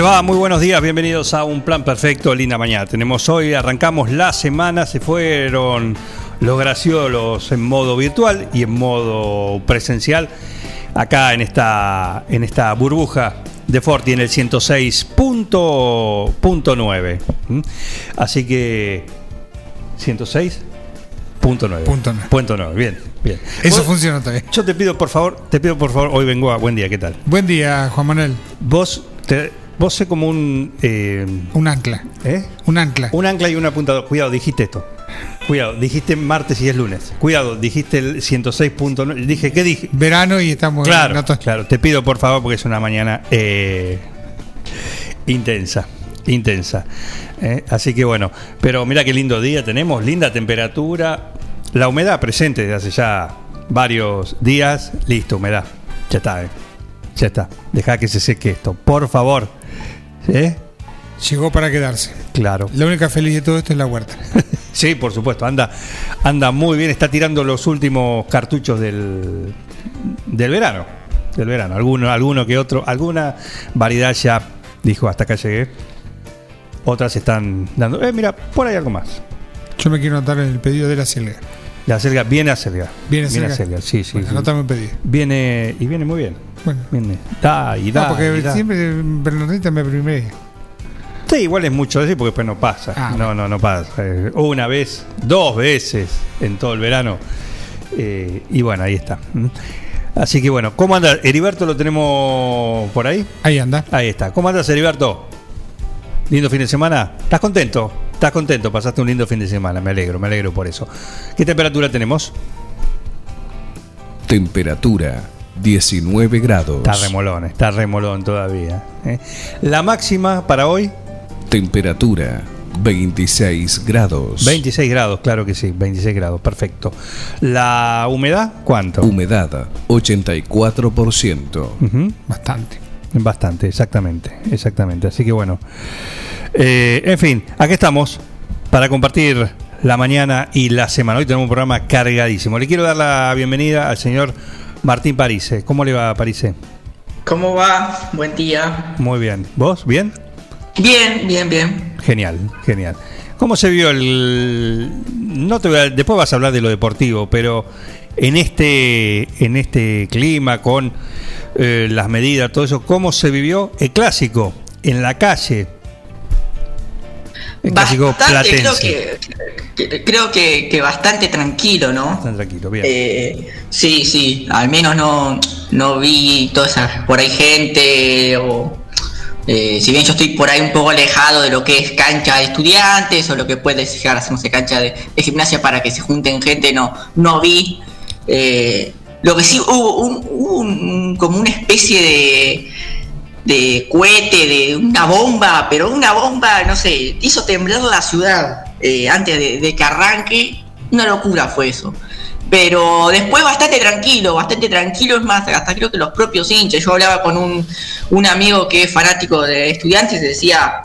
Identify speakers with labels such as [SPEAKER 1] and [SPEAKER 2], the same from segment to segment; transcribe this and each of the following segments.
[SPEAKER 1] Les va? Muy buenos días, bienvenidos a Un Plan Perfecto, linda mañana. Tenemos hoy, arrancamos la semana, se fueron los graciolos en modo virtual y en modo presencial, acá en esta, en esta burbuja de Forti en el 106.9. ¿Mm? Así que 106.9.
[SPEAKER 2] Punto nueve.
[SPEAKER 1] Punto nueve, bien, bien.
[SPEAKER 2] Eso
[SPEAKER 1] Vos-
[SPEAKER 2] funciona también.
[SPEAKER 1] Yo te pido por favor, te pido por favor, hoy vengo a buen día, ¿qué tal?
[SPEAKER 2] Buen día, Juan Manuel.
[SPEAKER 1] Vos, te, vos sé como un... eh,
[SPEAKER 2] Un ancla.
[SPEAKER 1] ¿eh?
[SPEAKER 2] Un ancla.
[SPEAKER 1] Un ancla y un apuntador. Cuidado, dijiste esto. Cuidado, dijiste martes y es lunes. Cuidado, dijiste el 106.9. Dije, ¿qué dije?
[SPEAKER 2] Verano y estamos en
[SPEAKER 1] Claro,
[SPEAKER 2] otoño.
[SPEAKER 1] claro. Te pido por favor porque es una mañana eh, intensa, intensa. Eh, Así que bueno, pero mira qué lindo día tenemos, linda temperatura, la humedad presente desde hace ya varios días. Listo, humedad. Ya está, eh. ya está. Deja que se seque esto, por favor. ¿Eh?
[SPEAKER 2] Llegó para quedarse.
[SPEAKER 1] Claro.
[SPEAKER 2] La única feliz de todo esto es la huerta.
[SPEAKER 1] Sí, por supuesto, anda, anda muy bien, está tirando los últimos cartuchos del, del verano. Del verano. Alguno, alguno que otro, alguna variedad ya dijo hasta acá llegué. Otras están dando. Eh, mira, por ahí algo más.
[SPEAKER 2] Yo me quiero anotar en el pedido de la selga.
[SPEAKER 1] La selga viene a selga.
[SPEAKER 2] ¿Viene
[SPEAKER 1] Viene
[SPEAKER 2] selga?
[SPEAKER 1] sí, sí.
[SPEAKER 2] Bueno,
[SPEAKER 1] sí.
[SPEAKER 2] anótame un pedido.
[SPEAKER 1] Viene y viene muy bien.
[SPEAKER 2] Bueno.
[SPEAKER 1] Viene. Da y da.
[SPEAKER 2] No, porque
[SPEAKER 1] y da.
[SPEAKER 2] siempre Bernardita me primé.
[SPEAKER 1] Sí, igual es mucho decir porque después no pasa.
[SPEAKER 2] Ah,
[SPEAKER 1] no, no, no pasa. Eh, Una vez, dos veces en todo el verano. Eh, y bueno, ahí está. ¿Mm? Así que bueno, ¿cómo anda? Heriberto lo tenemos por ahí.
[SPEAKER 2] Ahí anda.
[SPEAKER 1] Ahí está. ¿Cómo andas, Heriberto? ¿Lindo fin de semana? ¿Estás contento? ¿Estás contento? Pasaste un lindo fin de semana. Me alegro, me alegro por eso. ¿Qué temperatura tenemos?
[SPEAKER 3] Temperatura 19 grados.
[SPEAKER 1] Está remolón, está remolón todavía. ¿eh? La máxima para hoy,
[SPEAKER 3] Temperatura 26 grados.
[SPEAKER 1] 26 grados, claro que sí, 26 grados, perfecto. La humedad, ¿cuánto?
[SPEAKER 3] Humedad 84%.
[SPEAKER 1] Ujú.
[SPEAKER 2] Bastante.
[SPEAKER 1] Bastante, exactamente, exactamente. Así que bueno. Eh, en fin, aquí estamos para compartir la mañana y la semana. Hoy tenemos un programa cargadísimo. Le quiero dar la bienvenida al señor Martín Parise. ¿Cómo le va, Parise?
[SPEAKER 4] ¿Cómo va? Buen día.
[SPEAKER 1] Muy bien. ¿Vos? ¿Bien?
[SPEAKER 4] Bien, bien, bien.
[SPEAKER 1] Genial, genial. ¿Cómo se vio el.? No te voy a- después vas a hablar de lo deportivo, pero en este, en este clima, con eh, las medidas, todo eso, ¿cómo se vivió el clásico en la calle? El
[SPEAKER 4] Bastante, creo
[SPEAKER 1] platense.
[SPEAKER 4] que, que- creo que, que bastante tranquilo, ¿no?
[SPEAKER 1] Están tranquilos, bien.
[SPEAKER 4] Eh, sí, sí, al menos no, no vi toda esa, por ahí gente o eh, si bien yo estoy por ahí un poco alejado de lo que es cancha de estudiantes o lo que puede llegar a hacerse cancha de, de gimnasia para que se junten gente, no, no vi. Eh, lo que sí hubo como una especie de de cohete, de una bomba, pero una bomba, no sé, hizo temblar la ciudad eh, antes de, que arranque. Una locura fue eso. Pero después bastante tranquilo, bastante tranquilo, es más, hasta creo que los propios hinchas. Yo hablaba con un, un amigo que es fanático de estudiantes decía,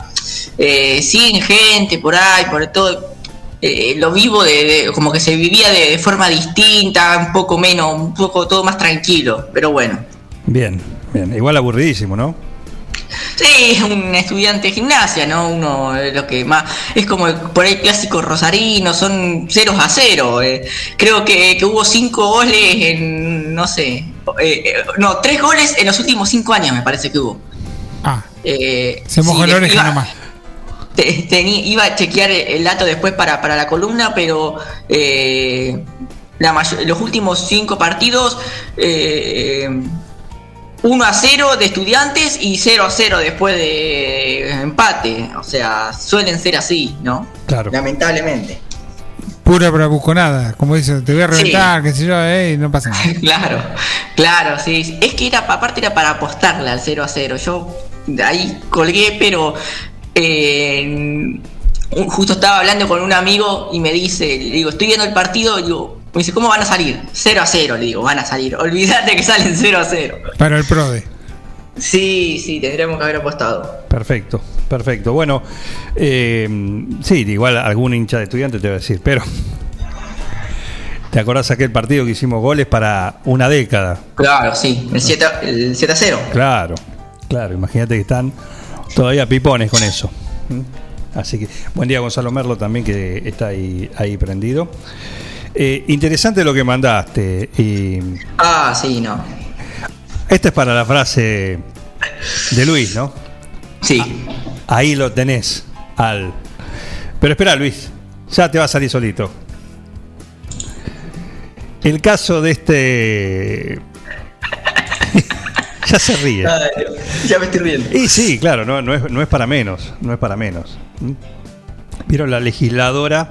[SPEAKER 4] eh, sin gente por ahí, por todo. Eh, lo vivo de, de- como que se vivía de, de forma distinta, un poco menos, un poco todo más tranquilo, pero bueno.
[SPEAKER 1] Bien, bien. Igual aburridísimo, ¿no?
[SPEAKER 4] Sí, es un estudiante de gimnasia, ¿no? Uno de los que más. Es como el- por ahí clásico rosarino, son ceros a cero. eh. Creo que, que hubo cinco goles en. No sé. eh, eh, no, tres goles en los últimos cinco años, me parece que hubo.
[SPEAKER 2] Ah,
[SPEAKER 4] Eh,
[SPEAKER 2] se mojó
[SPEAKER 4] sí,
[SPEAKER 2] oreja
[SPEAKER 4] iba-
[SPEAKER 2] nomás.
[SPEAKER 4] Te- iba a chequear el dato después para, para la columna, pero eh, la los últimos cinco partidos, eh, 1 a 0 de estudiantes y 0 a 0 después de empate. O sea, suelen ser así, ¿no?
[SPEAKER 1] Claro.
[SPEAKER 4] Lamentablemente.
[SPEAKER 2] Pura bravuconada. Como dice, te voy a reventar, qué sé yo, eh, y no pasa nada.
[SPEAKER 4] Claro, claro, sí. Es que era, aparte era para apostarle al 0 a 0. Yo de ahí colgué, pero eh, justo estaba hablando con un amigo y me dice, le digo, estoy viendo el partido, y digo, me dice, ¿cómo van a salir? 0 a 0, le digo, van a salir. Olvídate que salen 0 a 0.
[SPEAKER 2] Para el PRODE.
[SPEAKER 4] Sí, sí, tendríamos que haber apostado.
[SPEAKER 1] Perfecto, perfecto. Bueno, eh, sí, igual algún hincha de estudiante te va a decir, pero. ¿Te acordás aquel partido que hicimos goles para una década?
[SPEAKER 4] Claro, sí, el 7, a- el 7 a 0.
[SPEAKER 1] Claro, claro, imagínate que están todavía pipones con eso. Así que, buen día Gonzalo Merlo también que está ahí, ahí prendido. Eh, interesante lo que mandaste. Y
[SPEAKER 4] Ah, sí, no.
[SPEAKER 1] esta es para la frase de Luis, ¿no?
[SPEAKER 4] Sí.
[SPEAKER 1] Ahí lo tenés al. Pero espera, Luis, ya te va a salir solito. El caso de este. Ya se ríe.
[SPEAKER 4] ya me estoy riendo.
[SPEAKER 1] Y sí, claro, no, no, es, no es para menos, no es para menos. Vieron la legisladora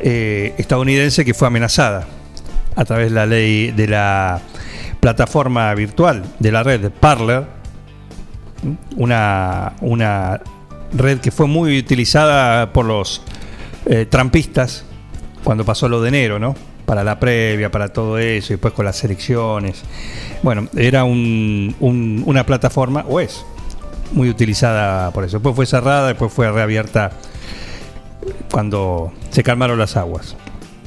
[SPEAKER 1] eh, estadounidense que fue amenazada a través de la ley de la plataforma virtual de la red Parler, una, una red que fue muy utilizada por los eh, trampistas cuando pasó lo de enero, ¿no? Para la previa, para todo eso, y después con las elecciones. Bueno, era un- un- una plataforma, o es, muy utilizada por eso. Después fue cerrada, después fue reabierta cuando se calmaron las aguas.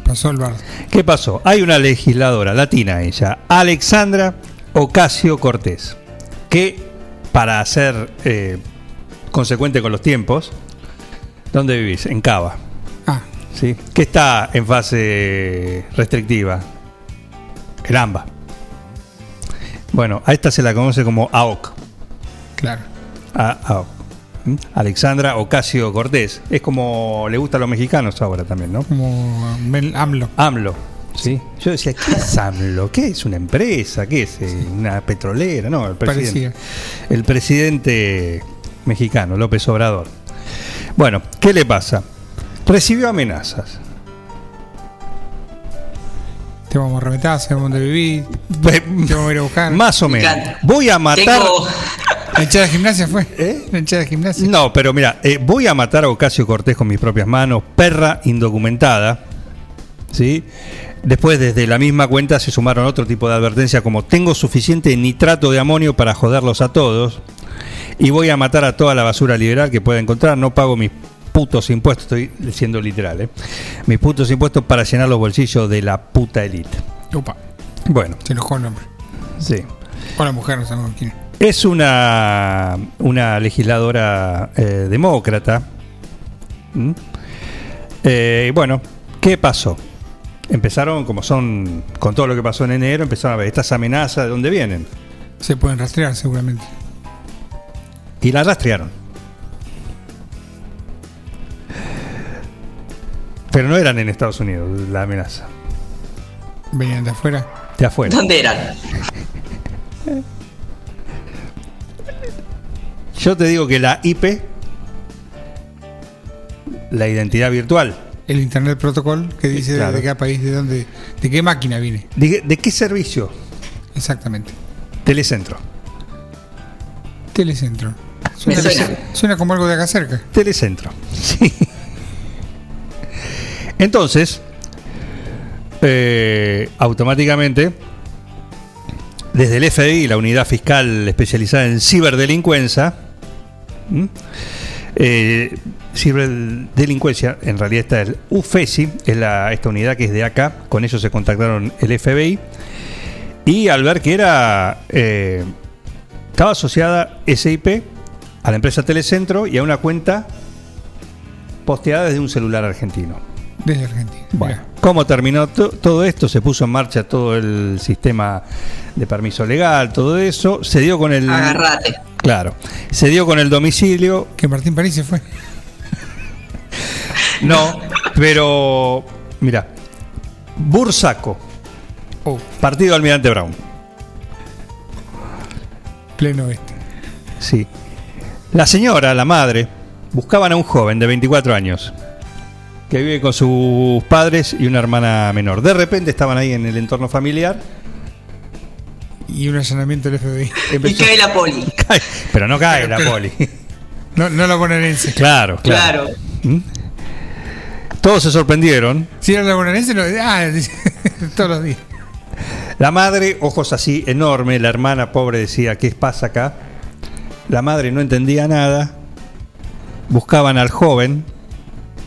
[SPEAKER 2] Pasó el bar.
[SPEAKER 1] ¿Qué pasó? Hay una legisladora latina, ella, Alexandra Ocasio Cortés, que para ser eh, consecuente con los tiempos, ¿dónde vivís? En Cava, ¿sí? Que está en fase restrictiva, el AMBA. Bueno, a esta se la conoce como AOC.
[SPEAKER 2] claro.
[SPEAKER 1] A- AOC. ¿Mm? Alexandra Ocasio Cortés. Es como le gusta a los mexicanos ahora también, ¿no?
[SPEAKER 2] Como AMLO.
[SPEAKER 1] AMLO. ¿sí? Yo decía, ¿qué es AMLO? ¿Qué es una empresa? ¿Qué es eh, una petrolera? No, el presidente. El presidente mexicano, López Obrador. Bueno, ¿qué le pasa? Recibió amenazas.
[SPEAKER 2] Te vamos a reventar, sabemos dónde vivís. Te vamos a ir a buscar.
[SPEAKER 1] Más o
[SPEAKER 4] Me
[SPEAKER 1] menos. Voy a matar.
[SPEAKER 4] Tengo.
[SPEAKER 2] ¿La hinchada de gimnasia fue?
[SPEAKER 1] ¿Eh?
[SPEAKER 2] ¿La hinchada de gimnasia?
[SPEAKER 1] No, pero mira, eh, voy a matar a Ocasio Cortés con mis propias manos, perra indocumentada. ¿Sí? Después, desde la misma cuenta, se sumaron otro tipo de advertencia como tengo suficiente nitrato de amonio para joderlos a todos y voy a matar a toda la basura liberal que pueda encontrar. No pago mis putos impuestos, estoy siendo literal, ¿eh? Mis putos impuestos para llenar los bolsillos de la puta élite.
[SPEAKER 2] Upa,
[SPEAKER 1] Bueno,
[SPEAKER 2] se enojó el hombre.
[SPEAKER 1] sí.
[SPEAKER 2] O la mujer, no sabemos quién es.
[SPEAKER 1] Una, una legisladora eh, demócrata. ¿Mm? Eh, y bueno, ¿qué pasó? Empezaron, como son, con todo lo que pasó en enero, empezaron a ver estas amenazas de dónde vienen.
[SPEAKER 2] Se pueden rastrear seguramente.
[SPEAKER 1] Y la rastrearon. Pero no eran en Estados Unidos la amenaza,
[SPEAKER 2] Venían de afuera.
[SPEAKER 1] de afuera.
[SPEAKER 4] ¿Dónde eran?
[SPEAKER 1] Yo te digo que la IP, la identidad virtual,
[SPEAKER 2] El Internet Protocol que dice
[SPEAKER 1] claro.
[SPEAKER 2] de qué país, de dónde, de qué máquina viene.
[SPEAKER 1] ¿de, de qué servicio?
[SPEAKER 2] Exactamente.
[SPEAKER 1] Telecentro.
[SPEAKER 2] Telecentro.
[SPEAKER 4] Me
[SPEAKER 2] Suena,
[SPEAKER 4] suena.
[SPEAKER 2] suena como algo de acá cerca.
[SPEAKER 1] Telecentro. Sí. Entonces, eh, automáticamente, desde el FBI, la unidad fiscal especializada en ciberdelincuencia, eh, ciberdelincuencia, en realidad está el UFESI, es esta unidad que es de acá, con ellos se contactaron el FBI, y al ver que era, eh, estaba asociada SIP a la empresa Telecentro y a una cuenta posteada desde un celular argentino.
[SPEAKER 2] Desde Argentina.
[SPEAKER 1] Bueno. ¿cómo terminó to- todo esto? Se puso en marcha todo el sistema de permiso legal, todo eso. Se dio con el.
[SPEAKER 4] Agarrate.
[SPEAKER 1] Claro. Se dio con el domicilio.
[SPEAKER 2] Que Martín París se fue.
[SPEAKER 1] No, pero. Mira. Bursaco.
[SPEAKER 2] Oh,
[SPEAKER 1] Partido Almirante Brown.
[SPEAKER 2] pleno oeste.
[SPEAKER 1] Sí. La señora, la madre, buscaban a un joven de 24 años que vive con sus padres y una hermana menor. De repente estaban ahí en el entorno familiar.
[SPEAKER 2] Y un allanamiento del FBI.
[SPEAKER 4] Y
[SPEAKER 1] Empezó-
[SPEAKER 4] cae la poli.
[SPEAKER 1] Cae, pero no cae la
[SPEAKER 2] Pero-
[SPEAKER 1] poli.
[SPEAKER 2] No, no la bonaerense.
[SPEAKER 1] Claro, claro.
[SPEAKER 4] Claro.
[SPEAKER 1] ¿Mm? Todos se sorprendieron.
[SPEAKER 2] Si era la bonaerense, no. Ah, todos los días.
[SPEAKER 1] La madre, ojos así enormes, la hermana pobre decía, ¿qué pasa acá? La madre no entendía nada. Buscaban al joven.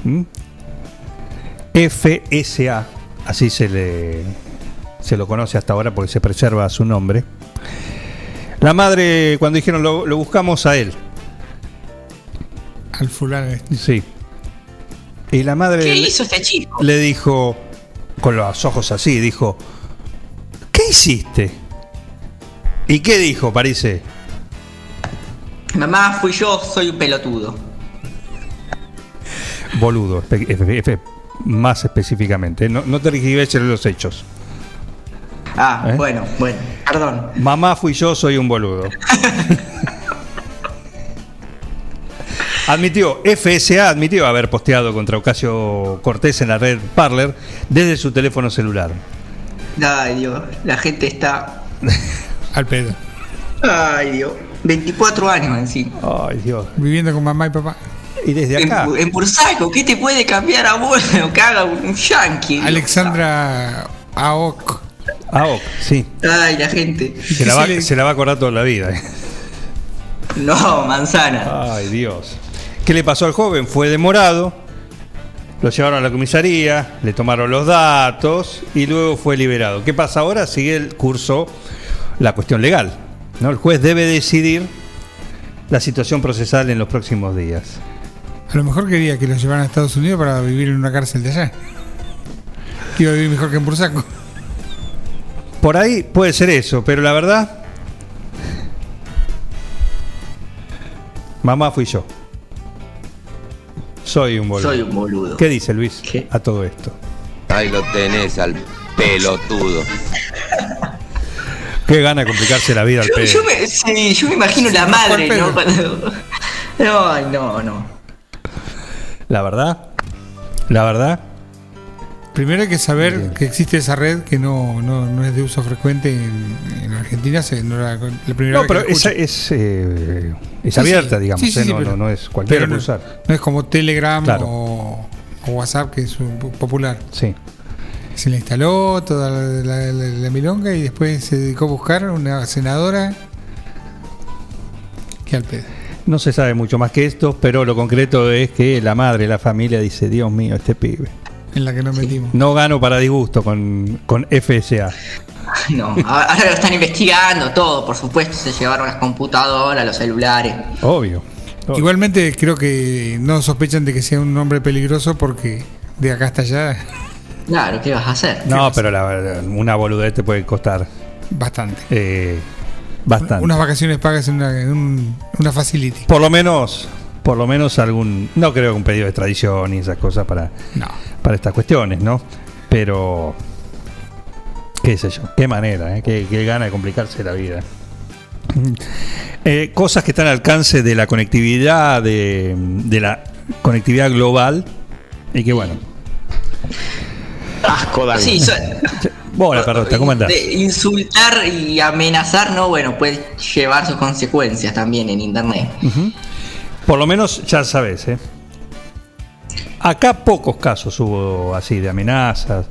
[SPEAKER 1] ¿m? FSA, así se le se lo conoce hasta ahora porque se preserva su nombre. La madre, cuando dijeron lo, lo buscamos a él,
[SPEAKER 2] Al fulano este.
[SPEAKER 1] sí. Y la madre
[SPEAKER 4] ¿Qué
[SPEAKER 1] le-
[SPEAKER 4] hizo este chico?
[SPEAKER 1] le dijo, con los ojos así, dijo, ¿qué hiciste? ¿Y qué dijo, parece?
[SPEAKER 4] Mamá, fui yo, soy un pelotudo.
[SPEAKER 1] Boludo, más específicamente. No, no te en los hechos.
[SPEAKER 4] Ah,
[SPEAKER 1] ¿Eh?
[SPEAKER 4] bueno, bueno, perdón.
[SPEAKER 1] Mamá fui yo, soy un boludo. Admitió, FSA admitió haber posteado contra Ocasio Cortés en la red Parler desde su teléfono celular.
[SPEAKER 4] Ay, Dios, la gente está.
[SPEAKER 2] Al pedo.
[SPEAKER 4] Ay, Dios. 24 años encima.
[SPEAKER 1] Ay, Dios.
[SPEAKER 2] Viviendo con mamá y papá.
[SPEAKER 1] Y desde
[SPEAKER 4] En,
[SPEAKER 1] acá,
[SPEAKER 4] en Bursaco, ¿qué te puede cambiar a vos lo que haga un yankee?
[SPEAKER 2] Alexandra Aok.
[SPEAKER 1] ah, ok, sí.
[SPEAKER 4] Ay, la gente.
[SPEAKER 1] Se la, va,
[SPEAKER 2] se le-
[SPEAKER 1] se la va a acordar toda la vida. eh.
[SPEAKER 4] No, manzana.
[SPEAKER 1] Ay, Dios. ¿Qué le pasó al joven? Fue demorado, lo llevaron a la comisaría, le tomaron los datos y luego fue liberado. ¿Qué pasa ahora? Sigue el curso, la cuestión legal. ¿no? El juez debe decidir la situación procesal en los próximos días.
[SPEAKER 2] A lo mejor quería que lo llevaran a Estados Unidos para vivir en una cárcel de allá. Que iba a vivir mejor que en Bursaco.
[SPEAKER 1] Por ahí puede ser eso, pero la verdad... Mamá fui yo. Soy un boludo.
[SPEAKER 4] Soy un boludo.
[SPEAKER 1] ¿Qué dice Luis
[SPEAKER 4] ¿Qué?
[SPEAKER 1] a todo esto?
[SPEAKER 5] Ahí lo tenés al pelotudo.
[SPEAKER 1] Qué gana de complicarse la vida al
[SPEAKER 4] Yo, me, sí, yo me imagino la madre, ¿no? Cuando- No, ay, no, no.
[SPEAKER 1] La verdad, la verdad,
[SPEAKER 2] Primero hay que saber que existe esa red que no, no, no es de uso frecuente en, en Argentina. Se, no era la primera
[SPEAKER 1] no, pero
[SPEAKER 2] la
[SPEAKER 1] esa es, eh, es
[SPEAKER 2] Sí,
[SPEAKER 1] abierta,
[SPEAKER 2] sí.
[SPEAKER 1] digamos,
[SPEAKER 2] Sí,
[SPEAKER 1] eh, no,
[SPEAKER 2] pero-
[SPEAKER 1] no, es cualquiera
[SPEAKER 2] pero
[SPEAKER 1] usar.
[SPEAKER 2] no es como Telegram
[SPEAKER 1] Claro.
[SPEAKER 2] o, o WhatsApp, que es un po- popular.
[SPEAKER 1] Sí.
[SPEAKER 2] Se le instaló toda la, la- la- la milonga y después se dedicó a buscar una senadora que al pedo.
[SPEAKER 1] No se sabe mucho más que esto, pero lo concreto es que la madre, la familia dice, Dios mío, este pibe.
[SPEAKER 2] En la que nos metimos.
[SPEAKER 1] No gano para disgusto con, con FSA.
[SPEAKER 4] No, ahora lo están investigando todo, por supuesto, se llevaron las computadoras, los celulares.
[SPEAKER 1] Obvio. Obvio.
[SPEAKER 2] Igualmente creo que no sospechan de que sea un hombre peligroso porque de acá hasta allá
[SPEAKER 4] Claro, ¿qué vas a hacer?
[SPEAKER 1] No, pero la verdad, una boludez te puede costar
[SPEAKER 2] bastante.
[SPEAKER 1] eh, bastante.
[SPEAKER 2] Unas vacaciones pagas en una, en un- una facility.
[SPEAKER 1] Por lo menos, por lo menos algún, no creo que un pedido de extradición y esas cosas para,
[SPEAKER 2] No.
[SPEAKER 1] para estas cuestiones, ¿no? Pero, qué sé yo, qué manera, ¿eh? qué, qué gana de complicarse la vida. Eh, cosas que están al alcance de la conectividad, de, de la conectividad global, y que bueno.
[SPEAKER 5] Asco dan.
[SPEAKER 4] Sí, so-
[SPEAKER 1] Hola, Perrota, ¿cómo andás?
[SPEAKER 4] de insultar y amenazar, no, bueno, puede llevar sus consecuencias también en internet.
[SPEAKER 1] Por lo menos ya sabes, ¿eh? Acá pocos casos hubo así de amenazas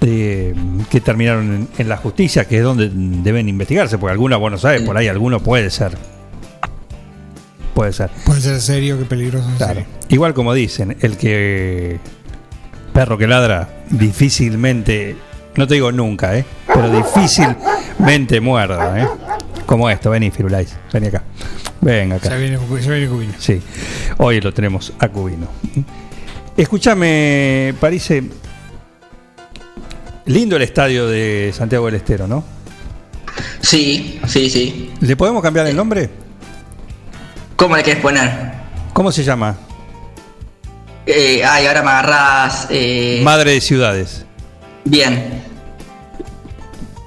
[SPEAKER 1] eh, que terminaron en, en la justicia, que es donde deben investigarse, porque alguna, bueno, sabes, por ahí alguno puede ser. Puede ser.
[SPEAKER 2] Puede ser serio que peligroso. en
[SPEAKER 1] Claro.
[SPEAKER 2] serio.
[SPEAKER 1] Igual como dicen, el que perro que ladra difícilmente, no te digo nunca, ¿eh? pero difícilmente muerda, ¿eh? como esto, vení Firulais, vení acá, ven acá.
[SPEAKER 2] Ya viene, ya viene Cubino.
[SPEAKER 1] Sí, hoy lo tenemos a Cubino. Escúchame, parece lindo el estadio de Santiago del Estero, ¿no?
[SPEAKER 4] Sí, sí, sí.
[SPEAKER 1] ¿Le podemos cambiar el nombre?
[SPEAKER 4] ¿Cómo le querés poner?
[SPEAKER 1] ¿Cómo se llama?
[SPEAKER 4] Eh, ay, ahora me agarrás. eh,
[SPEAKER 1] Madre de Ciudades.
[SPEAKER 4] bien.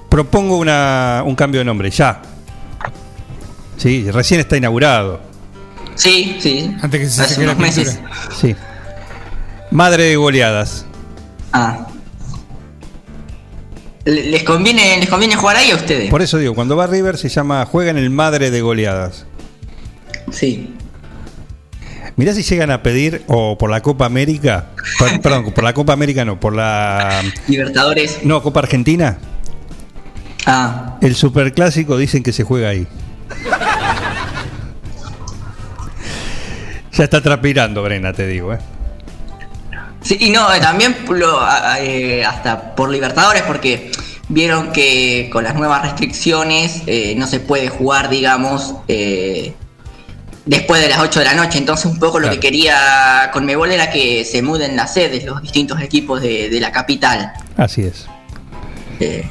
[SPEAKER 1] Propongo una, un cambio de nombre, ya. Sí, recién está inaugurado.
[SPEAKER 4] Sí, sí.
[SPEAKER 2] Antes que se
[SPEAKER 4] Hace unos meses.
[SPEAKER 1] Sí. Madre de goleadas.
[SPEAKER 4] Ah. Le- ¿Les conviene, ¿Les conviene jugar ahí a ustedes?
[SPEAKER 1] Por eso digo, cuando va River se llama Juega en el Madre de Goleadas.
[SPEAKER 4] Sí.
[SPEAKER 1] Mirá si llegan a pedir, o por la Copa América, per- perdón, por la Copa América no, por la.
[SPEAKER 4] Libertadores.
[SPEAKER 1] No, Copa Argentina.
[SPEAKER 4] Ah.
[SPEAKER 1] El superclásico dicen que se juega ahí. Ya está transpirando, Brena, te digo, ¿eh?
[SPEAKER 4] Sí, y no, eh, también lo- eh, hasta por Libertadores, porque vieron que con las nuevas restricciones eh, no se puede jugar, digamos, eh, después de las 8 de la noche. Entonces, un poco lo que quería Conmebol era que se muden las sedes, los distintos equipos de, de la capital.
[SPEAKER 1] Así es.
[SPEAKER 4] Eh,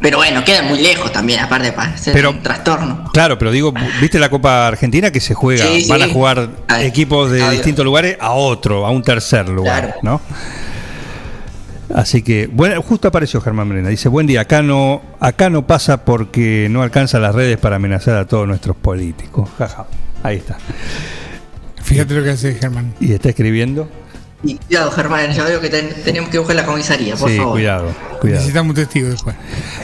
[SPEAKER 4] pero bueno, queda muy lejos también, aparte para ser
[SPEAKER 1] Pero-
[SPEAKER 4] un trastorno.
[SPEAKER 1] Claro, pero digo, ¿viste la Copa Argentina que se juega?
[SPEAKER 4] Sí,
[SPEAKER 1] Van a jugar equipos de distintos lugares a otro, a un tercer lugar,
[SPEAKER 4] Claro.
[SPEAKER 1] ¿no? Así que, bueno, justo apareció Germán Brena. Dice, buen día, acá no, acá no pasa porque no alcanza las redes para amenazar a todos nuestros políticos. Jaja. Ahí está.
[SPEAKER 2] Fíjate lo que hace Germán.
[SPEAKER 1] Y está escribiendo.
[SPEAKER 4] Y cuidado, Germán, ya veo que ten- tenemos que buscar la comisaría, por
[SPEAKER 1] sí,
[SPEAKER 4] favor.
[SPEAKER 1] cuidado, cuidado.
[SPEAKER 2] Necesitamos un testigo después.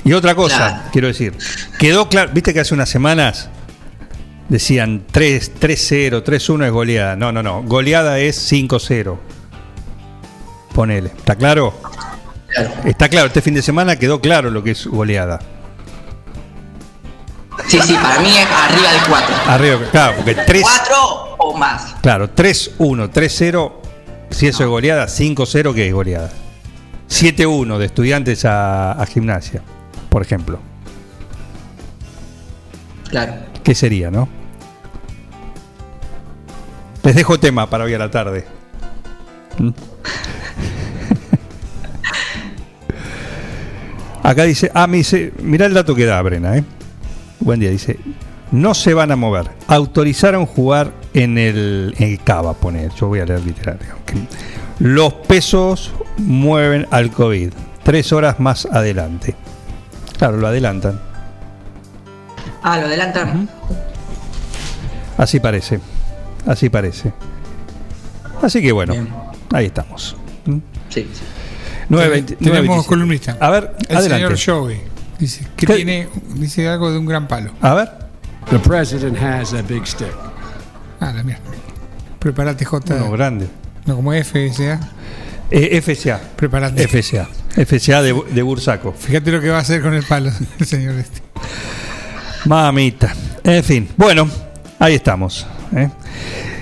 [SPEAKER 1] Y otra cosa,
[SPEAKER 4] Claro.
[SPEAKER 1] quiero decir, quedó claro, viste que hace unas semanas decían 3, 3-0, 3-1 es goleada. No, no, no, goleada es 5-0. Ponele, ¿está claro?
[SPEAKER 4] Claro.
[SPEAKER 1] Está claro, este fin de semana quedó claro lo que es goleada.
[SPEAKER 4] Sí, sí, para mí es arriba de 4.
[SPEAKER 1] Arriba, claro, porque 3,
[SPEAKER 4] 4 o más.
[SPEAKER 1] claro, 3-1, 3-0, si eso es goleada, 5-0 que es goleada. 7-1 de estudiantes a, a gimnasia, por ejemplo.
[SPEAKER 4] Claro.
[SPEAKER 1] ¿Qué sería, no? Les dejo tema para hoy a la tarde. ¿Mm? Acá dice, ah, me dice, mirá el dato que da Brena, ¿eh? Buen día, dice, no se van a mover. Autorizaron jugar en el, en el Cava, pone, yo voy a leer literario. Los pesos mueven al COVID. Tres horas más adelante. Claro, lo adelantan.
[SPEAKER 4] Ah, lo adelantan.
[SPEAKER 1] Así parece. Así parece. Así que bueno,
[SPEAKER 4] Bien.
[SPEAKER 1] ahí estamos. ¿Mm?
[SPEAKER 4] Sí, sí.
[SPEAKER 1] 9.20,
[SPEAKER 2] Tenemos
[SPEAKER 1] 9.25.
[SPEAKER 2] columnista.
[SPEAKER 1] A ver,
[SPEAKER 2] El
[SPEAKER 1] adelante.
[SPEAKER 2] señor Joey. Dice que
[SPEAKER 1] ¿Qué?
[SPEAKER 2] tiene dice algo de un gran palo.
[SPEAKER 1] A ver.
[SPEAKER 6] The president has a big stick.
[SPEAKER 2] Ah, la mierda. Prepárate, J.
[SPEAKER 1] Uno grande.
[SPEAKER 2] No, como FSA.
[SPEAKER 1] Eh, FCA.
[SPEAKER 2] Prepárate.
[SPEAKER 1] FCA. FCA de, de Bursaco.
[SPEAKER 2] Fíjate lo que va a hacer con el palo el señor este.
[SPEAKER 1] Mamita. En fin. Bueno, ahí estamos. ¿eh?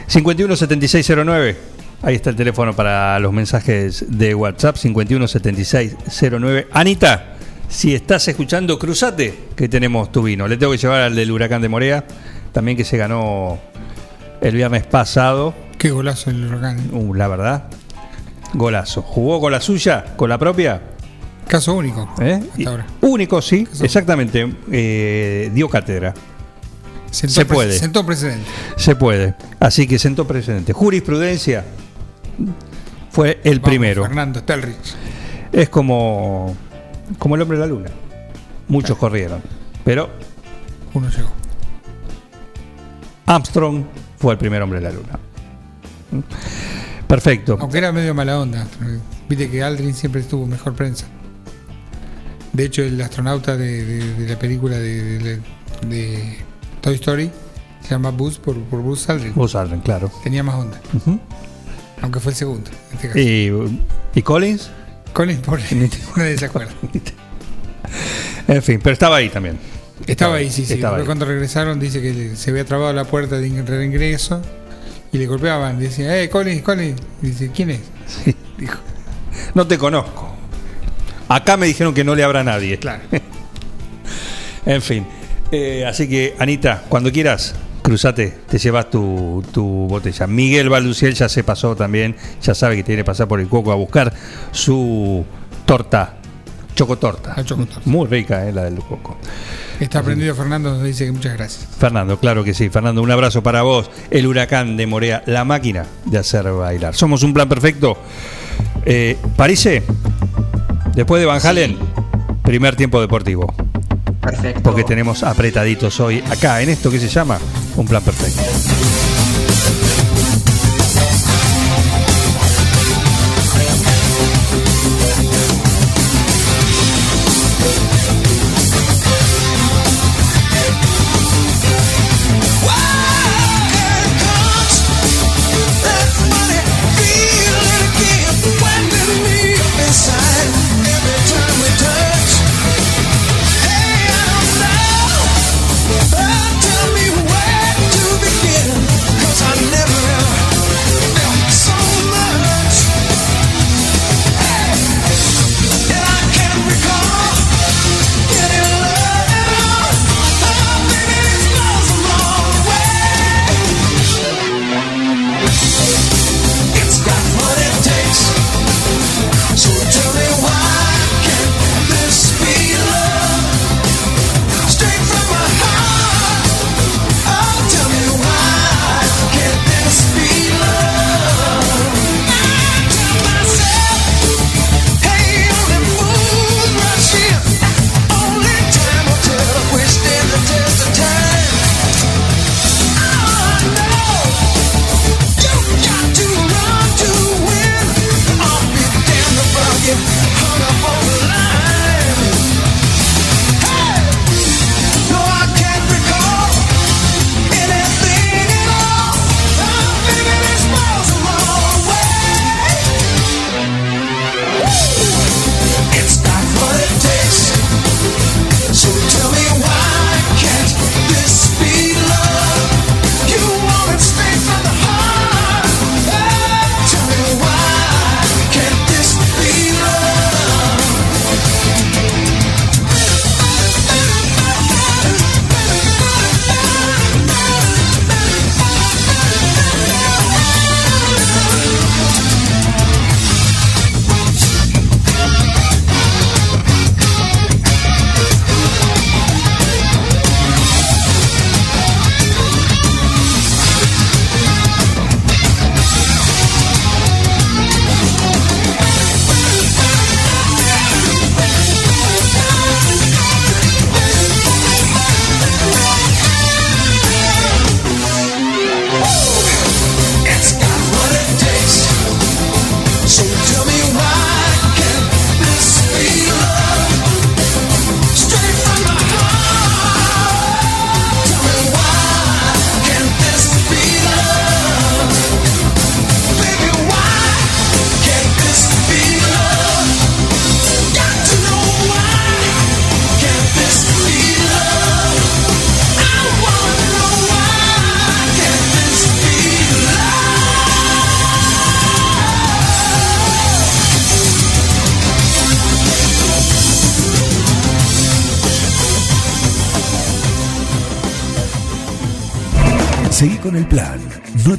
[SPEAKER 1] 517609. Ahí está el teléfono para los mensajes de WhatsApp. 517609. Anita, si estás escuchando, cruzate que tenemos tu vino. Le tengo que llevar al del huracán de Morea. También que se ganó el viernes pasado.
[SPEAKER 2] Qué golazo el huracán.
[SPEAKER 1] Uh, la verdad. Golazo. ¿Jugó con la suya? ¿Con la propia?
[SPEAKER 2] Caso único.
[SPEAKER 1] ¿Eh?
[SPEAKER 2] Hasta ahora.
[SPEAKER 1] Único, sí,
[SPEAKER 2] Caso-
[SPEAKER 1] exactamente. Eh, dio cátedra.
[SPEAKER 2] Sentó
[SPEAKER 1] se puede.
[SPEAKER 2] Sentó precedente.
[SPEAKER 1] Se puede. Así que sentó precedente. Jurisprudencia fue el
[SPEAKER 2] Vamos,
[SPEAKER 1] primero.
[SPEAKER 2] Fernando Stelrich.
[SPEAKER 1] Es como, como el hombre de la luna. Muchos corrieron. Pero
[SPEAKER 2] Uno llegó.
[SPEAKER 1] Armstrong fue el primer hombre de la luna. Perfecto.
[SPEAKER 2] Aunque era medio mala onda. Viste que Aldrin siempre tuvo mejor prensa. De hecho, el astronauta de, de- de la película de, Toy Story se llama Buzz por, por Buzz Aldrin.
[SPEAKER 1] Vos Aldrin, claro.
[SPEAKER 2] Tenía más onda. Aunque fue el segundo. En este caso.
[SPEAKER 1] y, y Collins,
[SPEAKER 2] Colin, pobre. Nadie se acuerda.
[SPEAKER 1] en fin, pero estaba ahí también.
[SPEAKER 2] Estaba ahí, sí, sí.
[SPEAKER 1] Estaba
[SPEAKER 2] Pero
[SPEAKER 1] ahí.
[SPEAKER 2] cuando regresaron, dice que se había trabado la puerta de in- reingreso y le golpeaban. Decían, eh, Colin, Colin. Y dice, ¿quién es?
[SPEAKER 1] Sí.
[SPEAKER 2] Dijo,
[SPEAKER 1] No te conozco. Acá me dijeron que no le habrá nadie.
[SPEAKER 2] claro.
[SPEAKER 1] En fin. Eh, así que, Anita, cuando quieras, cruzate, te llevas tu, tu botella. Miguel Balduciel ya se pasó también, ya sabe que tiene que pasar por el coco a buscar su torta, chocotorta.
[SPEAKER 2] La chocotorta.
[SPEAKER 1] Muy rica, eh, la del coco.
[SPEAKER 2] Está aprendido Fernando, nos dice que muchas gracias.
[SPEAKER 7] Fernando, claro que sí. Fernando, un abrazo para vos. El huracán de Morea, la máquina de hacer bailar. Somos un plan perfecto. Eh, después de Van Halen, primer tiempo deportivo. Porque tenemos apretaditos hoy acá en esto que se llama un plan perfecto.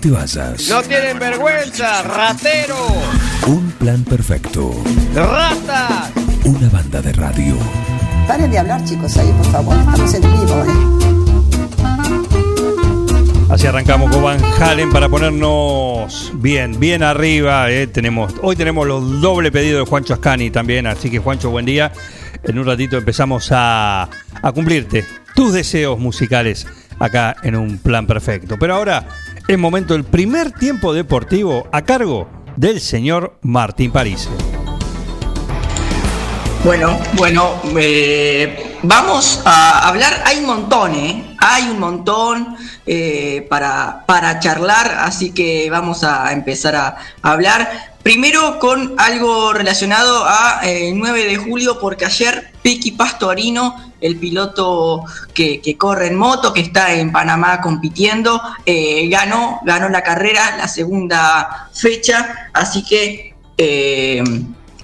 [SPEAKER 8] Te vayas.
[SPEAKER 9] No tienen vergüenza, ratero,
[SPEAKER 8] Un plan perfecto.
[SPEAKER 9] ratas.
[SPEAKER 8] Una banda de radio.
[SPEAKER 10] Paren de hablar, chicos, ahí, por favor. Estamos en vivo, ¿eh?
[SPEAKER 7] Así arrancamos con Van Halen para ponernos bien, bien arriba. eh. Tenemos, hoy tenemos los doble pedidos de Juancho Ascani también, así que Juancho, buen día. En un ratito empezamos a, a cumplirte tus deseos musicales acá en un plan perfecto. Pero ahora es momento del primer tiempo deportivo a cargo del señor Martín París.
[SPEAKER 4] Bueno, bueno, eh, vamos a hablar, hay un montón, ¿eh? Hay un montón eh, para, para charlar, así que vamos a empezar a hablar. Primero con algo relacionado a eh, 9 de julio, porque ayer Piqui Pastorino, el piloto que, que corre en moto, que está en Panamá compitiendo, eh, ganó, ganó la carrera, la segunda fecha, así que... eh,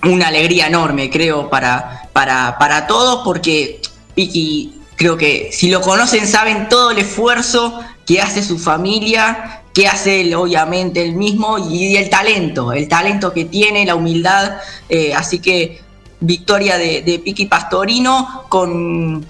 [SPEAKER 4] una alegría enorme, creo, para, para, para todos, porque Piki, creo que si lo conocen, saben todo el esfuerzo que hace su familia, que hace él, obviamente, él mismo, y el talento, el talento que tiene, la humildad. eh, así que victoria de, de Pastorino con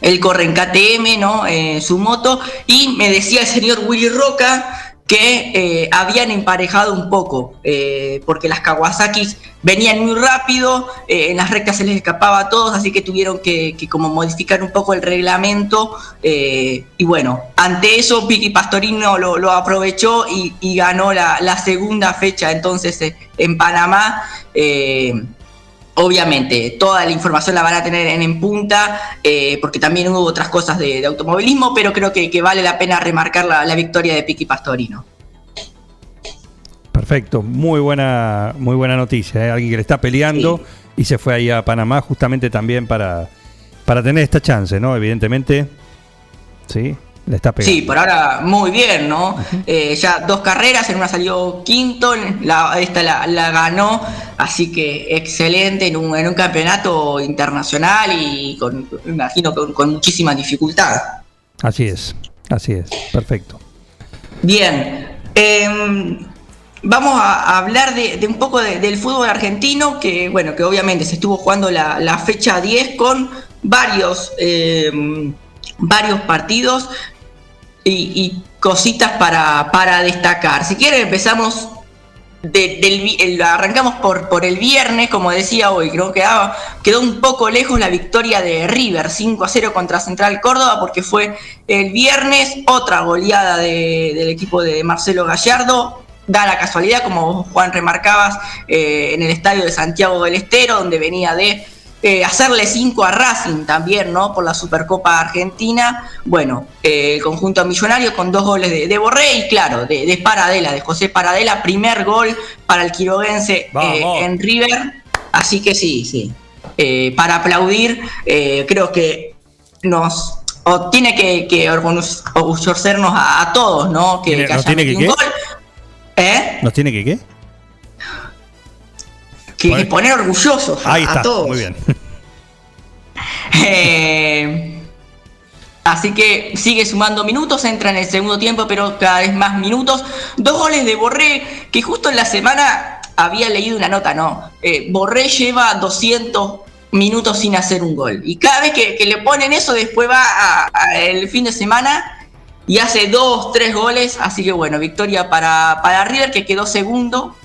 [SPEAKER 4] él corre en KTM, ¿no? Eh, su moto, y me decía el señor Willy Roca que eh, habían emparejado un poco, eh, porque las Kawasakis venían muy rápido, eh, en las rectas se les escapaba a todos, así que tuvieron que, como modificar un poco el reglamento, y bueno, ante eso Vicky Pastorino lo, aprovechó y, ganó la, segunda fecha entonces en Panamá. Obviamente, toda la información la van a tener en, en punta, eh, porque también hubo otras cosas de, de automovilismo, pero creo que, que vale la pena remarcar la, la victoria de Piqui Pastorino.
[SPEAKER 1] Perfecto, muy buena, muy buena noticia. ¿eh? Alguien que le está peleando y se fue ahí a Panamá justamente también para, para tener esta chance, ¿no? Evidentemente, sí, le está pegando.
[SPEAKER 4] Sí, por ahora muy bien, ¿no? Eh, ya dos carreras, en una salió quinto, la, esta la, la ganó, así que excelente en un, en un campeonato internacional y con, me imagino con, con muchísima dificultad.
[SPEAKER 1] Así es, así es, perfecto.
[SPEAKER 4] Bien, em, vamos a hablar de, de un poco de- del fútbol argentino, que bueno, que obviamente se estuvo jugando la, la fecha 10 con varios, em, varios partidos y, cositas para, para destacar. Si quieren empezamos de- del arrancamos por, por el viernes, como decía hoy, creo que quedó un poco lejos la victoria de River 5 a 0 contra Central Córdoba, porque fue el viernes otra goleada de- del equipo de Marcelo Gallardo. Da la casualidad, como Juan remarcabas, eh, en el estadio de Santiago del Estero, donde venía de eh, hacerle 5 a Racing también, ¿no? Por la Supercopa Argentina. Bueno, eh, el conjunto millonario con dos goles de, de Borré y claro, de, de Paradela, de José Paradela, primer gol para el quiroguense eh, en River. Así que sí, sí. Para aplaudir, creo que nos o tiene que, que a, a todos, ¿no? Que,
[SPEAKER 1] ¿Tiene-
[SPEAKER 4] que
[SPEAKER 1] nos
[SPEAKER 4] haya
[SPEAKER 1] tiene que
[SPEAKER 4] metido un
[SPEAKER 1] qué?
[SPEAKER 4] gol. ¿Eh?
[SPEAKER 1] ¿Nos tiene que qué?
[SPEAKER 4] Que, que poner orgullosos a,
[SPEAKER 1] Ahí
[SPEAKER 4] a
[SPEAKER 1] está,
[SPEAKER 4] todos.
[SPEAKER 1] muy bien.
[SPEAKER 4] Eh, así que sigue sumando minutos, entra en el segundo tiempo, pero cada vez más minutos. Dos goles de Borré, que justo en la semana había leído una nota, ¿no? Eh, Borré lleva 200 minutos sin hacer un gol. Y cada vez que, que le ponen eso, después va a- a el fin de semana y hace dos, tres goles. Así que bueno, victoria para, para River, que quedó segundo.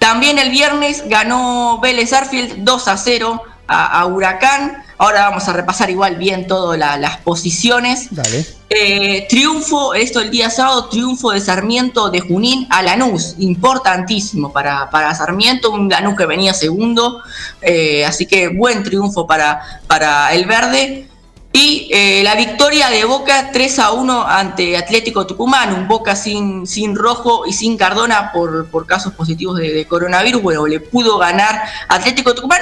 [SPEAKER 4] También el viernes ganó Vélez Arfield 2 a 0 a, a Huracán. Ahora vamos a repasar igual bien todas la- las posiciones.
[SPEAKER 1] Dale.
[SPEAKER 4] Eh, triunfo, esto el día sábado, triunfo de Sarmiento de Junín a Lanús, importantísimo para, para Sarmiento, un Lanús que venía segundo, eh, así que buen triunfo para, para el verde. Y eh, la victoria de Boca 3 a 1 ante Atlético Tucumán, un Boca sin, sin Rojo y sin Cardona por, por casos positivos de, coronavirus. Bueno, le pudo ganar Atlético Tucumán.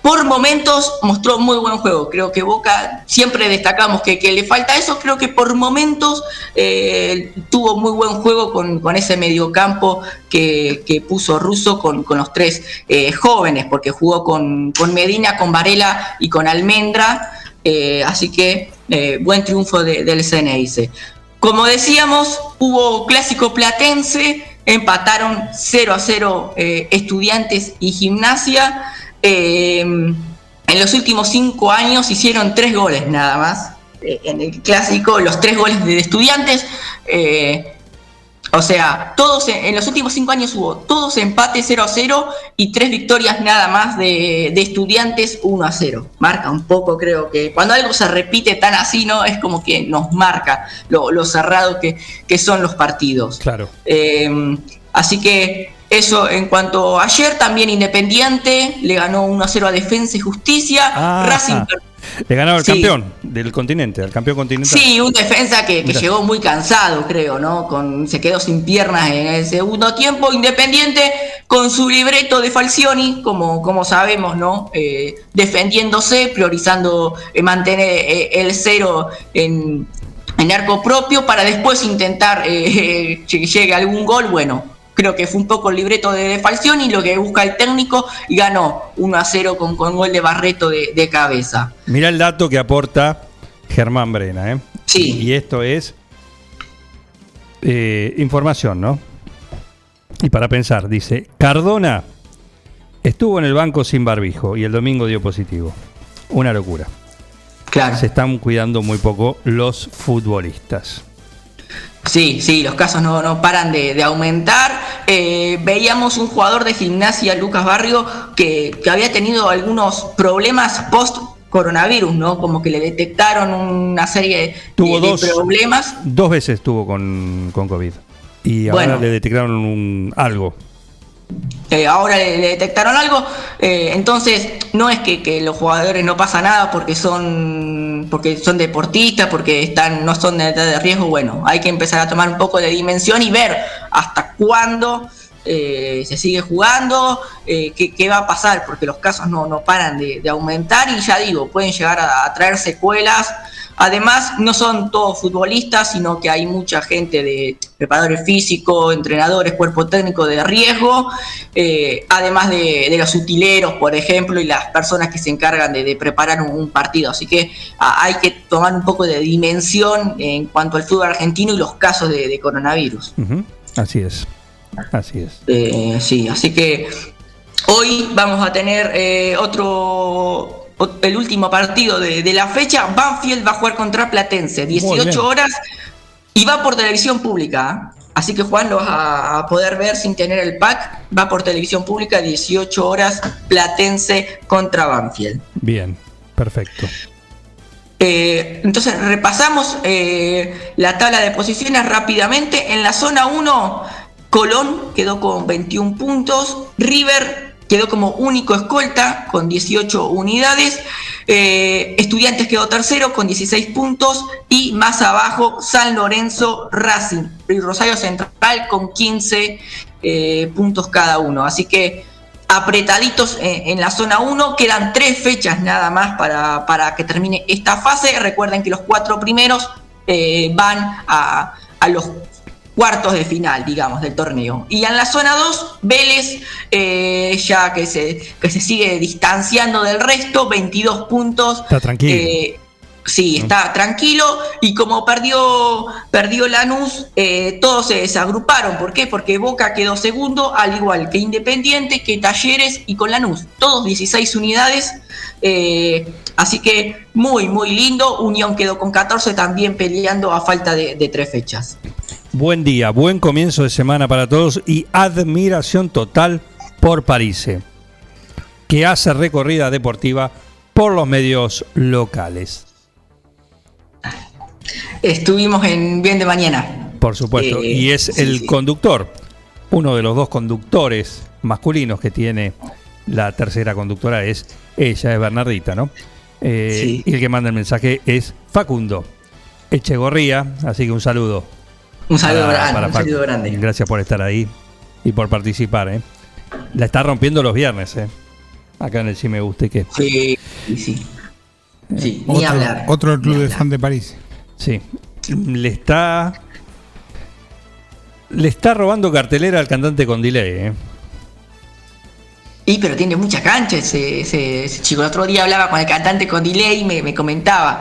[SPEAKER 4] Por momentos mostró muy buen juego. Creo que Boca, siempre destacamos que, que le falta eso. Creo que por momentos eh, tuvo muy buen juego con, con ese mediocampo que, que puso Russo con, con los tres eh, jóvenes, porque jugó con, con Medina, con Varela y con Almendra. Eh, así que eh, buen triunfo de- del CNIC. Como decíamos, hubo clásico platense, empataron 0 a 0 eh, estudiantes y gimnasia. Eh, en los últimos cinco años hicieron tres goles nada más. en el clásico, los tres goles de estudiantes. O sea, todos en, en los últimos cinco años hubo todos empates 0 a 0 y tres victorias nada más de, de estudiantes 1 a 0. Marca un poco, creo que cuando algo se repite tan así, ¿no? Es como que nos marca lo, lo cerrado que, que son los partidos.
[SPEAKER 1] Claro.
[SPEAKER 4] Eh, así que eso en cuanto a ayer, también Independiente le ganó 1 a 0 a Defensa y Justicia.
[SPEAKER 1] Ah,
[SPEAKER 4] Racing
[SPEAKER 1] ah. Le ganaba al
[SPEAKER 4] Sí.
[SPEAKER 1] campeón del continente, al campeón continental.
[SPEAKER 4] Sí, un defensa que, que llegó muy cansado, creo, ¿no? Con, se quedó sin piernas en el segundo tiempo. Independiente con su libreto de Falcioni, como, como sabemos, ¿no? Eh, defendiéndose, priorizando eh, mantener eh, el cero en, en arco propio para después intentar eh, que llegue algún gol. Bueno, creo que fue un poco el libreto de, de Falcioni, lo que busca el técnico, y ganó 1 a 0 con, con gol de Barreto de, de cabeza.
[SPEAKER 1] Mira el dato que aporta Germán Brena, ¿eh?
[SPEAKER 4] Sí.
[SPEAKER 1] Y esto es eh, información, ¿no? Y para pensar, dice, Cardona estuvo en el banco sin barbijo y el domingo dio positivo. Una locura.
[SPEAKER 4] Claro.
[SPEAKER 1] Se están cuidando muy poco los futbolistas.
[SPEAKER 4] Sí, sí, los casos no, no paran de, de aumentar. Eh, veíamos un jugador de gimnasia, Lucas Barrio, que, que había tenido algunos problemas post coronavirus, ¿no? Como que le detectaron una serie de,
[SPEAKER 1] Tuvo
[SPEAKER 4] de
[SPEAKER 1] dos,
[SPEAKER 4] problemas.
[SPEAKER 1] dos veces estuvo con, con COVID. Y ahora
[SPEAKER 4] Bueno.
[SPEAKER 1] le detectaron un, algo.
[SPEAKER 4] Eh, ahora le, detectaron algo, eh, entonces no es que, los jugadores no pasa nada porque son porque son deportistas, porque están no son de de riesgo, bueno, hay que empezar a tomar un poco de dimensión y ver hasta cuándo eh, se sigue jugando, eh, qué, qué va a pasar, porque los casos no, no paran de, aumentar y ya digo, pueden llegar a, traer secuelas. Además, no son todos futbolistas, sino que hay mucha gente de preparadores físicos, entrenadores, cuerpo técnico de riesgo, eh, además de, de los utileros, por ejemplo, y las personas que se encargan de, preparar un, partido. Así que hay que tomar un poco de dimensión en cuanto al fútbol argentino y los casos de, coronavirus.
[SPEAKER 1] Así es. Así es.
[SPEAKER 4] Eh, sí, así que hoy vamos a tener eh, otro, ot- el último partido de, de la fecha. Banfield va a jugar contra Platense,
[SPEAKER 1] bien.
[SPEAKER 4] 18 horas y va por televisión pública. ¿eh? Así que Juan lo vas a, a poder ver sin tener el pack. Va por televisión pública, 18 horas, Platense contra Banfield.
[SPEAKER 1] Bien. Perfecto.
[SPEAKER 4] Eh, entonces repasamos eh, la tabla de posiciones rápidamente. En la zona 1, Colón quedó con 21 puntos. River quedó como único escolta con 18 unidades. Eh, Estudiantes quedó tercero con 16 puntos. Y más abajo, San Lorenzo Racing y Rosario Central con 15 eh, puntos cada uno. Así que apretaditos en, la zona 1. Quedan tres fechas nada más para, para que termine esta fase. Recuerden que los cuatro primeros eh, van a, a los cuartos de final, digamos, del torneo. Y en la zona 2, Vélez, eh, ya que se, que se sigue distanciando del resto, 22 puntos.
[SPEAKER 1] Está tranquilo.
[SPEAKER 4] Eh, Sí, está tranquilo y como perdió, perdió Lanús, eh, todos se desagruparon. ¿Por qué? Porque Boca quedó segundo, al igual que Independiente, que Talleres y con Lanús. Todos 16 unidades. eh, así que muy, muy lindo. Unión quedó con 14 también peleando a falta de, de tres fechas.
[SPEAKER 1] Buen día, buen comienzo de semana para todos y admiración total por Parise, que hace recorrida deportiva por los medios locales.
[SPEAKER 4] Estuvimos en Bien de Mañana.
[SPEAKER 1] Por supuesto,
[SPEAKER 4] Eh,
[SPEAKER 1] y es
[SPEAKER 4] sí,
[SPEAKER 1] el
[SPEAKER 4] sí.
[SPEAKER 1] conductor, uno de los dos conductores masculinos que tiene la tercera conductora es ella, es Bernardita, ¿no? Eh,
[SPEAKER 4] Sí.
[SPEAKER 1] Y el que manda el mensaje es Facundo Echegorría, así que un saludo.
[SPEAKER 4] Un saludo
[SPEAKER 1] para-
[SPEAKER 4] grande.
[SPEAKER 1] para
[SPEAKER 4] un saludo grande.
[SPEAKER 1] Gracias por estar ahí y por participar, ¿eh? La está rompiendo los viernes, ¿eh? Acá en el Sí Me Guste que.
[SPEAKER 4] Sí, sí, sí. Sí, ni
[SPEAKER 2] Otro,
[SPEAKER 4] hablar.
[SPEAKER 2] otro
[SPEAKER 4] ni
[SPEAKER 2] club de
[SPEAKER 4] hablar.
[SPEAKER 2] fan de París.
[SPEAKER 1] Sí. Le está. Le está robando cartelera al cantante con delay, ¿eh?
[SPEAKER 4] Y pero tiene mucha cancha ese, ese- ese chico. El otro día hablaba con el cantante con delay y me, me comentaba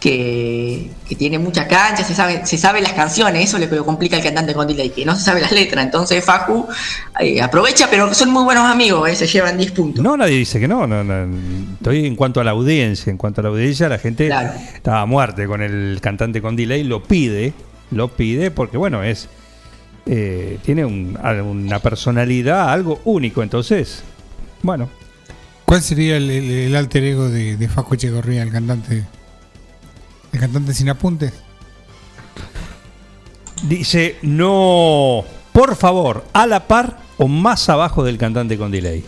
[SPEAKER 4] que, que tiene mucha cancha, se sabe, se sabe las canciones, eso es lo que lo complica al cantante con delay, que no se sabe las letras. Entonces Facu eh, aprovecha, pero son muy buenos amigos, eh, se llevan 10 puntos.
[SPEAKER 1] No, nadie dice que no, no, no. Estoy en cuanto a la audiencia. En cuanto a la audiencia, la gente
[SPEAKER 4] Claro.
[SPEAKER 1] estaba a muerte con el cantante con delay. Lo pide, lo pide porque, bueno, es. eh, tiene un- una personalidad, algo único. Entonces, bueno,
[SPEAKER 2] ¿Cuál sería el, el- el alter ego de, de Facu Echegorría, el cantante? ¿El cantante sin apuntes?
[SPEAKER 1] dice: no, por favor, a la par o más abajo del cantante con delay.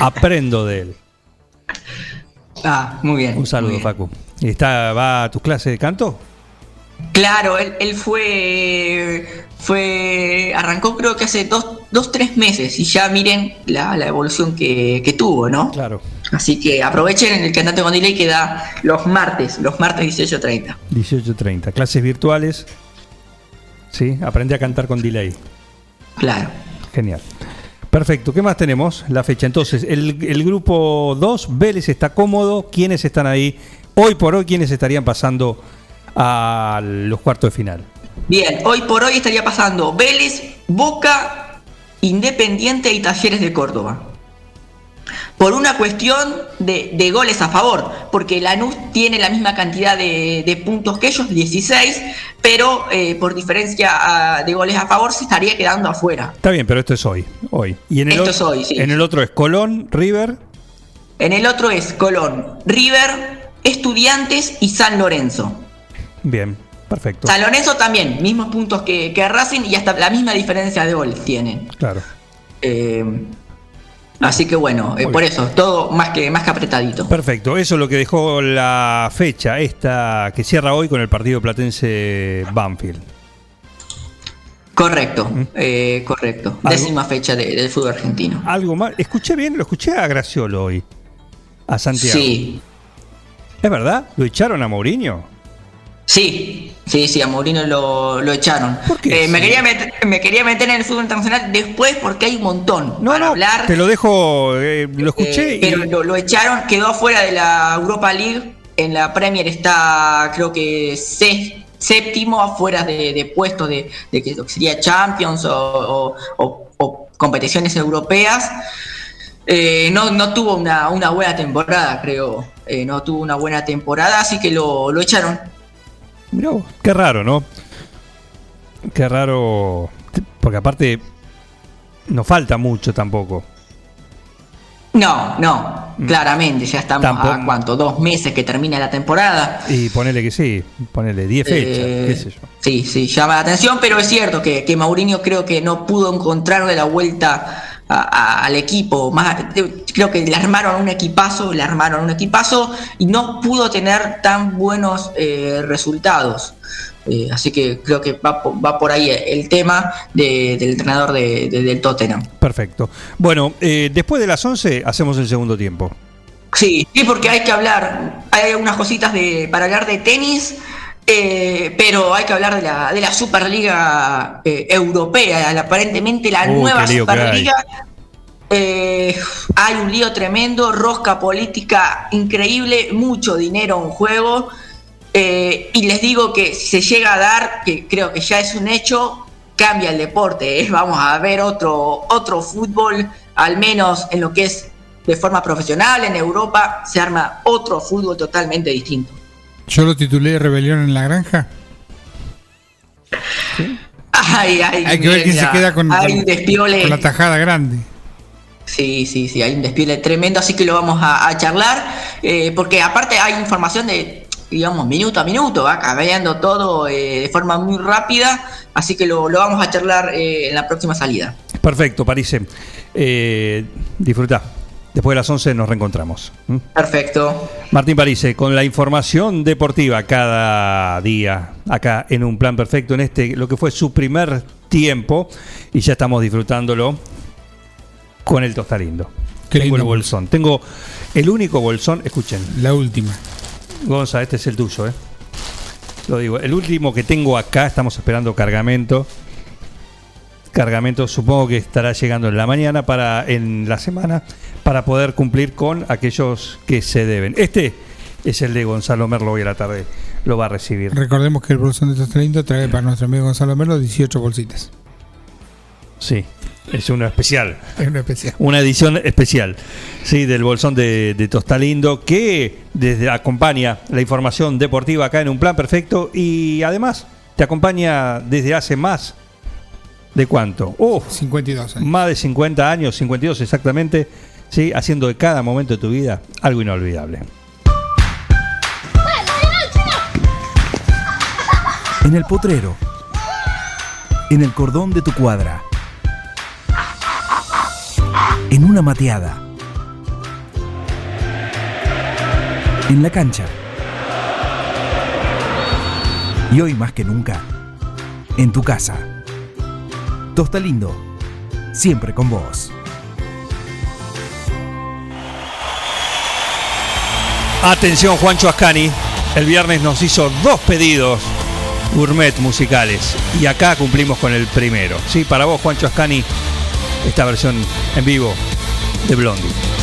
[SPEAKER 1] Aprendo de él.
[SPEAKER 4] Ah, muy bien.
[SPEAKER 1] Un saludo,
[SPEAKER 4] bien.
[SPEAKER 1] Facu. ¿Está, ¿Va a tus clases de canto?
[SPEAKER 4] Claro, él, él fue, fue, arrancó creo que hace dos, dos tres meses y ya miren la, la evolución que, que tuvo, ¿no?
[SPEAKER 1] Claro.
[SPEAKER 4] Así que aprovechen el cantante con delay que da los martes, los martes 18.30.
[SPEAKER 1] 18.30. Clases virtuales. Sí, aprende a cantar con delay.
[SPEAKER 4] Claro.
[SPEAKER 1] Genial. Perfecto. ¿Qué más tenemos? La fecha. Entonces, el, el grupo 2, Vélez está cómodo. ¿Quiénes están ahí? Hoy por hoy, ¿quiénes estarían pasando a los cuartos de final?
[SPEAKER 4] Bien, hoy por hoy estaría pasando Vélez, Boca, Independiente y Talleres de Córdoba. por una cuestión de, de goles a favor, porque Lanús tiene la misma cantidad de, de puntos que ellos, 16, pero eh, por diferencia ah, de goles a favor se estaría quedando afuera.
[SPEAKER 1] Está bien, pero esto es hoy. hoy. Y en el,
[SPEAKER 4] Esto
[SPEAKER 1] otro-
[SPEAKER 4] es hoy, sí.
[SPEAKER 1] en el otro es Colón, River.
[SPEAKER 4] En el otro es Colón, River, Estudiantes y San Lorenzo.
[SPEAKER 1] Bien, perfecto.
[SPEAKER 4] San Lorenzo también, mismos puntos que, que Racing y hasta la misma diferencia de goles tienen.
[SPEAKER 1] Claro.
[SPEAKER 4] Eh, así que bueno, eh, por eso, todo más que, más que apretadito.
[SPEAKER 1] Perfecto, eso es lo que dejó la fecha esta que cierra hoy con el partido platense Banfield.
[SPEAKER 4] Correcto, eh, correcto.
[SPEAKER 1] ¿Algo?
[SPEAKER 4] Décima fecha de- del fútbol argentino.
[SPEAKER 1] Algo más, escuché bien, lo escuché a Graciolo hoy, a Santiago.
[SPEAKER 4] Sí,
[SPEAKER 1] ¿Es verdad? ¿Lo echaron a Mourinho?
[SPEAKER 4] Sí, sí, sí, a Mourinho lo, lo echaron.
[SPEAKER 1] ¿Por qué?
[SPEAKER 4] Eh, me, quería meter, me quería meter en el fútbol internacional después porque hay un montón
[SPEAKER 1] No,
[SPEAKER 4] para
[SPEAKER 1] no,
[SPEAKER 4] hablar.
[SPEAKER 1] te lo dejo, eh, lo escuché
[SPEAKER 4] Eh, pero
[SPEAKER 1] y...
[SPEAKER 4] lo, lo echaron, quedó afuera de la Europa League. En la Premier está, creo que sé- séptimo, afuera de, de puestos de, de que sería Champions o, o- o- o competiciones europeas. Eh, no, no tuvo una, una buena temporada, creo. Eh, no tuvo una buena temporada, así que lo, lo echaron.
[SPEAKER 1] Mirá vos, qué raro, ¿no? Qué raro, porque aparte no falta mucho tampoco.
[SPEAKER 4] No, no, claramente, ya estamos a cuánto, dos meses que termina la temporada.
[SPEAKER 1] Y ponele que sí, ponele 10 fechas,
[SPEAKER 4] Eh,
[SPEAKER 1] qué sé yo.
[SPEAKER 4] Sí, sí, llama la atención, pero es cierto que, que Mourinho creo que no pudo encontrarle la vuelta a- a- al equipo. Más, creo que le armaron un equipazo, le armaron un equipazo y no pudo tener tan buenos eh, resultados. Eh, así que creo que va, va por ahí el tema de- del entrenador de- de- del Tottenham.
[SPEAKER 1] Perfecto. Bueno, eh, después de las 11 hacemos el segundo tiempo.
[SPEAKER 4] Sí, sí, porque hay que hablar, hay algunas cositas de, para hablar de tenis, eh, pero hay que hablar de la, de la Superliga eh, Europea, aparentemente la
[SPEAKER 1] Uh,
[SPEAKER 4] nueva
[SPEAKER 1] hay.
[SPEAKER 4] Superliga. Eh, hay un lío tremendo, rosca política increíble, mucho dinero en juego. eh, y les digo que si se llega a dar, que creo que ya es un hecho, cambia el deporte. Vamos a ver otro, otro fútbol, al menos en lo que es de forma profesional. En Europa se arma otro fútbol totalmente distinto.
[SPEAKER 2] Yo lo titulé Rebelión en la Granja.
[SPEAKER 4] Ay, ay,
[SPEAKER 2] Hay que ver quién
[SPEAKER 4] mira,
[SPEAKER 2] se queda con, la tajada grande.
[SPEAKER 4] Sí, sí, sí, hay un despiole tremendo, así que lo vamos a, a charlar, eh, porque aparte hay información de, digamos, minuto a minuto, va cambiando todo eh, de forma muy rápida, así que lo, lo vamos a charlar eh, en la próxima salida.
[SPEAKER 1] Perfecto, Parise. Eh, disfruta. Después de las 11 nos reencontramos. ¿Mm?
[SPEAKER 4] Perfecto.
[SPEAKER 1] Martín Parise, con la información deportiva cada día, acá en un plan perfecto, en este, lo que fue su primer tiempo, y ya estamos disfrutándolo con el Tostalindo.
[SPEAKER 2] Qué
[SPEAKER 1] Tengo el
[SPEAKER 2] lindo.
[SPEAKER 1] bolsón. Tengo el único bolsón, escuchen,
[SPEAKER 2] La última.
[SPEAKER 1] Gonza, este es el tuyo, ¿eh? Lo digo, el último que tengo acá, estamos esperando cargamento. Cargamento supongo que estará llegando en la mañana para en la semana para poder cumplir con aquellos que se deben. Este es el de Gonzalo Merlo hoy a la tarde lo va a recibir.
[SPEAKER 2] Recordemos que el bolsón de Tostalindo trae para nuestro amigo Gonzalo Melo 18 bolsitas.
[SPEAKER 1] Sí, es una especial.
[SPEAKER 2] Es una especial.
[SPEAKER 1] Una edición especial, sí, del bolsón de, de Tostalindo, que desde acompaña la información deportiva acá en un plan perfecto y además te acompaña desde hace más de cuánto? ¡Uh!
[SPEAKER 2] 52 años.
[SPEAKER 1] Más de 50 años, 52 exactamente, sí, haciendo de cada momento de tu vida algo inolvidable.
[SPEAKER 3] En el potrero. En el cordón de tu cuadra. En una mateada. En la cancha. Y hoy más que nunca, en tu casa. Tosta Lindo, siempre con vos.
[SPEAKER 1] Atención Juancho Ascani, el viernes nos hizo dos pedidos gourmet musicales y acá cumplimos con el primero. Sí, para vos Juancho Ascani, esta versión en vivo de Blondie.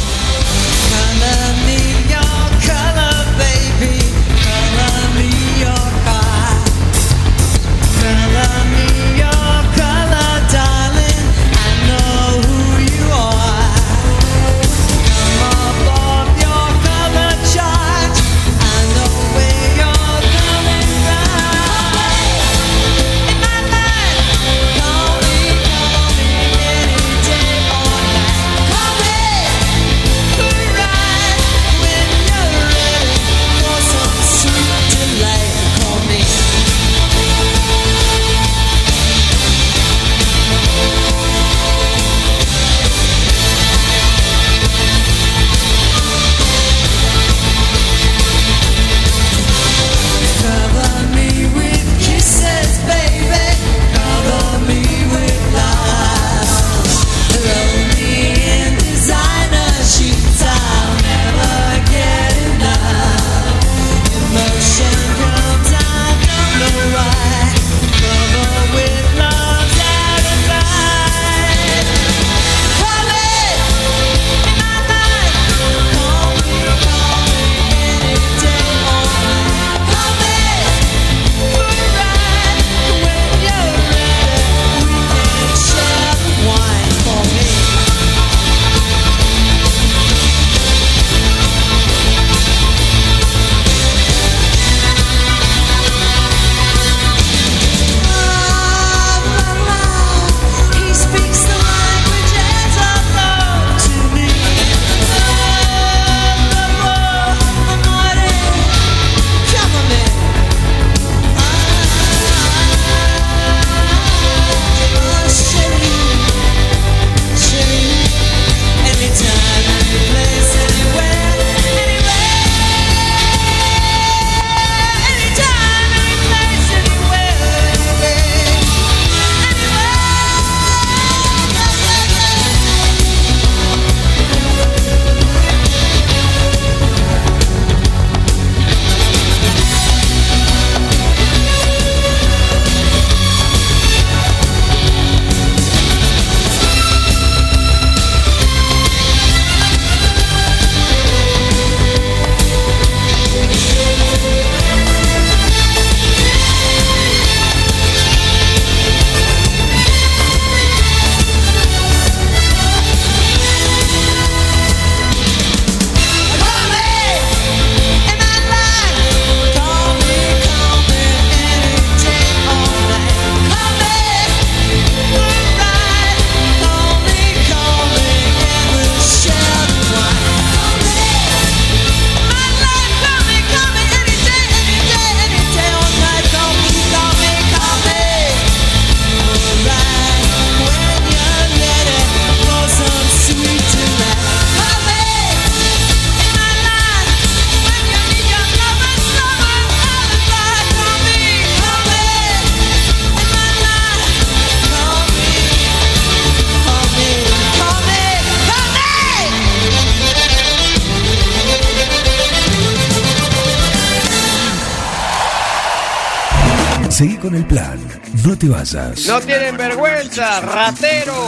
[SPEAKER 11] No te vayas.
[SPEAKER 12] No tienen vergüenza, ratero.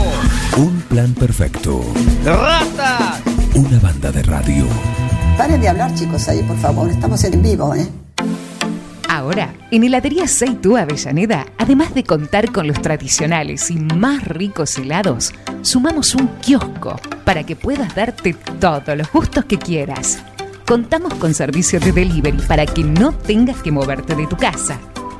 [SPEAKER 11] Un plan perfecto.
[SPEAKER 12] Ratas.
[SPEAKER 11] Una banda de radio.
[SPEAKER 10] Paren de hablar, chicos, ahí, por favor. Estamos en vivo, ¿eh?
[SPEAKER 13] Ahora, en Heladería Seitú Avellaneda, además de contar con los tradicionales y más ricos helados, sumamos un kiosco para que puedas darte todos los gustos que quieras. Contamos con servicio de delivery para que no tengas que moverte de tu casa.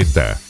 [SPEAKER 14] Preta.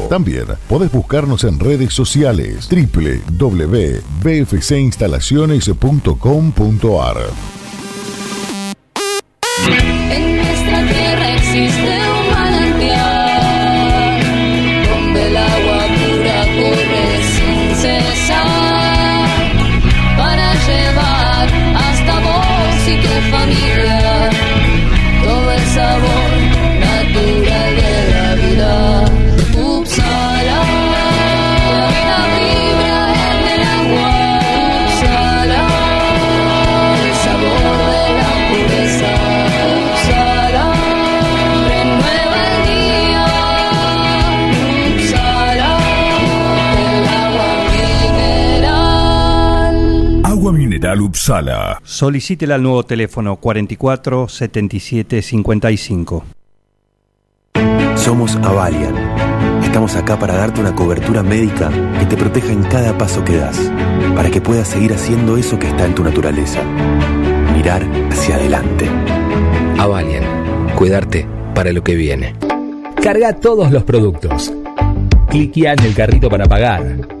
[SPEAKER 15] También podés buscarnos en redes sociales www.bfcinstalaciones.com.ar.
[SPEAKER 16] Upsala.
[SPEAKER 1] Solicítela al nuevo teléfono 44 77 55.
[SPEAKER 17] Somos Avalian. Estamos acá para darte una cobertura médica que te proteja en cada paso que das, para que puedas seguir haciendo eso que está en tu naturaleza. Mirar hacia adelante.
[SPEAKER 18] Avalian, cuidarte para lo que viene.
[SPEAKER 19] Carga todos los productos. Cliquea en el carrito para pagar.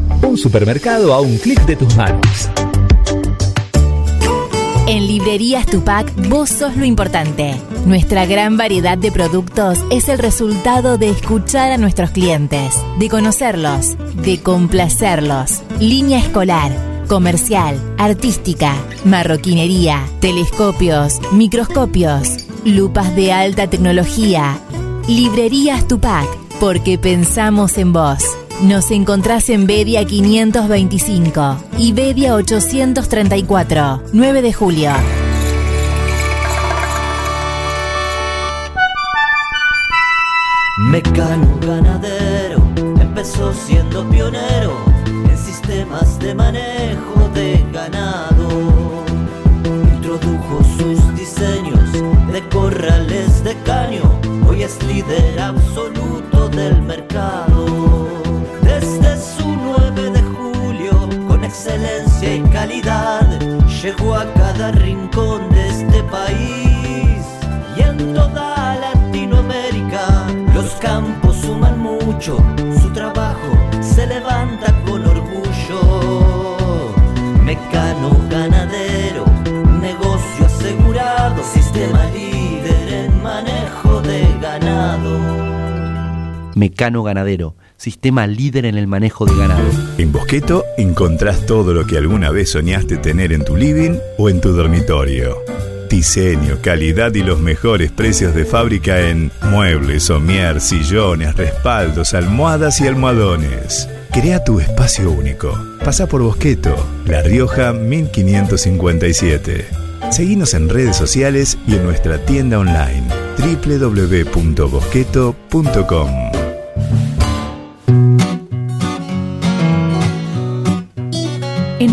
[SPEAKER 19] Un supermercado a un clic de tus manos.
[SPEAKER 20] En Librerías Tupac, vos sos lo importante. Nuestra gran variedad de productos es el resultado de escuchar a nuestros clientes, de conocerlos, de complacerlos. Línea escolar, comercial, artística, marroquinería, telescopios, microscopios, lupas de alta tecnología. Librerías Tupac, porque pensamos en vos. Nos encontrás en Bedia 525 y Bedia 834, 9 de julio.
[SPEAKER 21] Mecano ganadero empezó siendo pionero en sistemas de manejo de ganado. Introdujo sus diseños de corrales de caño, hoy es líder absoluto del mercado. Rincón de este país y en toda Latinoamérica. Los campos suman mucho, su trabajo se levanta Mecano Ganadero, sistema líder en
[SPEAKER 22] el manejo de ganado.
[SPEAKER 23] En Bosqueto encontrás todo lo que alguna vez soñaste tener en tu living o en tu dormitorio. Diseño, calidad y los mejores precios de fábrica en muebles, somier, sillones, respaldos, almohadas y almohadones. Crea tu espacio único. Pasa por Bosqueto, La Rioja 1557. Seguinos en redes sociales y en nuestra tienda online www.bosqueto.com.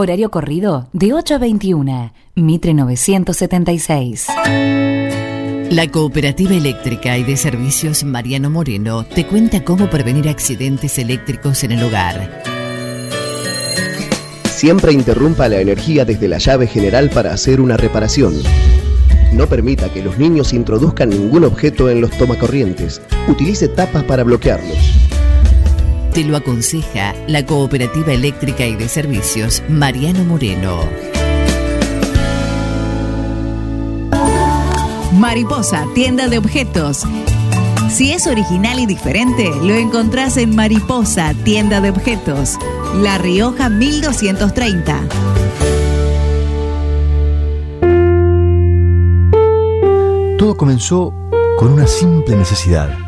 [SPEAKER 24] Horario corrido de 8 a 21. Mitre 976.
[SPEAKER 25] La Cooperativa Eléctrica y de Servicios Mariano Moreno te cuenta cómo prevenir accidentes eléctricos en el hogar.
[SPEAKER 26] Siempre interrumpa la energía desde la llave general para hacer una reparación. No permita que los niños introduzcan ningún objeto en los tomacorrientes. Utilice tapas para bloquearlos.
[SPEAKER 25] Te lo aconseja la Cooperativa Eléctrica y de Servicios Mariano Moreno.
[SPEAKER 27] Mariposa, tienda de objetos. Si es original y diferente, lo encontrás en Mariposa, tienda de objetos. La Rioja 1230.
[SPEAKER 17] Todo comenzó con una simple necesidad,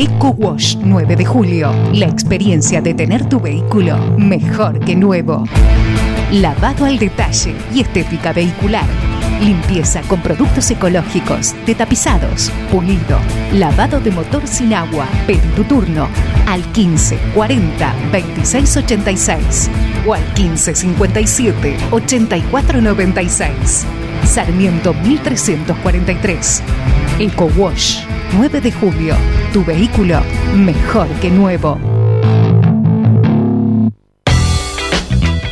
[SPEAKER 13] Eco Wash 9 de julio. La experiencia de tener tu vehículo mejor que nuevo. Lavado al detalle y estética vehicular. Limpieza con productos ecológicos, de tapizados, pulido, lavado de motor sin agua. Pedí tu turno al 15 40 26 86 o al 15 57 84 96. Sarmiento 1343. Eco Wash 9 de julio. Tu vehículo mejor que nuevo.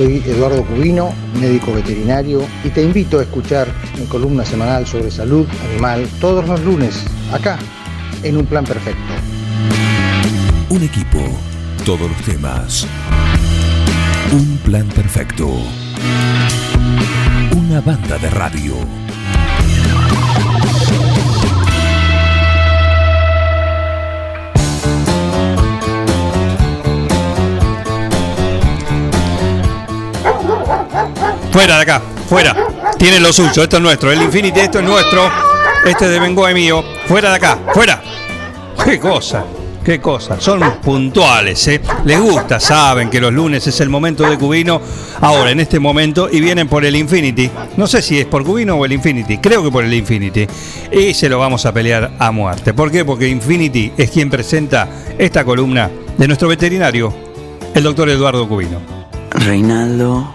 [SPEAKER 28] Soy Eduardo Cubino, médico veterinario, y te invito a escuchar mi columna semanal sobre salud animal todos los lunes, acá, en Un Plan Perfecto.
[SPEAKER 29] Un equipo, todos los temas. Un plan perfecto. Una banda de radio.
[SPEAKER 1] Fuera de acá, fuera. Tiene lo suyo, esto es nuestro. El Infinity, esto es nuestro. Este de Bengoa es mío. Fuera de acá, fuera. Qué cosa, qué cosa. Son puntuales, ¿eh? Les gusta, saben que los lunes es el momento de Cubino. Ahora, en este momento, y vienen por el Infinity. No sé si es por Cubino o el Infinity. Creo que por el Infinity. Y se lo vamos a pelear a muerte. ¿Por qué? Porque Infinity es quien presenta esta columna de nuestro veterinario, el doctor Eduardo Cubino.
[SPEAKER 30] Reinaldo,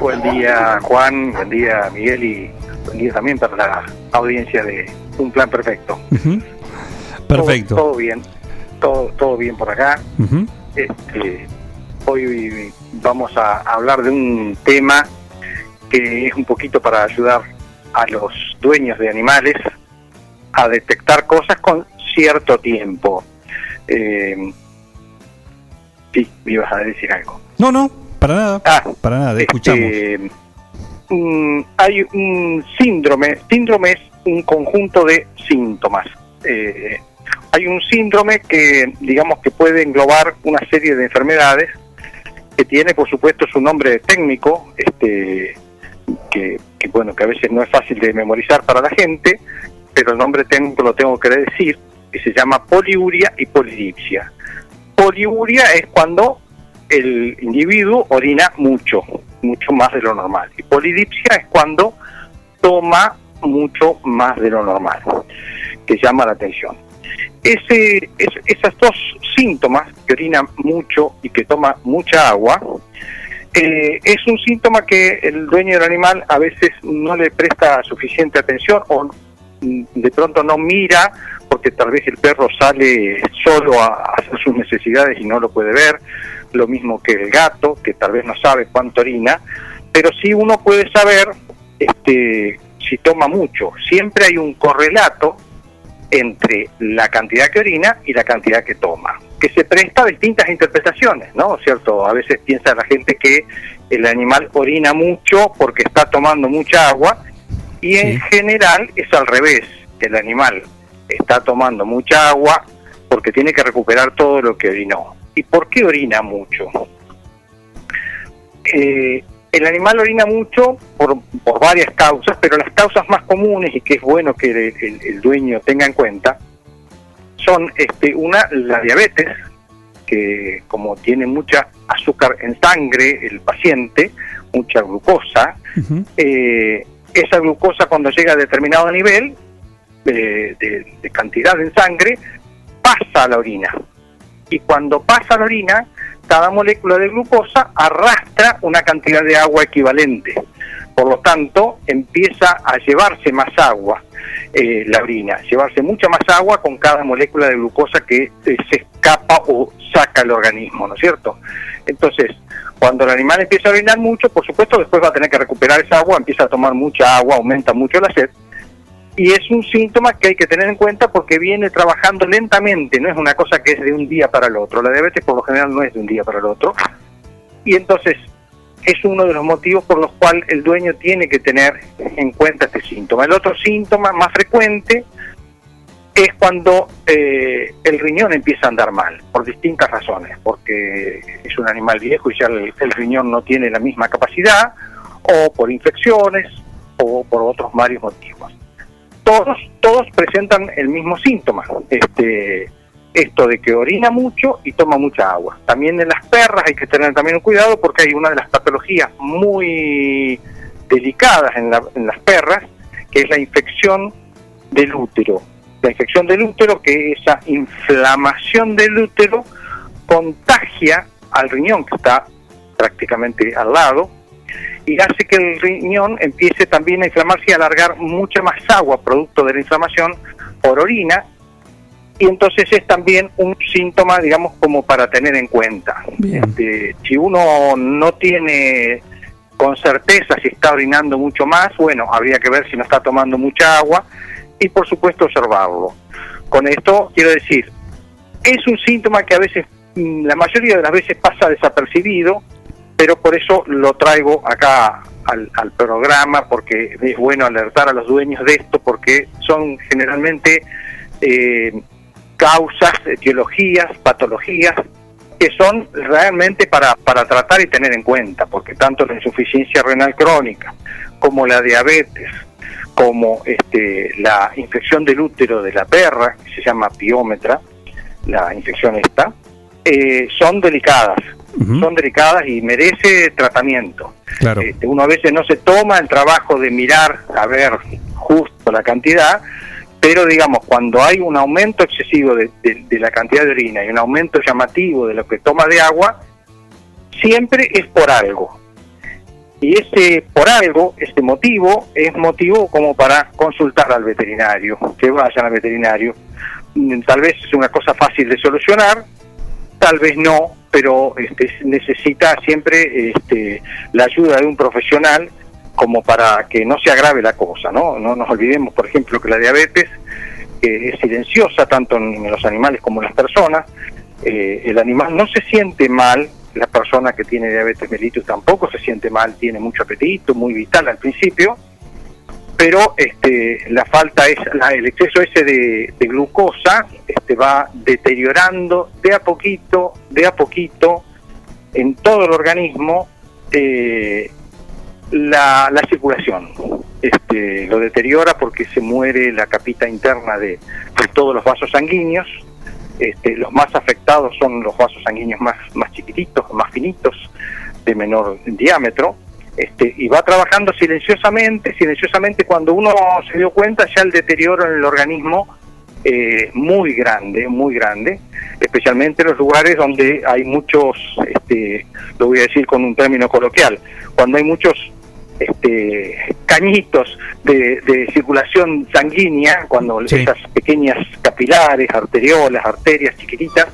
[SPEAKER 31] Buen día, Juan. Buen día, Miguel. Y buen día también para la audiencia de Un Plan Perfecto.
[SPEAKER 1] Perfecto.
[SPEAKER 31] Todo, todo bien. Todo, todo bien por acá. Este, hoy vamos a hablar de un tema que es un poquito para ayudar a los dueños de animales a detectar cosas con cierto tiempo. Eh, sí, me ibas a decir algo.
[SPEAKER 1] No, no, para nada. para nada, escuchamos.
[SPEAKER 31] Este, mm, hay un síndrome. Síndrome es un conjunto de síntomas. Eh, hay un síndrome que, digamos, que puede englobar una serie de enfermedades que tiene, por supuesto, su nombre técnico, este, que, que, bueno, que a veces no es fácil de memorizar para la gente, pero el nombre técnico lo tengo que decir, que se llama poliuria y polidipsia. Poliuria es cuando el individuo orina mucho, mucho más de lo normal. Y polidipsia es cuando toma mucho más de lo normal, que llama la atención. Ese, es- esos dos síntomas, que orina mucho y que toma mucha agua, eh, es un síntoma que el dueño del animal a veces no le presta suficiente atención o de pronto no mira porque tal vez el perro sale solo a hacer sus necesidades y no lo puede ver, lo mismo que el gato, que tal vez no sabe cuánto orina, pero sí uno puede saber este, si toma mucho. Siempre hay un correlato entre la cantidad que orina y la cantidad que toma, que se presta a distintas interpretaciones, ¿no? ¿Cierto? A veces piensa la gente que el animal orina mucho porque está tomando mucha agua y en general es al revés, el animal está tomando mucha agua porque tiene que recuperar todo lo que orinó. ¿Y por qué orina mucho? Eh, el animal orina mucho por, por varias causas, pero las causas más comunes y que es bueno que el, el- el dueño tenga en cuenta son este, una, la diabetes, que como tiene mucha azúcar en sangre el paciente, mucha glucosa, eh, esa glucosa cuando llega a determinado nivel de, de- de cantidad en sangre pasa a la orina. Y cuando pasa a la orina, cada molécula de glucosa arrastra una cantidad de agua equivalente. Por lo tanto, empieza a llevarse más agua eh, la orina, llevarse mucha más agua con cada molécula de glucosa que eh, se escapa o saca el organismo, ¿no es cierto? Entonces, cuando el animal empieza a orinar mucho, por supuesto después va a tener que recuperar esa agua, empieza a tomar mucha agua, aumenta mucho la sed, y es un síntoma que hay que tener en cuenta porque viene trabajando lentamente, no es una cosa que es de un día para el otro. La diabetes por lo general no es de un día para el otro. Y entonces es uno de los motivos por los cuales el dueño tiene que tener en cuenta este síntoma. El otro síntoma más frecuente es cuando eh, el riñón empieza a andar mal, por distintas razones, porque es un animal viejo y ya el, el riñón no tiene la misma capacidad, o por infecciones, o por otros varios motivos todos, todos presentan el mismo síntoma, este, esto de que orina mucho y toma mucha agua. También en las perras hay que tener también un cuidado porque hay una de las patologías muy delicadas en, la- en las perras, que es la infección del útero. La infección del útero, que esa inflamación del útero contagia al riñón que está prácticamente al lado, y hace que el riñón empiece también a inflamarse y a alargar mucha más agua producto de la inflamación por orina. Y entonces es también un síntoma digamos como para tener en cuenta. Este, si uno no tiene con certeza si está orinando mucho más bueno habría que ver si no está tomando mucha agua y por supuesto observarlo. Con esto quiero decir es un síntoma que a veces mm, la mayoría de las veces pasa desapercibido pero por eso lo traigo acá al, al programa, porque es bueno alertar a los dueños de esto, porque son generalmente eh, causas, etiologías, patologías que son realmente para, para tratar y tener en cuenta, porque tanto la insuficiencia renal crónica como la diabetes, como este, la infección del útero de la perra, que se llama piómetra, la infección esta, eh, son delicadas, son delicadas y merece tratamiento.
[SPEAKER 1] Claro.
[SPEAKER 31] Este, uno a veces no se toma el trabajo de mirar a ver justo la cantidad, pero digamos, cuando hay un aumento excesivo de, de- de la cantidad de orina y un aumento llamativo de lo que toma de agua, siempre es por algo. Y ese por algo, este motivo, es motivo como para consultar al veterinario, que vayan al veterinario. Mm, Tal vez es una cosa fácil de solucionar, tal vez no, pero este, necesita siempre este, la ayuda de un profesional como para que no se agrave la cosa, ¿no? No nos olvidemos, por ejemplo, que la diabetes es silenciosa tanto en los animales como en las personas. Eh, el animal no se siente mal, la persona que tiene diabetes mellitus tampoco se siente mal, tiene mucho apetito, muy vital al principio, pero este, la falta es la- el exceso ese de, glucosa este, va deteriorando de a poquito, de a poquito en todo el organismo eh, la, la circulación. Este, lo deteriora porque se muere la capita interna de, de todos los vasos sanguíneos. Este, los más afectados son los vasos sanguíneos más, más chiquititos, más finitos, de menor diámetro. Este, y va trabajando silenciosamente, silenciosamente cuando uno se dio cuenta ya el deterioro en el organismo eh, muy grande, muy grande, especialmente en los lugares donde hay muchos, este, lo voy a decir con un término coloquial, cuando hay muchos este, cañitos de, de circulación sanguínea, cuando esas pequeñas capilares, arteriolas, arterias chiquititas,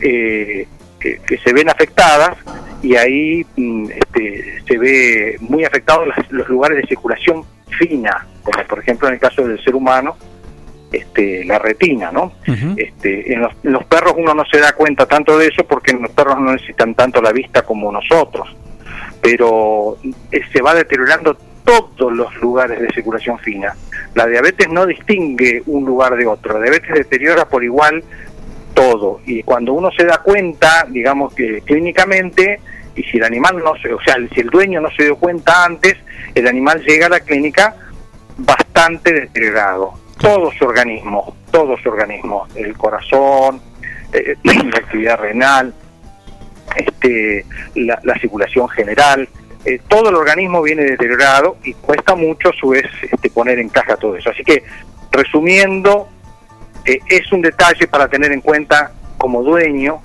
[SPEAKER 31] eh, que, que se ven afectadas y ahí mm, este, se ve muy afectados los lugares de circulación fina, como por ejemplo en el caso del ser humano, este, la retina, ¿no? Este, en, los, en los perros uno no se da cuenta tanto de eso porque los perros no necesitan tanto la vista como nosotros, pero eh, se va deteriorando todos los lugares de circulación fina. La diabetes no distingue un lugar de otro, la diabetes deteriora por igual todo y cuando uno se da cuenta, digamos que clínicamente, y si el animal no se, o sea, si el dueño no se dio cuenta antes, el animal llega a la clínica bastante deteriorado. Todo su organismo, todo su organismo, el corazón, eh, la actividad renal, este, la, la circulación general, eh, todo el organismo viene deteriorado y cuesta mucho a su vez este, poner en caja todo eso. Así que, resumiendo, eh, es un detalle para tener en cuenta como dueño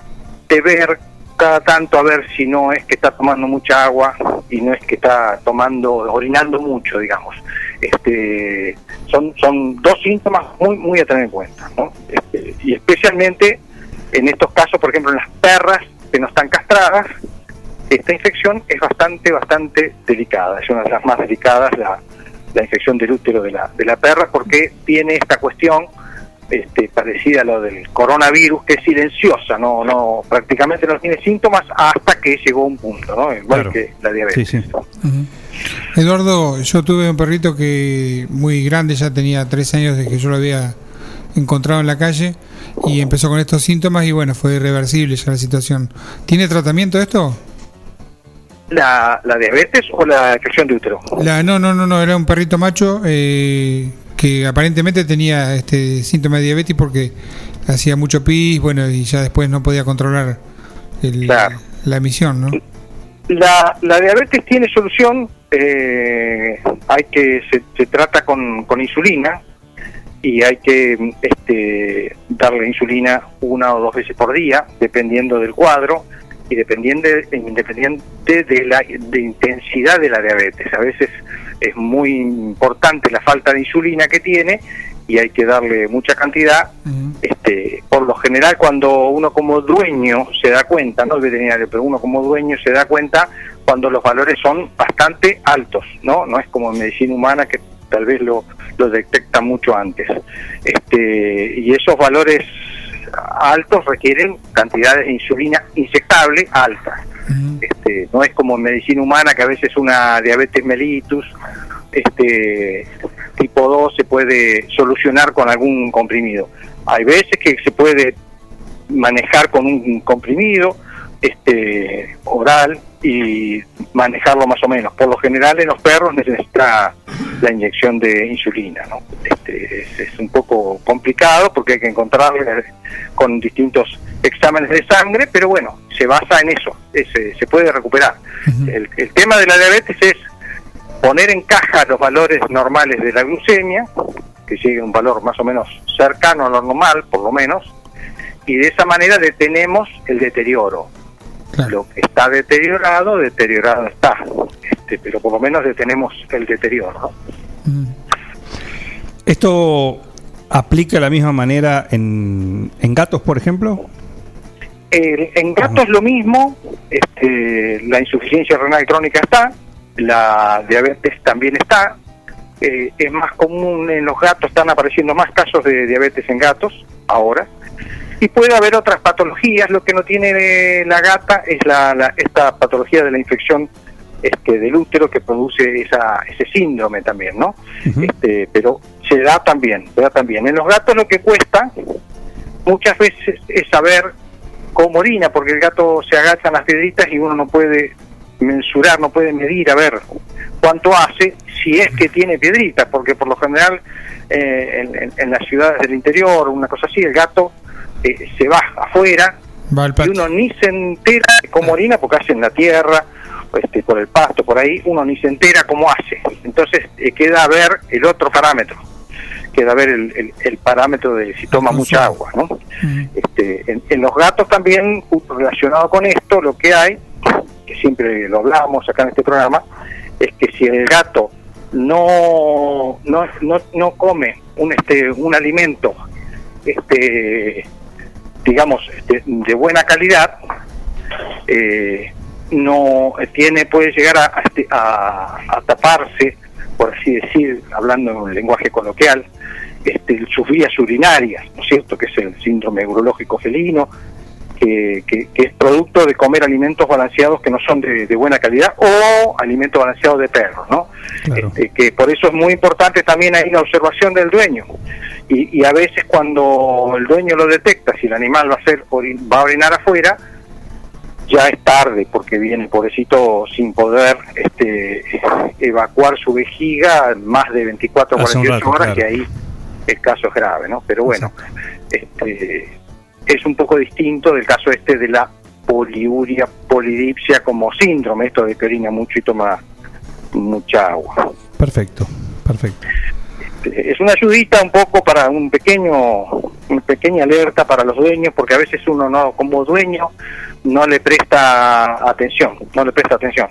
[SPEAKER 31] de ver cada tanto a ver si no es que está tomando mucha agua y no es que está tomando, orinando mucho, digamos. Este, son, son dos síntomas muy, muy a tener en cuenta, ¿no? Este, y especialmente en estos casos, por ejemplo, en las perras que no están castradas, esta infección es bastante, bastante delicada, es una de las más delicadas, la, la infección del útero de la, de la perra, porque tiene esta cuestión este, parecida a lo del coronavirus, que es silenciosa, no, no, prácticamente no tiene síntomas hasta que llegó un punto, ¿no? Igual
[SPEAKER 1] Claro.
[SPEAKER 31] que la diabetes.
[SPEAKER 32] Eduardo, yo tuve un perrito que muy grande, ya tenía tres años de que yo lo había encontrado en la calle y empezó con estos síntomas y bueno, fue irreversible ya la situación. ¿Tiene tratamiento esto?
[SPEAKER 31] La, la diabetes o la infección de útero.
[SPEAKER 32] La, no, no, no, no, era un perrito macho eh, que aparentemente tenía este síntoma de diabetes porque hacía mucho pis, bueno, y ya después no podía controlar el- la emisión, ¿no?
[SPEAKER 31] La, la diabetes tiene solución, eh, hay que se, se trata con, con insulina y hay que este, darle insulina una o dos veces por día, dependiendo del cuadro y dependiendo, independiente de la de intensidad de la diabetes. A veces es muy importante la falta de insulina que tiene y hay que darle mucha cantidad. Este, por lo general, cuando uno como dueño se da cuenta, no el veterinario, pero uno como dueño se da cuenta cuando los valores son bastante altos, ¿no? No es como en medicina humana que tal vez lo, lo detecta mucho antes. Este, y esos valores altos requieren cantidades de insulina inyectable altas. Este, no es como en medicina humana que a veces una diabetes mellitus este, tipo 2 se puede solucionar con algún comprimido. Hay veces que se puede manejar con un comprimido, este oral y manejarlo más o menos. Por lo general en los perros necesita la inyección de insulina, ¿no? Este, es, es un poco complicado porque hay que encontrarlo con distintos exámenes de sangre, pero bueno, se basa en eso, es- se puede recuperar. el, el tema de la diabetes es poner en caja los valores normales de la glucemia, que llegue a un valor más o menos cercano a lo normal, por lo menos, y de esa manera detenemos el deterioro. Lo que está deteriorado, deteriorado está, este, pero por lo menos detenemos el deterioro. ¿no?
[SPEAKER 1] ¿Esto aplica de la misma manera en, en gatos, por ejemplo?
[SPEAKER 31] El- en gatos lo mismo, este, la insuficiencia renal crónica está, la diabetes también está, eh, es más común en los gatos, están apareciendo más casos de diabetes en gatos ahora, y puede haber otras patologías, lo que no tiene la gata es la, la- esta patología de la infección este, del útero que produce esa, ese síndrome también, ¿no? este, pero se da también, se da también. En los gatos lo que cuesta muchas veces es saber cómo orina, porque el gato se agacha en las piedritas y uno no puede mensurar, no puede medir a ver cuánto hace, si es que tiene piedritas, porque por lo general eh, en, en- en las ciudades del interior, una cosa así, el gato eh, se va afuera
[SPEAKER 32] Va
[SPEAKER 31] y uno ni se entera de cómo orina porque hace en la tierra, este, por el pasto, por ahí, uno ni se entera cómo hace. Entonces eh, queda a ver el otro parámetro, queda a ver el, el- el parámetro de si toma mucha agua. ¿no? Este, en, en los gatos también, relacionado con esto, lo que hay, que siempre lo hablamos acá en este programa, es que si el gato no, no, no, no come un, este, un alimento este, digamos, este, de buena calidad, eh, no tiene puede llegar a, a este- a- a taparse, por así decir, hablando en un lenguaje coloquial, este, sus vías urinarias, ¿no es cierto? Que es el síndrome urológico felino, que, que- que es producto de comer alimentos balanceados que no son de, de buena calidad o alimentos balanceados de perros, ¿no? Este, que por eso es muy importante también ahí la observación del dueño. Y, y a veces cuando el dueño lo detecta, si el animal va a, hacer, va a orinar afuera, ya es tarde porque viene el pobrecito sin poder este, evacuar su vejiga más de 24 o
[SPEAKER 1] Hace un
[SPEAKER 31] 48
[SPEAKER 1] rato,
[SPEAKER 31] horas,
[SPEAKER 1] claro.
[SPEAKER 31] que ahí el caso es grave, ¿no? Pero bueno, este, es un poco distinto del caso este de la poliuria, polidipsia como síndrome, esto de que orina mucho y toma mucha agua.
[SPEAKER 1] Perfecto, perfecto.
[SPEAKER 31] es una ayudita un poco para un pequeño una pequeña alerta para los dueños porque a veces uno no como dueño no le presta atención no le presta atención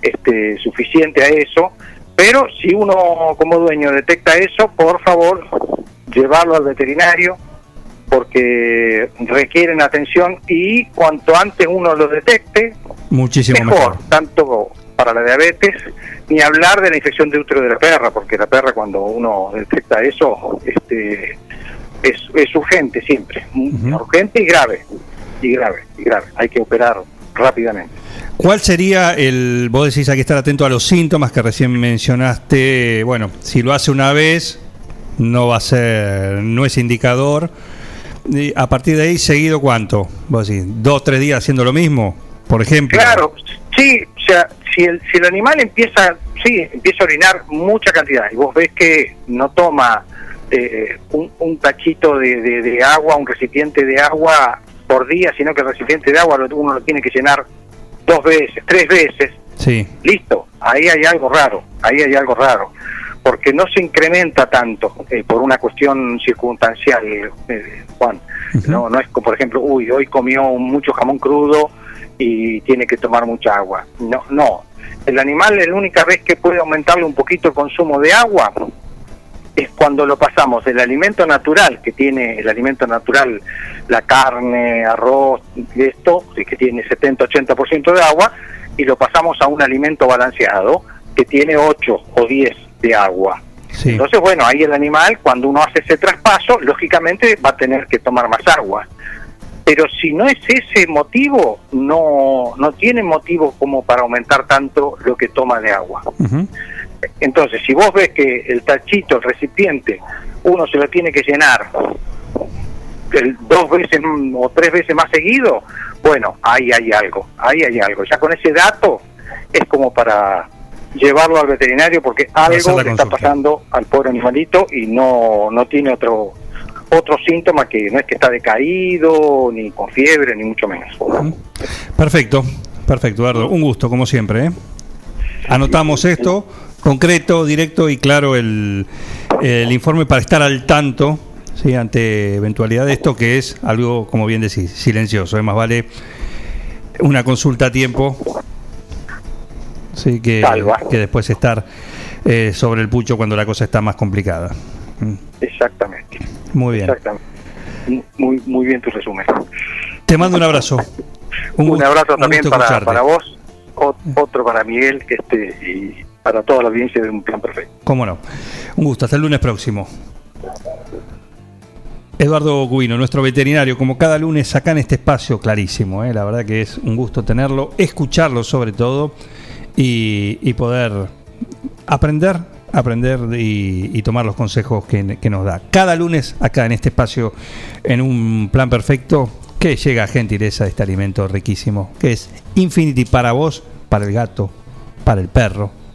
[SPEAKER 31] este suficiente a eso pero si uno como dueño detecta eso por favor llevarlo al veterinario porque requieren atención y cuanto antes uno lo detecte
[SPEAKER 1] Muchísimo
[SPEAKER 31] mejor,
[SPEAKER 1] mejor.
[SPEAKER 31] tanto para la diabetes, ni hablar de la infección de útero de la perra, porque la perra cuando uno detecta eso, este, es, es urgente siempre, urgente y grave, y grave, y grave, hay que operar rápidamente.
[SPEAKER 1] ¿Cuál sería el, vos decís hay que estar atento a los síntomas que recién mencionaste, bueno, si lo hace una vez, no va a ser, no es indicador. Y a partir de ahí, seguido cuánto? Vos decís, dos, tres días haciendo lo mismo, por ejemplo.
[SPEAKER 31] Claro, sí, o sea, si el, si el animal empieza, sí, empieza a orinar mucha cantidad y vos ves que no toma eh, un, un de, de- de agua, un recipiente de agua por día, sino que el recipiente de agua uno lo tiene que llenar dos veces, tres veces,
[SPEAKER 1] Sí.
[SPEAKER 31] listo, ahí hay algo raro, ahí hay algo raro, porque no se incrementa tanto eh, por una cuestión circunstancial, eh, Juan. No, no es como, por ejemplo, uy, hoy comió mucho jamón crudo y tiene que tomar mucha agua. No, no. El animal, la única vez que puede aumentarle un poquito el consumo de agua es cuando lo pasamos del alimento natural, que tiene el alimento natural, la carne, arroz, esto, que tiene 70-80% de agua, y lo pasamos a un alimento balanceado, que tiene 8 o 10 de agua. Entonces, bueno, ahí el animal, cuando uno hace ese traspaso, lógicamente va a tener que tomar más agua. Pero si no es ese motivo, no, no tiene motivo como para aumentar tanto lo que toma de agua. Entonces, si vos ves que el tachito, el recipiente, uno se lo tiene que llenar el- dos veces mm, o tres veces más seguido, bueno, ahí hay algo, ahí hay algo. Ya con ese dato es como para llevarlo al veterinario porque algo le está pasando al pobre animalito y no, no tiene otro otro síntoma que no es que está decaído, ni con fiebre, ni mucho menos.
[SPEAKER 1] Perfecto, perfecto, Eduardo. Un gusto, como siempre. ¿eh? Anotamos esto, concreto, directo y claro el, el informe para estar al tanto ¿sí? ante eventualidad de esto, que es algo, como bien decís, silencioso. Además, vale una consulta a tiempo sí, que, que después estar eh, sobre el pucho cuando la cosa está más complicada.
[SPEAKER 31] Mm. Exactamente.
[SPEAKER 1] Muy bien.
[SPEAKER 31] Exactamente. Muy, muy bien tu resumen.
[SPEAKER 1] Te mando un abrazo.
[SPEAKER 31] Un, abrazo también para, para, vos, otro para Miguel que este, y para toda la audiencia de Un Plan Perfecto.
[SPEAKER 1] Cómo no. Un gusto. Hasta el lunes próximo. Eduardo Cubino, nuestro veterinario, como cada lunes acá en este espacio clarísimo, ¿eh? la verdad que es un gusto tenerlo, escucharlo sobre todo y, poder aprender, aprender y, tomar los consejos que, nos da. Cada lunes acá en este espacio, en un plan perfecto, que llega gentileza de este alimento riquísimo, que es Infinity para vos, para el gato, para el perro,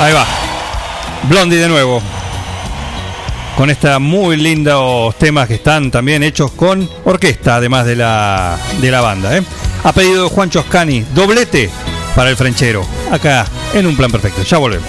[SPEAKER 1] Ahí va. Blondie de nuevo. Con estos muy lindos temas que están también hechos con orquesta, además de la, de la banda. ¿eh? Ha pedido Juan Choscani doblete para el Frenchero. Acá en un plan perfecto. Ya volvemos.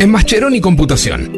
[SPEAKER 7] En Mascheroni Computación,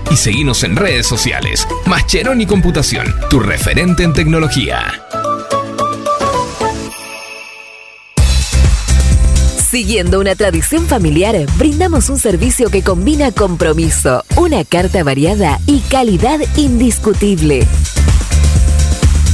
[SPEAKER 7] y seguinos en redes sociales. Mascheroni Computación, tu referente en tecnología.
[SPEAKER 24] Siguiendo una tradición familiar, brindamos un servicio que combina compromiso, una carta variada y calidad indiscutible.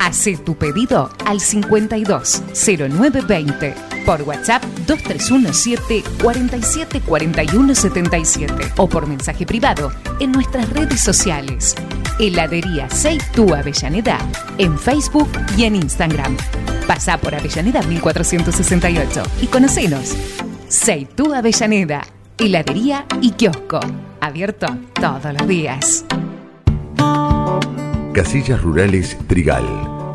[SPEAKER 13] Hacé tu pedido al 520920 por WhatsApp 2317 47 41 77 o por mensaje privado en nuestras redes sociales. Heladería Seitú Avellaneda en Facebook y en Instagram. Pasá por Avellaneda 1468 y conocenos. Seitú Avellaneda, heladería y kiosco. Abierto todos los días.
[SPEAKER 8] Casillas Rurales Trigal,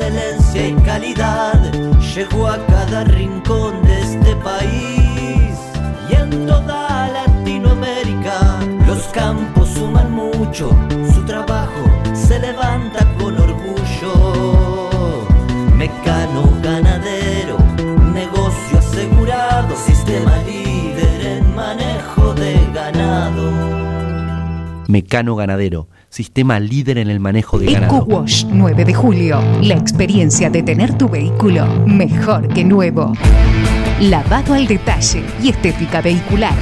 [SPEAKER 21] Excelencia y calidad, llegó a cada rincón de este país y en toda Latinoamérica. Los campos suman mucho, su trabajo se levanta con orgullo. Mecano ganadero, negocio asegurado, sistema líder en manejo de ganado.
[SPEAKER 26] Mecano Ganadero, sistema líder en el manejo de ganado.
[SPEAKER 13] Wash 9 de julio. La experiencia de tener tu vehículo mejor que nuevo. Lavado al detalle y estética vehicular.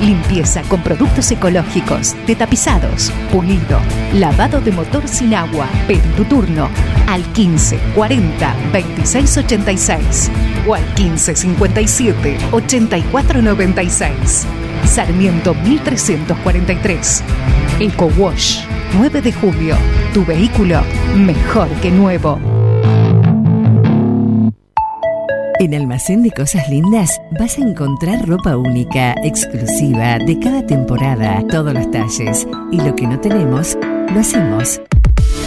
[SPEAKER 13] Limpieza con productos ecológicos, detapizados, pulido, lavado de motor sin agua. Pedí tu turno al 15 40 26 86 o al 15 57 84 96. Sarmiento 1343. Eco Wash 9 de julio. Tu vehículo mejor que nuevo.
[SPEAKER 33] En Almacén de Cosas Lindas vas a encontrar ropa única, exclusiva, de cada temporada, todos los talles. Y lo que no tenemos, lo hacemos.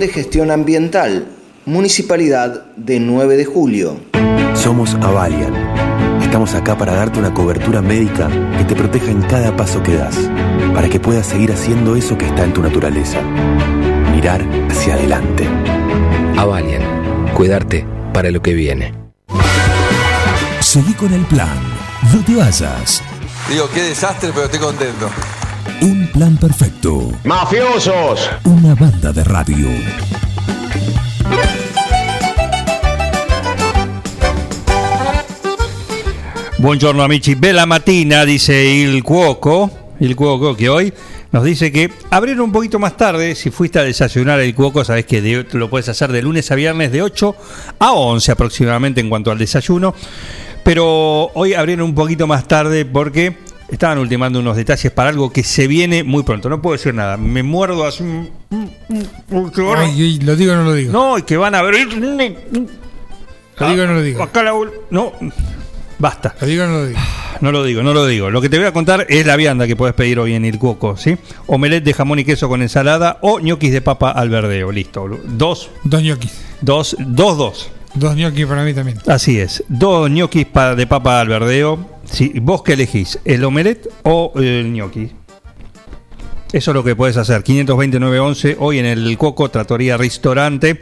[SPEAKER 34] Dirección de Gestión Ambiental, Municipalidad de 9 de Julio.
[SPEAKER 35] Somos Avalian. Estamos acá para darte una cobertura médica que te proteja en cada paso que das, para que puedas seguir haciendo eso que está en tu naturaleza. Mirar hacia adelante.
[SPEAKER 36] Avalian, cuidarte para lo que viene.
[SPEAKER 3] Seguí con el plan. No te vayas.
[SPEAKER 37] Digo, qué desastre, pero estoy contento.
[SPEAKER 3] Plan perfecto.
[SPEAKER 37] ¡Mafiosos!
[SPEAKER 3] Una banda de radio.
[SPEAKER 1] Buongiorno amici, bella mattina, dice il cuoco, il cuoco que hoy nos dice que abrieron un poquito más tarde, si fuiste a desayunar el cuoco, sabes que de- lo puedes hacer de lunes a viernes de 8 a 11 aproximadamente en cuanto al desayuno, pero hoy abrieron un poquito más tarde porque estaban ultimando unos detalles para algo que se viene muy pronto, no puedo decir nada, me muerdo así...
[SPEAKER 32] Ay, ¿Lo digo o no lo digo?
[SPEAKER 1] No, y que van a abrir...
[SPEAKER 32] ¿Lo digo o no lo digo?
[SPEAKER 1] Acá la No, basta.
[SPEAKER 32] ¿Lo digo o no lo digo?
[SPEAKER 1] No lo digo, no lo digo. Lo que te voy a contar es la vianda que puedes pedir hoy en el Cuoco, ¿sí? Omelette de jamón y queso con ensalada o ñoquis de papa al verdeo, listo. Dos.
[SPEAKER 32] Dos ñoquis.
[SPEAKER 1] Dos, dos, dos.
[SPEAKER 32] Dos ñoquis para mí también.
[SPEAKER 1] Así es. Dos ñoquis de papa al verdeo. Sí, ¿Vos qué elegís? ¿El omelette o el ñoqui? Eso es lo que puedes hacer. 529.11 hoy en el Coco Tratoría Restaurante.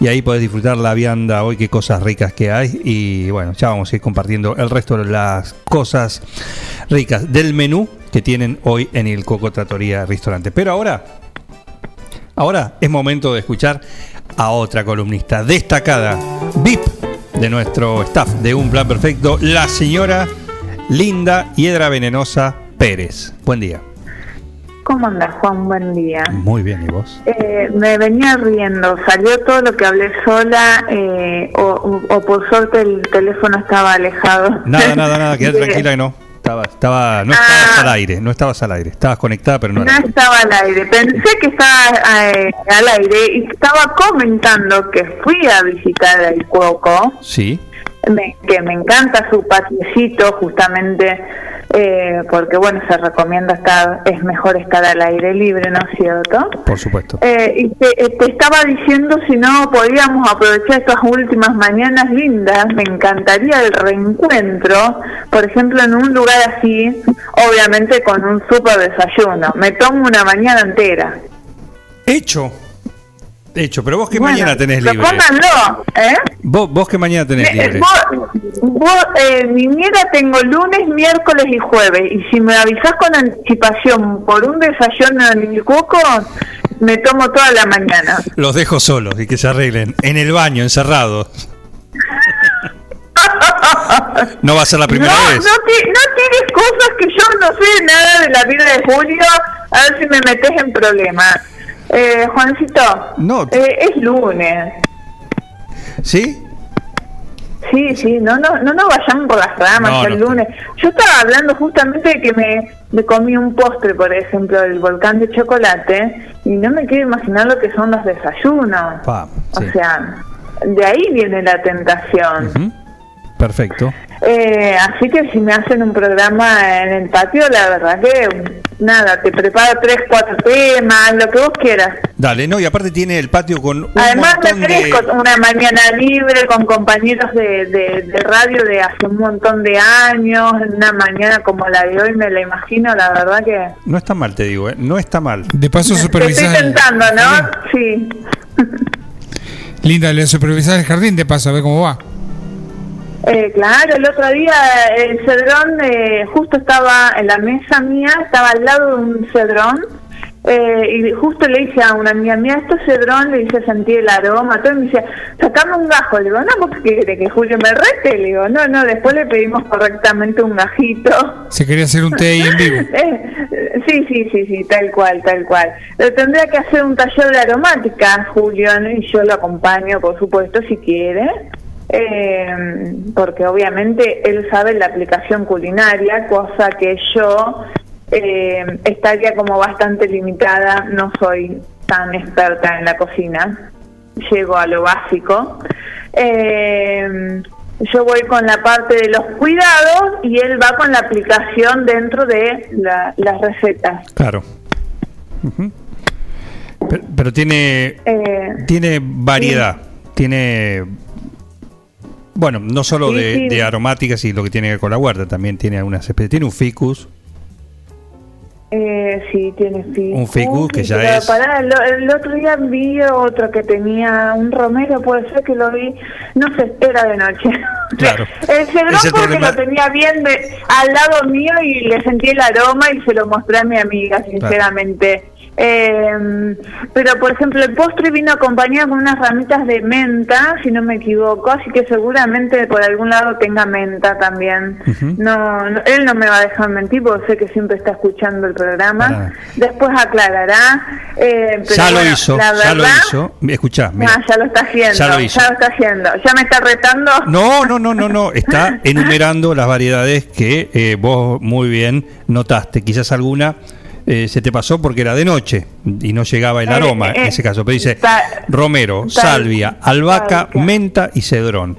[SPEAKER 1] Y ahí podés disfrutar la vianda hoy, qué cosas ricas que hay. Y bueno, ya vamos a ir compartiendo el resto de las cosas ricas del menú que tienen hoy en el Coco Tratoría Restaurante. Pero ahora, ahora es momento de escuchar a otra columnista destacada, VIP de nuestro staff de Un Plan Perfecto, la señora Linda Hiedra Venenosa Pérez. Buen día.
[SPEAKER 38] ¿Cómo andas, Juan? Buen día.
[SPEAKER 1] Muy bien, ¿y vos?
[SPEAKER 38] Eh, me venía riendo, salió todo lo que hablé sola eh, o, por suerte el teléfono estaba alejado.
[SPEAKER 1] Nada, nada, nada, quedate tranquila que no. Estaba, estaba, no estabas al aire, no estabas al aire. Estabas conectada, pero no
[SPEAKER 38] No estaba al aire, pensé que estaba eh, al aire y estaba comentando que fui a visitar el Cuoco,
[SPEAKER 1] Sí.
[SPEAKER 38] Me- que me encanta su patiecito justamente eh, porque bueno, se recomienda estar, es mejor estar al aire libre, ¿no es cierto?
[SPEAKER 1] Por supuesto.
[SPEAKER 38] Eh, y te, eh, te estaba diciendo si no podíamos aprovechar estas últimas mañanas lindas, me encantaría el reencuentro, por ejemplo en un lugar así, obviamente con un super desayuno, me tomo una mañana entera.
[SPEAKER 1] Hecho. Hecho, pero vos que
[SPEAKER 38] Bueno,
[SPEAKER 1] mañana tenés libre.
[SPEAKER 38] Propónganlo, ¿eh?
[SPEAKER 1] Vos, vos que mañana tenés
[SPEAKER 38] Me-
[SPEAKER 1] libre.
[SPEAKER 38] vos, vos, eh, mi nieta tengo lunes, miércoles y jueves. Y si me avisás con anticipación por un desayuno en el cuco, me tomo toda la mañana.
[SPEAKER 1] Los dejo solos y que se arreglen. En el baño, encerrados. No va a ser la primera
[SPEAKER 38] no,
[SPEAKER 1] vez.
[SPEAKER 38] No, no tires cosas que yo no sé nada de la vida de Julio, a ver si me metes en problemas. Eh, Juancito,
[SPEAKER 1] No.
[SPEAKER 38] eh, es lunes.
[SPEAKER 1] ¿Sí?
[SPEAKER 38] Sí, sí, no, no, no nos vayamos por las ramas
[SPEAKER 1] No,
[SPEAKER 38] el
[SPEAKER 1] no.
[SPEAKER 38] lunes. Yo estaba hablando justamente de que me, me comí un postre, por ejemplo, del volcán de chocolate, y no me quiero imaginar lo que son los desayunos.
[SPEAKER 1] Pa, sí.
[SPEAKER 38] O sea, de ahí viene la tentación.
[SPEAKER 1] Ujú. Perfecto.
[SPEAKER 38] Eh, así que si me hacen un programa en el patio, la verdad que nada, te preparo tres, cuatro temas, lo que vos quieras.
[SPEAKER 1] Dale, no, y aparte tiene el patio con un
[SPEAKER 38] Además me
[SPEAKER 1] montón de...
[SPEAKER 38] ofrezco una mañana libre con compañeros de, de, de radio de hace un montón de años, una mañana como la de hoy me la imagino, la verdad que...
[SPEAKER 1] No está mal, te digo, ¿eh? No está mal.
[SPEAKER 32] De paso
[SPEAKER 38] Te estoy
[SPEAKER 32] supervisar.
[SPEAKER 38] tentando, ¿no? Sí.
[SPEAKER 32] Linda, le supervisar el jardín de paso, a ver cómo va.
[SPEAKER 38] Eh, claro, el otro día el cedrón eh, justo estaba en la mesa mía, estaba al lado de un cedrón eh, y justo le dije a una amiga mía, esto es cedrón, le hice sentir el aroma, todo, y me decía, sacame un gajo, le digo, no, ¿por qué quiere que Julio me rete? Le digo, no, no, después le pedimos correctamente un gajito.
[SPEAKER 32] Se quería hacer un té ahí en vivo.
[SPEAKER 38] Eh, sí, sí, sí, sí, tal cual, tal cual. Pero tendría que hacer un taller de aromática, Julio, ¿no? y yo lo acompaño, por supuesto, si quiere. Eh, porque obviamente él sabe la aplicación culinaria, cosa que yo eh, estaría como bastante limitada, no soy tan experta en la cocina, llego a lo básico. Eh, yo voy con la parte de los cuidados y él va con la aplicación dentro de la- las recetas.
[SPEAKER 1] Claro. Pero tiene
[SPEAKER 38] Eh,
[SPEAKER 1] tiene variedad. Tiene... Bueno, no solo
[SPEAKER 38] Sí,
[SPEAKER 1] de,
[SPEAKER 38] sí.
[SPEAKER 1] de aromáticas y lo que tiene que ver con la huerta, también tiene algunas especies. Tiene un ficus,
[SPEAKER 38] Eh, sí, tiene ficus.
[SPEAKER 1] Un ficus que ya
[SPEAKER 38] pero
[SPEAKER 1] es-
[SPEAKER 38] pará, el, el otro día vi otro que tenía un romero, puede ser que lo vi, no sé, era de noche.
[SPEAKER 1] Claro.
[SPEAKER 38] El cedrón
[SPEAKER 1] problema-
[SPEAKER 38] lo tenía bien de, al lado mío y le sentí el aroma y se lo mostré a mi amiga, sinceramente. Eh, pero, por ejemplo, el postre vino acompañado con unas ramitas de menta, si no me equivoco, así que seguramente por algún lado tenga menta también. no, no- él no me va a dejar mentir porque sé que siempre está escuchando el programa. Después aclarará. eh, pero
[SPEAKER 1] ya lo hizo,
[SPEAKER 38] la
[SPEAKER 1] ya lo hizo. Escuchá, mira.
[SPEAKER 38] Ah, ya lo está haciendo,
[SPEAKER 1] Ya lo hizo.
[SPEAKER 38] ya lo está haciendo. ¿Ya me está retando?
[SPEAKER 1] No, no, no, no, no. Está enumerando las variedades que eh, vos muy bien notaste. Quizás alguna eh, se te pasó porque era de noche y no llegaba el
[SPEAKER 38] Eh,
[SPEAKER 1] aroma
[SPEAKER 38] eh,
[SPEAKER 1] en ese caso. Pero dice romero, salvia, albahaca, menta y cedrón.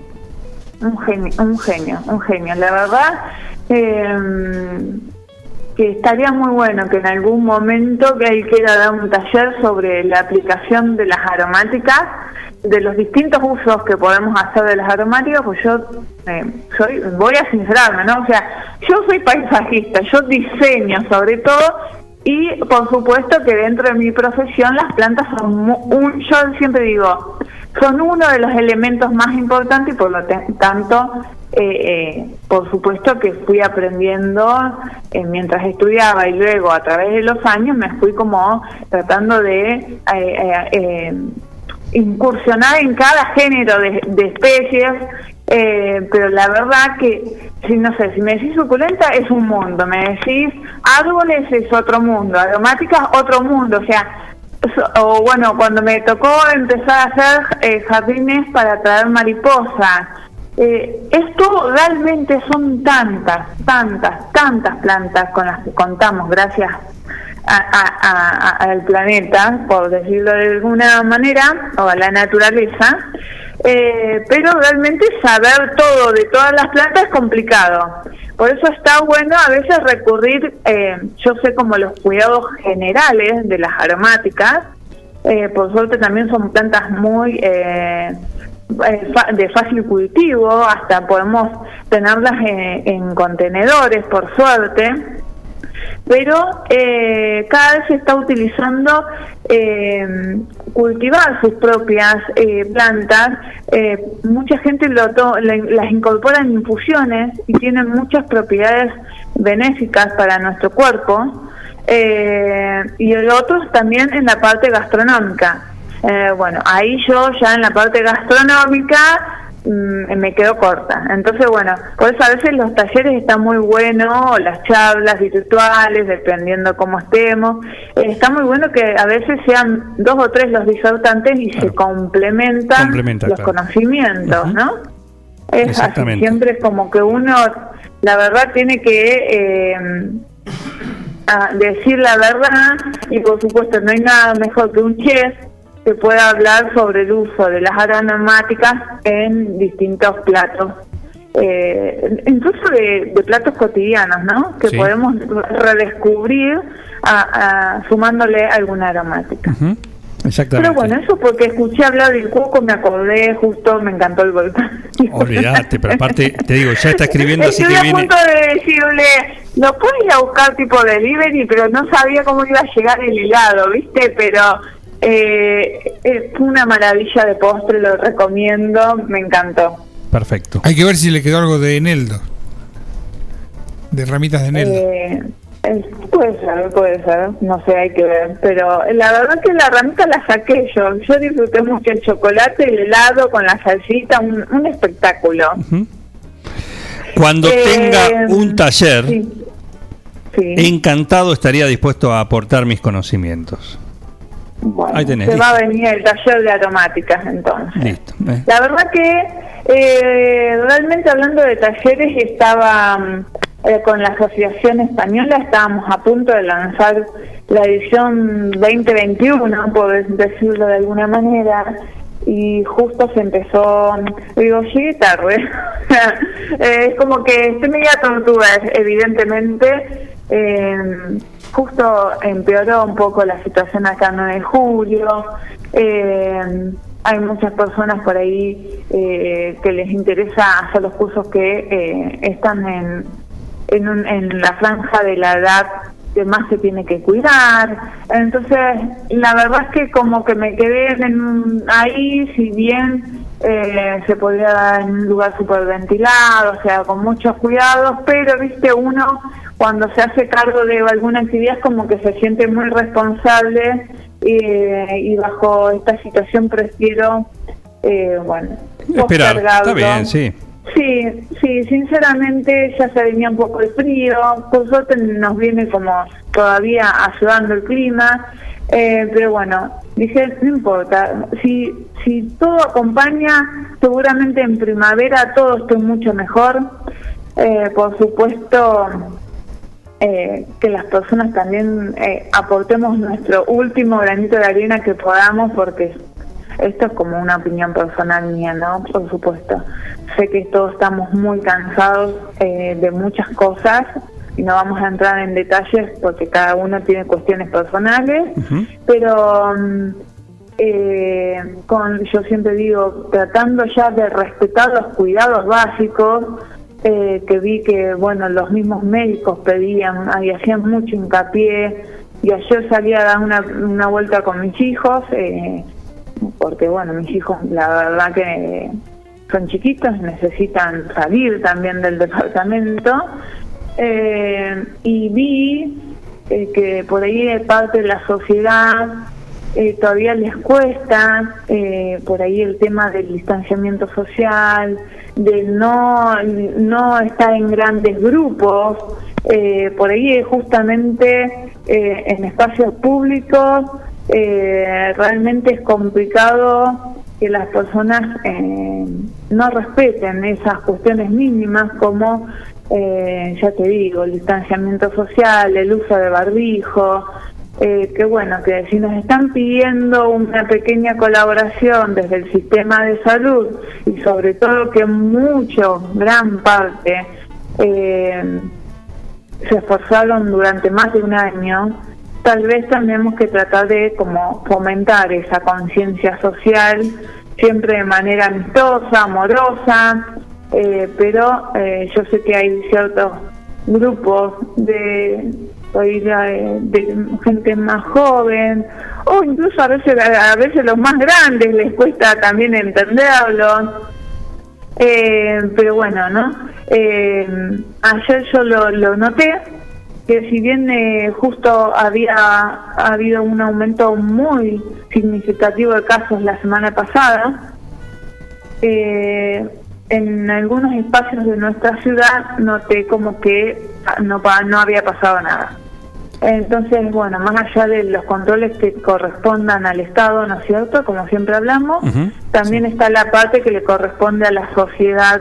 [SPEAKER 38] Un genio, un genio, un genio. La verdad eh, que estaría muy bueno que en algún momento que él quiera dar un taller sobre la aplicación de las aromáticas, de los distintos usos que podemos hacer de las aromáticas, pues yo eh, soy, voy a sincerarme, ¿no? O sea, yo soy paisajista, yo diseño sobre todo y por supuesto que dentro de mi profesión las plantas son un, yo siempre digo, son uno de los elementos más importantes y por lo tanto, eh, eh, por supuesto que fui aprendiendo eh, mientras estudiaba y luego a través de los años me fui como tratando de eh, eh, incursionar en cada género de, de especies, eh, pero la verdad que, si no sé, si me decís suculenta es un mundo, me decís árboles es otro mundo, aromáticas otro mundo, o sea, so- o bueno, cuando me tocó empezar a hacer eh, jardines para traer mariposas, eh, esto realmente son tantas, tantas, tantas plantas con las que contamos, gracias a- a- al planeta, por decirlo de alguna manera, o a la naturaleza, eh, pero realmente saber todo de todas las plantas es complicado. Por eso está bueno a veces recurrir, eh, yo sé como los cuidados generales de las aromáticas, eh, por suerte también son plantas muy eh, eh, de fácil cultivo, hasta podemos tenerlas en, en contenedores, por suerte pero eh, cada vez se está utilizando eh, cultivar sus propias eh, plantas, eh, mucha gente lo to- las incorpora en infusiones y tienen muchas propiedades benéficas para nuestro cuerpo. Eh, y el otro también en la parte gastronómica. Eh, bueno, ahí yo ya en la parte gastronómica mm, me quedo corta. Entonces, bueno, por eso a veces los talleres están muy buenos, las charlas virtuales, dependiendo cómo estemos. Eh, está muy bueno que a veces sean dos o tres los disertantes y se complementan
[SPEAKER 1] Complementa,
[SPEAKER 38] los
[SPEAKER 1] claro.
[SPEAKER 38] conocimientos, ¿no? Es así, siempre como que uno, la verdad, tiene que eh, a decir la verdad y por supuesto no hay nada mejor que un chef que pueda hablar sobre el uso de las aromáticas en distintos platos, eh, incluso de, de platos cotidianos, ¿no? Que
[SPEAKER 1] Sí.
[SPEAKER 38] podemos redescubrir a- a- sumándole alguna aromática.
[SPEAKER 1] Ujú. Exactamente.
[SPEAKER 38] Pero bueno, eso porque escuché hablar del coco, me acordé, justo me encantó el volcán.
[SPEAKER 1] Olvídate, pero aparte, te digo, ya está escribiendo, así
[SPEAKER 38] Estuve
[SPEAKER 1] que
[SPEAKER 38] a
[SPEAKER 1] viene.
[SPEAKER 38] punto de decirle, lo puedo ir a buscar tipo delivery, pero no sabía cómo iba a llegar el helado, ¿viste? Pero eh, fue una maravilla de postre, lo recomiendo, me encantó.
[SPEAKER 1] Perfecto.
[SPEAKER 32] Hay que ver si le quedó algo de eneldo. De ramitas de eneldo.
[SPEAKER 38] Eh, eh, puede ser, puede ser, no sé, hay que ver. Pero la verdad que la ramita la saqué yo. Yo disfruté mucho el chocolate, el helado con la salsita, un, un espectáculo.
[SPEAKER 1] Cuando
[SPEAKER 38] Eh,
[SPEAKER 1] tenga un taller,
[SPEAKER 38] sí. Sí.
[SPEAKER 1] encantado estaría dispuesto a aportar mis conocimientos.
[SPEAKER 38] Bueno,
[SPEAKER 1] Ahí tenés.
[SPEAKER 38] se
[SPEAKER 1] listo.
[SPEAKER 38] va a venir el taller de aromáticas entonces.
[SPEAKER 1] Listo. eh.
[SPEAKER 38] La verdad que eh, realmente hablando de talleres estaba mm, eh, con la Asociación Española, estábamos a punto de lanzar la edición 2021, por decirlo de alguna manera, y justo se empezó, digo, llegué tarde. Eh, es como que estoy media tortuga, evidentemente. Eh, justo empeoró un poco la situación acá en 9 de julio. Eh, hay muchas personas por ahí eh, que les interesa hacer los cursos que eh, están en, en, un- en la franja de la edad que más se tiene que cuidar. Entonces, la verdad es que como que me quedé en ahí, si bien eh, se podría dar en un lugar súper ventilado, o sea, con muchos cuidados, pero, viste, uno cuando se hace cargo de alguna actividad es como que se siente muy responsable eh, y bajo esta situación prefiero, eh, bueno,
[SPEAKER 1] Esperar. Está bien, sí.
[SPEAKER 38] Sí, sí, sinceramente ya se venía un poco el frío, por suerte nos viene como todavía ayudando el clima, eh, pero bueno, dije, no importa, si, si todo acompaña, seguramente en primavera todo esté mucho mejor, Eh, por supuesto eh, que las personas también eh, aportemos nuestro último granito de arena que podamos, porque esto es como una opinión personal mía, ¿no? Por supuesto. Sé que todos estamos muy cansados eh, de muchas cosas y no vamos a entrar en detalles porque cada uno tiene cuestiones personales, pero mm, eh, con, yo siempre digo, tratando ya de respetar los cuidados básicos, eh, que vi que, bueno, los mismos médicos pedían y hacían mucho hincapié, y ayer salí a dar una, una vuelta con mis hijos, eh, porque, bueno, mis hijos, la verdad que son chiquitos, necesitan salir también del departamento, eh, y vi eh, que por ahí de parte de la sociedad eh, todavía les cuesta por ahí el tema del distanciamiento social, de no, no estar en grandes grupos, eh, por ahí justamente eh, en espacios públicos eh, realmente es complicado que las personas eh, no respeten esas cuestiones mínimas como, eh, ya te digo, el distanciamiento social, el uso de barbijo, eh, que bueno, que si nos están pidiendo una pequeña colaboración desde el sistema de salud y sobre todo que mucho, gran parte, eh, se esforzaron durante más de un año, tal vez tenemos que tratar de como fomentar esa conciencia social, siempre de manera amistosa, amorosa, eh, pero eh, yo sé que hay ciertos grupos de, de, de gente más joven o incluso a veces a veces los más grandes les cuesta también entenderlo. Eh, pero bueno, ¿no? Eh, ayer yo lo, noté que si bien eh, justo había ha habido un aumento muy significativo de casos la semana pasada, eh, en algunos espacios de nuestra ciudad noté como que no, no había pasado nada. Entonces, bueno, más allá de los controles que correspondan al Estado, ¿no es cierto? Como siempre hablamos, también está la parte que le corresponde a la sociedad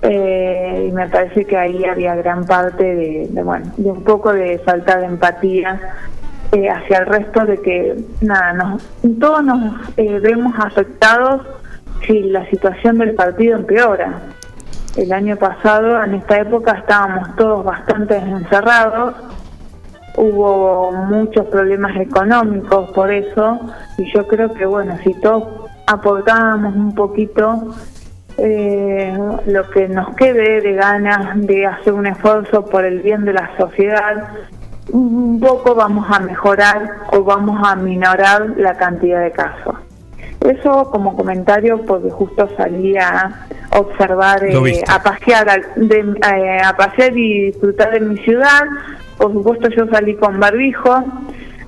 [SPEAKER 38] eh, y me parece que ahí había gran parte de, de, bueno, de un poco de falta de empatía eh, hacia el resto de que, nada, nos, todos nos eh, vemos afectados si la situación del partido empeora. El año pasado, en esta época, estábamos todos bastante encerrados, hubo muchos problemas económicos por eso, y yo creo que, bueno, si todos aportábamos un poquito eh, lo que nos quede de ganas de hacer un esfuerzo por el bien de la sociedad, un poco vamos a mejorar o vamos a minorar la cantidad de casos. Eso como comentario porque justo salí a observar, eh, a pasear, al- de, eh, a pasear y disfrutar de mi ciudad. Por supuesto yo salí con barbijo.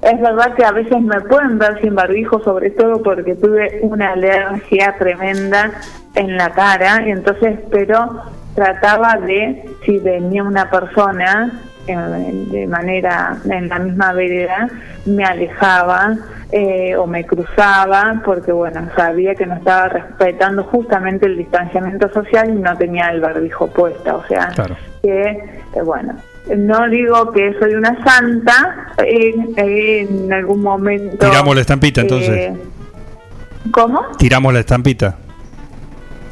[SPEAKER 38] Es verdad que a veces me pueden ver sin barbijo, sobre todo porque tuve una alergia tremenda en la cara, y entonces, pero trataba de, si venía una persona de manera en la misma vereda, me alejaba eh, o me cruzaba, porque bueno, sabía que no estaba respetando justamente el distanciamiento social y no tenía el barbijo puesto, o sea, que, eh, bueno, no digo que soy una santa, en, en algún momento...
[SPEAKER 1] Tiramos la estampita entonces.
[SPEAKER 38] eh, ¿Cómo?
[SPEAKER 1] Tiramos la estampita.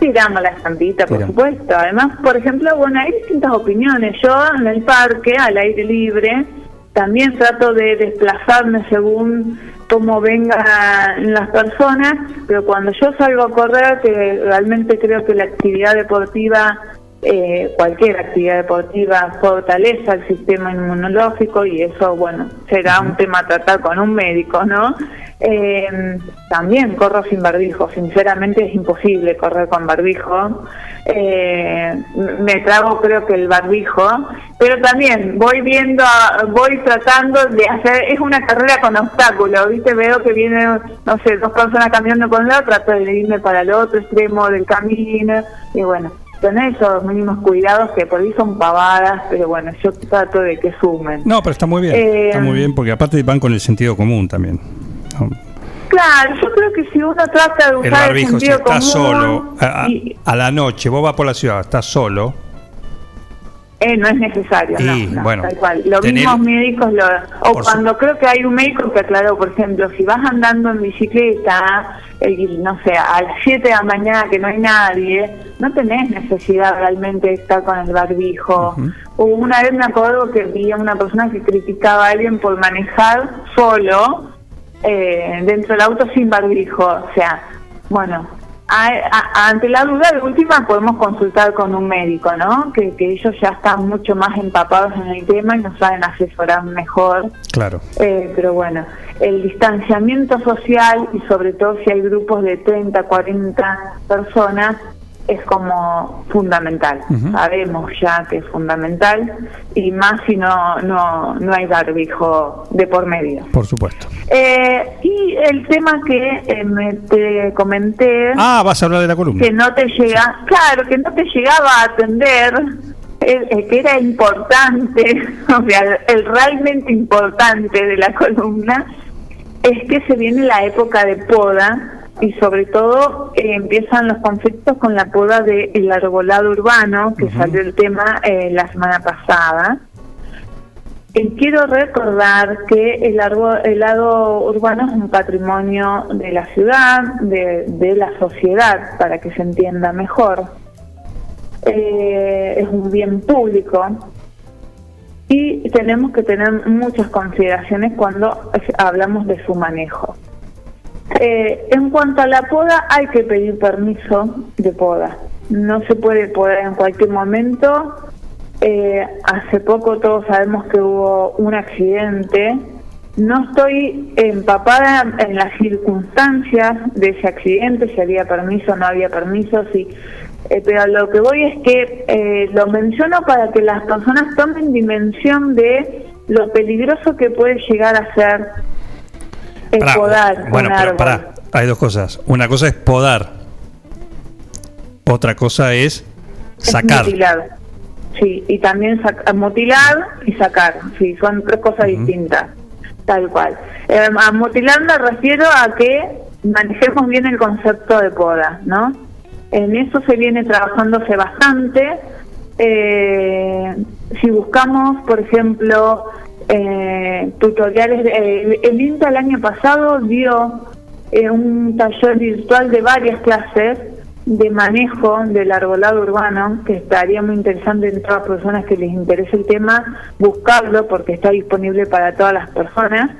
[SPEAKER 38] Tiramos la estampita, por
[SPEAKER 1] Tiramos.
[SPEAKER 38] supuesto. Además, por ejemplo, bueno, hay distintas opiniones. Yo en el parque, al aire libre, también trato de desplazarme según cómo vengan las personas, pero cuando yo salgo a correr, que realmente creo que la actividad deportiva, eh, cualquier actividad deportiva, fortalece al sistema inmunológico y eso, bueno, será un tema a tratar con un médico, ¿no? Eh, también corro sin barbijo, sinceramente es imposible correr con barbijo. Eh, me trago creo que el barbijo, pero también voy viendo, a- voy tratando de hacer, es una carrera con obstáculos, ¿viste? Veo que vienen, no sé, dos personas caminando con la otra, trato de irme para el otro extremo del camino y bueno. Tener esos mínimos cuidados que por ahí son pavadas, pero bueno, yo trato de que sumen.
[SPEAKER 1] No, pero está muy bien.
[SPEAKER 38] Eh,
[SPEAKER 1] está muy bien porque aparte van con el sentido común también. ¿no?
[SPEAKER 38] Claro, yo creo que si uno trata de usar el,
[SPEAKER 1] barbijo, si
[SPEAKER 38] sentido
[SPEAKER 1] estás
[SPEAKER 38] común,
[SPEAKER 1] solo, a, a-
[SPEAKER 38] y-
[SPEAKER 1] a la noche, vos vas por la ciudad, estás solo,
[SPEAKER 38] eh, no es necesario, no,
[SPEAKER 1] Y,
[SPEAKER 38] no,
[SPEAKER 1] bueno,
[SPEAKER 38] tal cual. Los
[SPEAKER 1] tener-
[SPEAKER 38] mismos médicos, lo, o cuando creo que hay un médico que aclaró, por ejemplo, si vas andando en bicicleta, no sé, a las 7 de la mañana que no hay nadie, no tenés necesidad realmente de estar con el barbijo. Una vez me acuerdo que vi a una persona que criticaba a alguien por manejar solo eh, dentro del auto sin barbijo. O sea, bueno, a- a- ante la duda de última podemos consultar con un médico, ¿no? Que, que ellos ya están mucho más empapados en el tema y nos saben asesorar mejor.
[SPEAKER 1] claro.
[SPEAKER 38] Eh, pero bueno, el distanciamiento social y sobre todo si hay grupos de 30, 40 personas es como fundamental. Sabemos ya que es fundamental y más si no no no hay barbijo de por medio.
[SPEAKER 1] Por supuesto.
[SPEAKER 38] Eh, y el tema que eh, me te comenté
[SPEAKER 1] Ah, vas a hablar de la columna.
[SPEAKER 38] que no te llega, claro, que no te llegaba a atender, eh, eh, que era importante, o sea, el realmente importante de la columna, es que se viene la época de poda y sobre todo eh, empiezan los conflictos con la poda del arbolado urbano, que salió el tema eh, la semana pasada. Eh, quiero recordar que el árbol, el lado urbano es un patrimonio de la ciudad, de, de la sociedad, para que se entienda mejor. Eh, es un bien público y tenemos que tener muchas consideraciones cuando hablamos de su manejo. Eh, en cuanto a la poda, hay que pedir permiso de poda. No se puede podar en cualquier momento. Eh, hace poco todos sabemos que hubo un accidente no estoy empapada en las circunstancias de ese accidente, si había permiso o no había permiso, si, eh, pero lo que voy es que eh, lo menciono para que las personas tomen dimensión de lo peligroso que puede llegar a ser
[SPEAKER 1] Pará,
[SPEAKER 38] podar
[SPEAKER 1] bueno,
[SPEAKER 38] un
[SPEAKER 1] pero
[SPEAKER 38] árbol.
[SPEAKER 1] pará, hay dos cosas. Una cosa es podar, otra cosa es
[SPEAKER 38] Es
[SPEAKER 1] sacar.
[SPEAKER 38] mutilar. Sí, y también sac- mutilar y sacar. Sí, son tres cosas distintas. Tal cual. Eh, a mutilar me refiero a que manejemos bien el concepto de poda, ¿no? En eso se viene trabajándose bastante. Eh, si buscamos, por ejemplo, eh, tutoriales, de- eh, el INTA el año pasado dio eh, un taller virtual de varias clases de manejo del arbolado urbano, que estaría muy interesante en todas las personas que les interese el tema, buscarlo porque está disponible para todas las personas,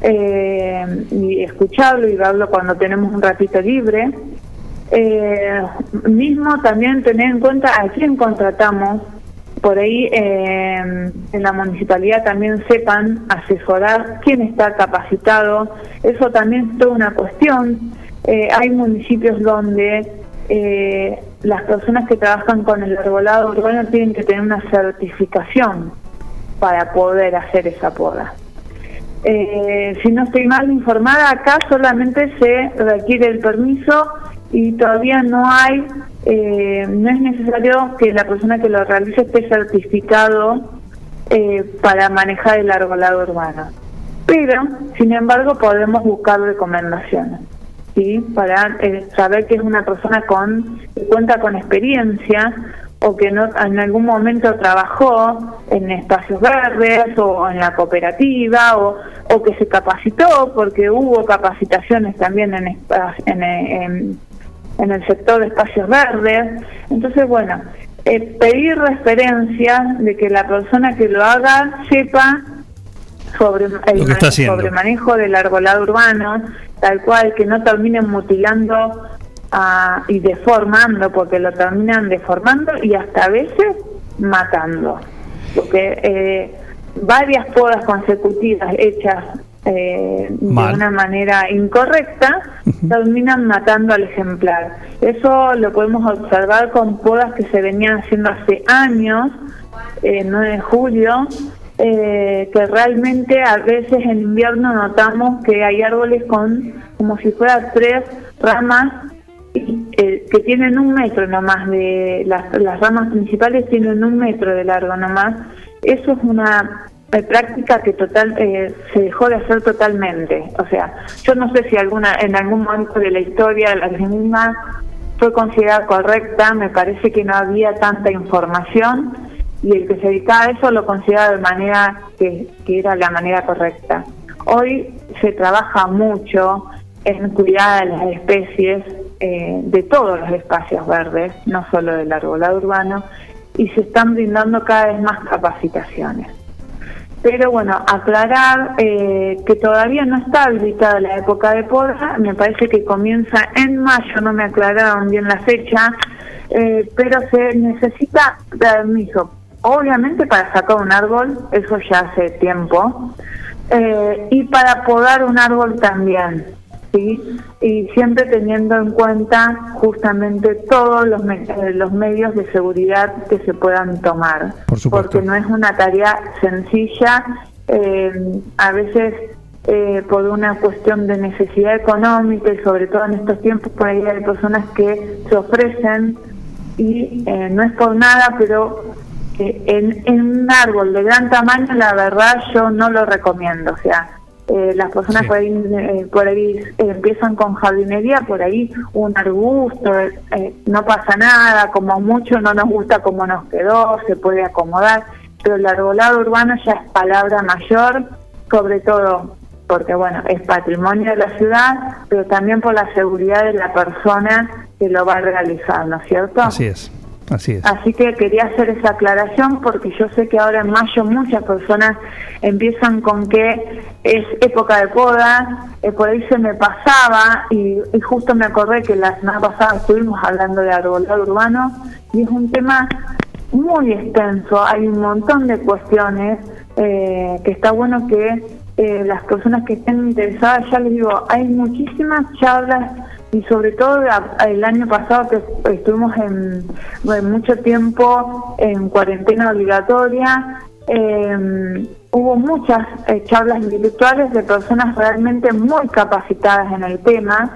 [SPEAKER 38] eh, y escucharlo y verlo cuando tenemos un ratito libre. Eh, mismo también tener en cuenta a quién contratamos. Por ahí eh, en la municipalidad también sepan asesorar quién está capacitado. Eso también es toda una cuestión. Eh, hay municipios donde eh, las personas que trabajan con el arbolado urbano tienen que tener una certificación para poder hacer esa poda. Eh, si no estoy mal informada, acá solamente se requiere el permiso y todavía no hay, eh, no es necesario que la persona que lo realice esté certificado eh, para manejar el arbolado urbano. Pero, sin embargo, podemos buscar recomendaciones, ¿sí? Para eh, saber que es una persona con que cuenta con experiencia o que no, en algún momento trabajó en espacios verdes o en la cooperativa o, o que se capacitó porque hubo capacitaciones también en, en, en- en el sector de espacios verdes. Entonces, bueno, eh, pedir referencias de que la persona que lo haga sepa sobre el
[SPEAKER 1] Lo que está
[SPEAKER 38] manejo- sobre manejo del arbolado urbano, tal cual, que no terminen mutilando ah, y deformando, porque lo terminan deformando y hasta a veces matando. Porque eh, varias podas consecutivas hechas eh, de una manera incorrecta terminan matando al ejemplar. Eso lo podemos observar con podas que se venían haciendo hace años, eh, 9 de julio, eh, que realmente a veces en invierno notamos que hay árboles con como si fueran tres ramas eh, que tienen un metro nomás de las, las ramas principales tienen un metro de largo nomás. Eso es una eh, práctica que total eh, se dejó de hacer totalmente. O sea, yo no sé si alguna en algún momento de la historia la Argentina fue considerada correcta, me parece que no había tanta información y el que se dedicaba a eso lo consideraba de manera que, que era la manera correcta. Hoy se trabaja mucho en cuidar a las especies eh, de todos los espacios verdes, no solo del arbolado urbano, y se están brindando cada vez más capacitaciones. Pero bueno, aclarar eh, que todavía no está habilitada la época de poda, me parece que comienza en mayo, no me aclararon bien la fecha, eh, pero se necesita permiso, obviamente para sacar un árbol, eso ya hace tiempo, eh, y para podar un árbol también, ¿sí? Y siempre teniendo en cuenta justamente todos los, me- eh, los medios de seguridad que se puedan tomar.
[SPEAKER 1] Por.
[SPEAKER 38] Porque no es una tarea sencilla, eh, a veces eh, por una cuestión de necesidad económica y sobre todo en estos tiempos por ahí hay personas que se ofrecen y eh, no es por nada, pero en, en un árbol de gran tamaño la verdad yo no lo recomiendo, o sea, eh, las personas por ahí, eh, por ahí eh, empiezan con jardinería, por ahí un arbusto, eh, no pasa nada, como mucho no nos gusta como nos quedó, se puede acomodar, pero el arbolado urbano ya es palabra mayor, sobre todo porque bueno, es patrimonio de la ciudad, pero también por la seguridad de la persona que lo va a realizar, ¿no es cierto?
[SPEAKER 1] Así es, así.
[SPEAKER 38] Así que quería hacer esa aclaración porque yo sé que ahora en mayo muchas personas empiezan con que es época de poda, eh, por ahí se me pasaba y, y justo me acordé que la semana pasada estuvimos hablando de arbolado urbano y es un tema muy extenso, hay un montón de cuestiones eh, que está bueno que eh, las personas que estén interesadas, ya les digo, hay muchísimas charlas y sobre todo el año pasado que estuvimos en, bueno, mucho tiempo en cuarentena obligatoria, eh, hubo muchas eh, charlas virtuales de personas realmente muy capacitadas en el tema.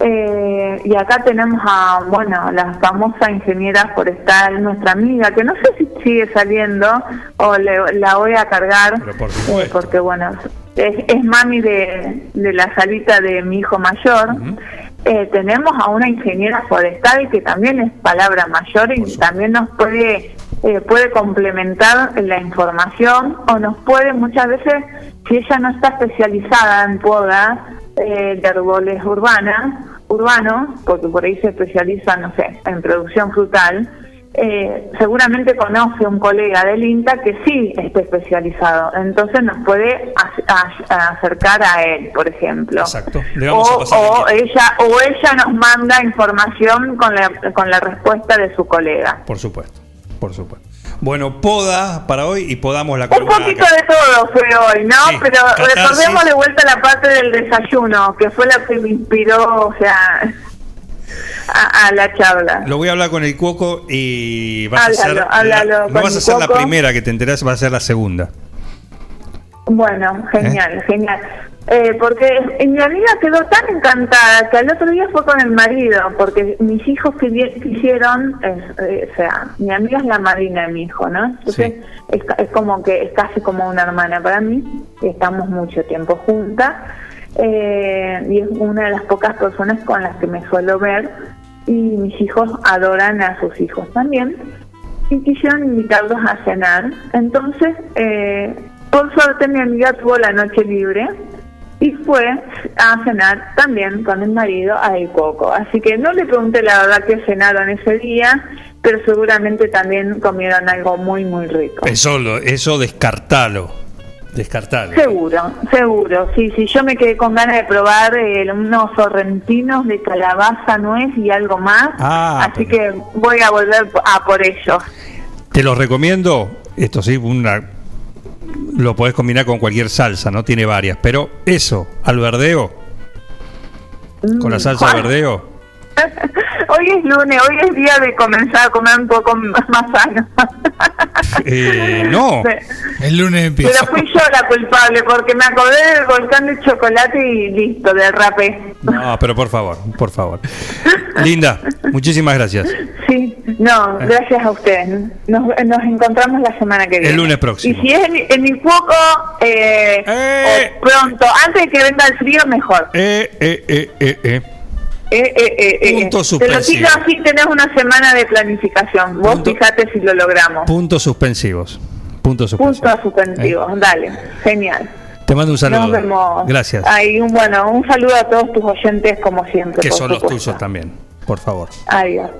[SPEAKER 38] Eh, y acá tenemos a, bueno, la famosa ingeniera forestal, nuestra amiga, que no sé si sigue saliendo o le- la voy a cargar, eh, porque bueno, es, es mami de, de la salita de mi hijo mayor. Eh, tenemos a una ingeniera forestal que también es palabra mayor y también nos puede eh, puede complementar la información o nos puede muchas veces, si ella no está especializada en poda eh, de árboles urbanas, urbanos, porque por ahí se especializa, no sé, en producción frutal, eh, seguramente conoce un colega del INTA que sí esté especializado, entonces nos puede acercar a él, por ejemplo.
[SPEAKER 1] Exacto. Le vamos a
[SPEAKER 38] O,
[SPEAKER 1] pasar
[SPEAKER 38] o ella o ella nos manda información con la, con la respuesta de su colega.
[SPEAKER 1] Por supuesto, por supuesto. Bueno, poda para hoy y podamos la
[SPEAKER 38] Un poquito
[SPEAKER 1] acá.
[SPEAKER 38] de todo fue hoy, ¿no?
[SPEAKER 1] Sí,
[SPEAKER 38] Pero
[SPEAKER 1] catarsis.
[SPEAKER 38] recordemos de vuelta la parte del desayuno, que fue la que me inspiró, o sea, a, a la charla.
[SPEAKER 1] Lo voy a hablar con el Cuoco y vas a ser, la- no vas a ser la primera que te enterás, va a ser la segunda.
[SPEAKER 38] Bueno, genial, genial. Eh, porque eh, mi amiga quedó tan encantada que al otro día fue con el marido, porque mis hijos quisi- quisieron, eh, eh, o sea, mi amiga es la madrina de mi hijo, ¿no? Entonces es, ca- es como que es casi como una hermana para mí, estamos mucho tiempo juntas, eh, y es una de las pocas personas con las que me suelo ver, y mis hijos adoran a sus hijos también y quisieron invitarlos a cenar. Entonces, eh, por suerte mi amiga tuvo la noche libre y fue a cenar también con el marido a El Coco. Así que no le pregunté la verdad qué cenaron ese día, pero seguramente también comieron algo muy, muy rico.
[SPEAKER 1] Eso, eso descartalo. Descartalo.
[SPEAKER 38] Seguro, seguro. Sí, sí, yo me quedé con ganas de probar eh, unos sorrentinos de calabaza, nuez y algo más.
[SPEAKER 1] Ah,
[SPEAKER 38] así que voy a volver a por ellos.
[SPEAKER 1] Te lo recomiendo. Esto sí, una, lo podés combinar con cualquier salsa, no tiene varias. Pero eso, al verdeo, con la salsa al verdeo,
[SPEAKER 38] Hoy es lunes, hoy es día de comenzar a comer un poco más sano.
[SPEAKER 1] eh, no.
[SPEAKER 32] El lunes
[SPEAKER 38] Pero fui yo la culpable porque me acordé del volcán de chocolate y listo, del rapé.
[SPEAKER 1] No, pero por favor, por favor. Linda, muchísimas gracias.
[SPEAKER 38] Sí, no, gracias a ustedes. Nos, nos encontramos la semana que viene.
[SPEAKER 1] El lunes próximo.
[SPEAKER 38] Y si es en, en mi foco, eh, o pronto, antes de que venga el frío, mejor.
[SPEAKER 1] Eh, eh, eh, eh, eh.
[SPEAKER 38] Eh, eh, eh, eh,
[SPEAKER 1] Punto
[SPEAKER 38] eh. Te lo
[SPEAKER 1] suspensivo.
[SPEAKER 38] así, tenés una semana de planificación. Vos fijate si lo logramos.
[SPEAKER 1] Puntos suspensivos. Puntos suspensivos.
[SPEAKER 38] Puntos suspensivos, dale, genial.
[SPEAKER 1] Te mando un saludo.
[SPEAKER 38] Nos vemos.
[SPEAKER 1] Gracias.
[SPEAKER 38] Un, bueno, un saludo a todos tus oyentes, como siempre.
[SPEAKER 1] Que son los tuyos también, por favor.
[SPEAKER 38] Adiós.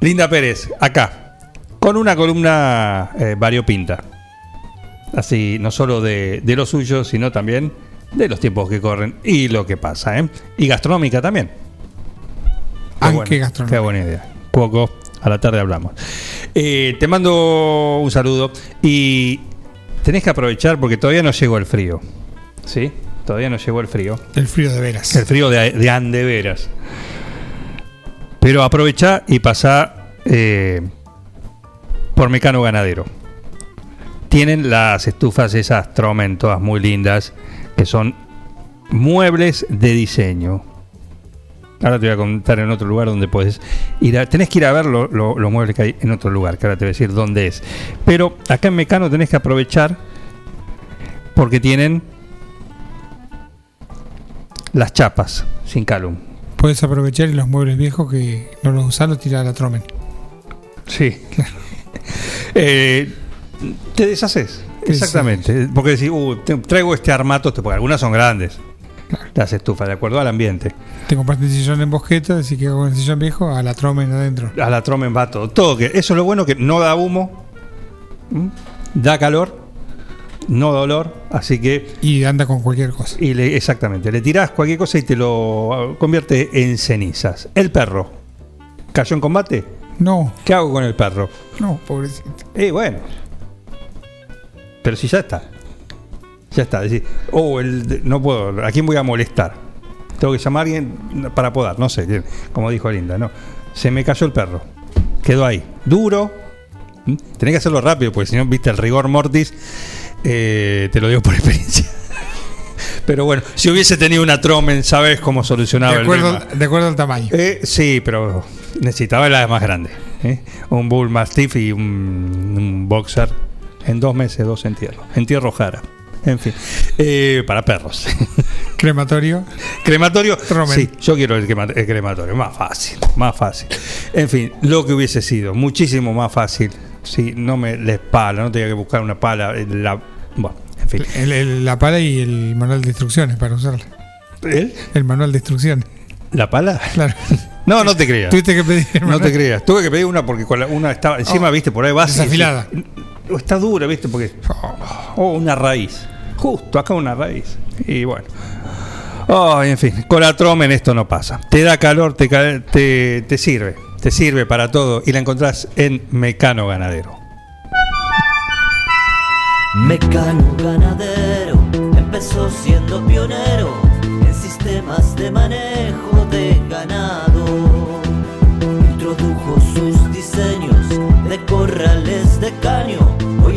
[SPEAKER 1] Linda Pérez, acá, con una columna eh, variopinta. Así, no solo de, de lo suyo, sino también de los tiempos que corren y lo que pasa, ¿eh? Y gastronómica también. Qué
[SPEAKER 32] Aunque
[SPEAKER 1] buena-
[SPEAKER 32] gastronómica.
[SPEAKER 1] Qué buena idea. Poco, a la tarde hablamos. Eh, te mando un saludo y tenés que aprovechar porque todavía no llegó el frío. ¿Sí? Todavía no llegó el frío.
[SPEAKER 32] El frío de veras.
[SPEAKER 1] El frío de, de andeveras. Pero aprovecha y pasa eh, por Mecano Ganadero. Tienen las estufas esas Tromen, todas muy lindas, que son muebles de diseño. Ahora te voy a contar en otro lugar donde puedes ir a, Tenés que ir a ver lo- lo- los muebles que hay en otro lugar, que ahora te voy a decir dónde es. Pero acá en Mecano tenés que aprovechar porque tienen las chapas sin calum.
[SPEAKER 32] Puedes aprovechar y los muebles viejos que no los usas, los a la tromen.
[SPEAKER 1] Sí. Eh, te deshaces.
[SPEAKER 32] Te
[SPEAKER 1] Exactamente. Porque decís, "Uh, traigo este armato, este", porque algunas son grandes. Las estufas, de acuerdo al ambiente.
[SPEAKER 32] Te compraste un sillón en bosqueta, así que con el sillón viejo a la tromen adentro.
[SPEAKER 1] A la tromen va todo. Todo que, eso es lo bueno que no da humo, ¿m? da calor, no dolor, así que.
[SPEAKER 32] Y anda con cualquier cosa.
[SPEAKER 1] Y le, exactamente, le tirás cualquier cosa y te lo uh, convierte en cenizas. El perro. ¿Cayó en combate?
[SPEAKER 32] No.
[SPEAKER 1] ¿Qué hago con el perro?
[SPEAKER 32] No, pobrecito.
[SPEAKER 1] Eh, bueno. Pero si ya está. Ya está. Decir, oh, el, no puedo, ¿a quién voy a molestar? Tengo que llamar a alguien para podar, no sé, como dijo Linda, no. Se me cayó el perro. Quedó ahí. Duro. ¿Mm? Tenés que hacerlo rápido, porque si no, viste, el rigor mortis, eh, te lo digo por experiencia. Pero bueno, si hubiese tenido una Tromen, ¿sabes cómo solucionaba
[SPEAKER 32] De
[SPEAKER 1] el tema?
[SPEAKER 32] de acuerdo al tamaño.
[SPEAKER 1] Eh, sí, pero necesitaba la más grande. ¿eh? Un Bull Mastiff y un, un Boxer. En dos meses, dos entierros. Entierro Jara. En fin. Eh, para perros.
[SPEAKER 32] Crematorio.
[SPEAKER 1] Crematorio.
[SPEAKER 32] Tromen.
[SPEAKER 1] Sí, yo quiero el, crema- el crematorio. Más fácil. Más fácil. En fin, lo que hubiese sido. Muchísimo más fácil. Si no me les pala, no tenía que buscar una pala. eh, La, bueno, en fin.
[SPEAKER 32] El- el- la pala y el manual de instrucciones para usarla.
[SPEAKER 1] ¿El?
[SPEAKER 32] El manual de instrucciones.
[SPEAKER 1] ¿La pala?
[SPEAKER 32] Claro.
[SPEAKER 1] No, no te creas.
[SPEAKER 32] Tuviste que pedir
[SPEAKER 1] No te creas. Tuve que pedir una porque con la- una estaba encima,
[SPEAKER 32] Oh,
[SPEAKER 1] viste, por ahí vas. y-
[SPEAKER 32] desafilada.
[SPEAKER 1] Oh, Está dura, viste, porque. Oh, una raíz. Justo acá una raíz. Y bueno. Oh, en fin, con la Tromen esto no pasa. Te da calor, te, te, te sirve. Te sirve para todo y la encontrás en Mecano Ganadero.
[SPEAKER 21] Mecano ganadero empezó siendo pionero en sistemas de manejo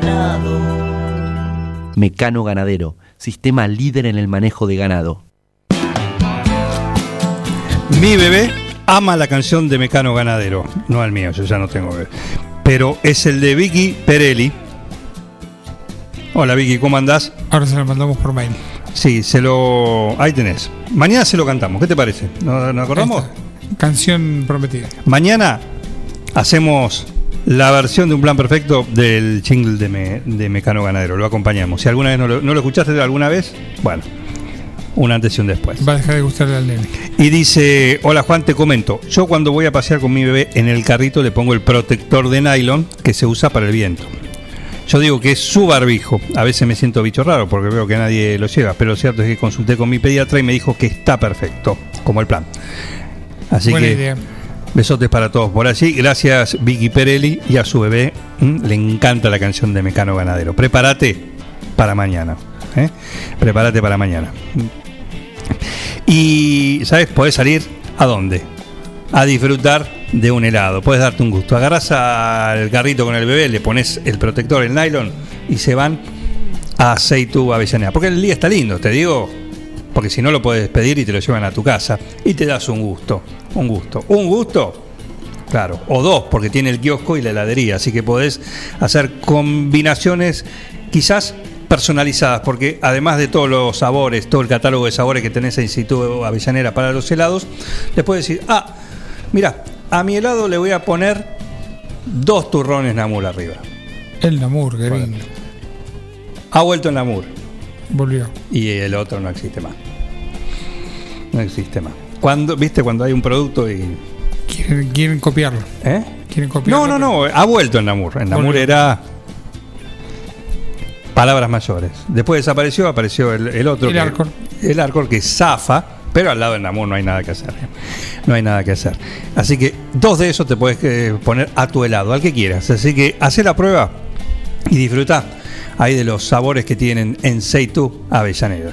[SPEAKER 21] ganado.
[SPEAKER 39] Mecano Ganadero, sistema líder en el manejo de ganado.
[SPEAKER 1] Mi bebé ama la canción de Mecano Ganadero. No al mío, yo ya no tengo bebé. Pero es el de Vicky Perelli. Hola Vicky, ¿cómo andás?
[SPEAKER 32] Ahora se lo mandamos por mail.
[SPEAKER 1] Sí, se lo. Ahí tenés. Mañana se lo cantamos, ¿qué te parece? ¿Nos, nos acordamos?
[SPEAKER 32] Canción prometida.
[SPEAKER 1] Mañana hacemos la versión de un plan perfecto del jingle de, Me- de Mecano Ganadero. Lo acompañamos. Si alguna vez no lo, no lo escuchaste alguna vez, bueno, un antes y un después.
[SPEAKER 32] Va a dejar de gustarle al nene.
[SPEAKER 1] Y dice, hola Juan, te comento, yo cuando voy a pasear con mi bebé en el carrito le pongo el protector de nylon que se usa para el viento. Yo digo que es su barbijo. A veces me siento bicho raro porque veo que nadie lo lleva, pero lo cierto es que consulté con mi pediatra y me dijo que está perfecto, como el plan. Así
[SPEAKER 32] Buena
[SPEAKER 1] que
[SPEAKER 32] idea.
[SPEAKER 1] Besotes para todos por allí. Gracias Vicky Perelli y a su bebé mm, le encanta la canción de Mecano Ganadero. Prepárate para mañana. ¿eh? Prepárate para mañana. Y, ¿sabes? Podés salir a dónde? A disfrutar de un helado. Puedes darte un gusto. Agarras al carrito con el bebé, le pones el protector, el nylon, y se van a Aceitú Avellaneda. Porque el día está lindo, te digo. Porque si no lo puedes pedir y te lo llevan a tu casa. Y te das un gusto. Un gusto. Un gusto. Claro. O dos, porque tiene el kiosco y la heladería. Así que podés hacer combinaciones quizás personalizadas. Porque además de todos los sabores, todo el catálogo de sabores que tenés en Instituto Avellanera para los helados, les puedes decir, ah, mira, a mi helado le voy a poner dos turrones Namur arriba.
[SPEAKER 32] El Namur, qué lindo.
[SPEAKER 1] Ha vuelto en Namur.
[SPEAKER 32] Volvió.
[SPEAKER 1] Y el otro no existe más. No existe más. Cuando, ¿Viste cuando hay un producto y.
[SPEAKER 32] Quieren, quieren copiarlo.
[SPEAKER 1] ¿Eh?
[SPEAKER 32] Quieren copiarlo.
[SPEAKER 1] No, no, no, ha vuelto en Namur. En Namur era. Palabras mayores. Después desapareció, apareció el, el otro.
[SPEAKER 32] El
[SPEAKER 1] que-
[SPEAKER 32] Arcor.
[SPEAKER 1] El Arcor que zafa, pero al lado del Namur no hay nada que hacer. No hay nada que hacer. Así que dos de esos te puedes eh, poner a tu helado, al que quieras. Así que hace la prueba y disfruta ahí de los sabores que tienen en Seitu Avellaneda.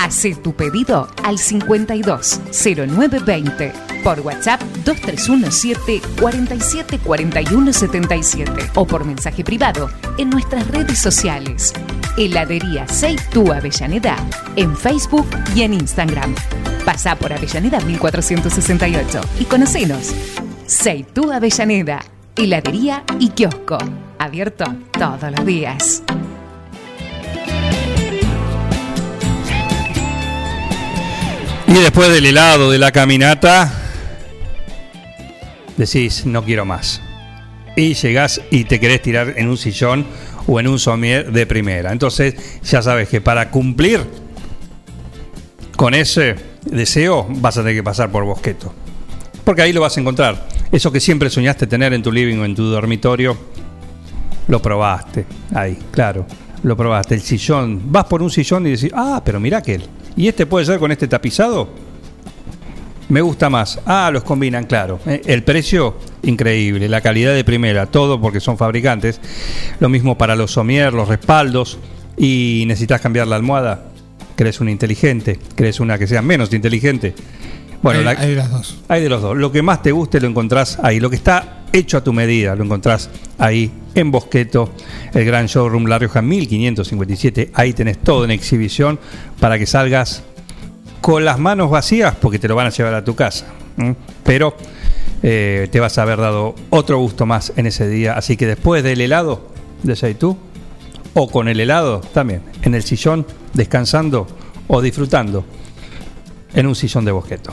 [SPEAKER 13] Hacé tu pedido al 52 0920 por WhatsApp 2317 47 41 77 o por mensaje privado en nuestras redes sociales. Heladería Seitú Avellaneda en Facebook y en Instagram. Pasá por Avellaneda 1468 y conocenos. Seitú Avellaneda, heladería y kiosco. Abierto todos los días.
[SPEAKER 1] Y después del helado de la caminata, decís, no quiero más. Y llegás y te querés tirar en un sillón o en un somier de primera. Entonces, ya sabes que para cumplir con ese deseo, vas a tener que pasar por Bosqueto. Porque ahí lo vas a encontrar. Eso que siempre soñaste tener en tu living o en tu dormitorio, lo probaste. Ahí, claro. Lo probaste. El sillón. Vas por un sillón y decís, ah, pero mira aquel. ¿Y este puede ser con este tapizado? Me gusta más. Ah, los combinan, claro. Eh, El precio, increíble. La calidad de primera, todo porque son fabricantes. Lo mismo para los somier, los respaldos. Y necesitas cambiar la almohada. ¿Crees una inteligente? ¿Crees una que sea menos inteligente? Bueno,
[SPEAKER 32] Hay-
[SPEAKER 1] la-
[SPEAKER 32] hay las dos.
[SPEAKER 1] hay de los dos. Lo que más te guste lo encontrás ahí. Lo que está hecho a tu medida lo encontrás ahí en Bosqueto, el gran showroom La Rioja 1557. Ahí tenés todo en exhibición para que salgas con las manos vacías porque te lo van a llevar a tu casa. Pero eh, te vas a haber dado otro gusto más en ese día. Así que después del helado de Seitú o con el helado también, en el sillón, descansando o disfrutando en un sillón de Bosqueto.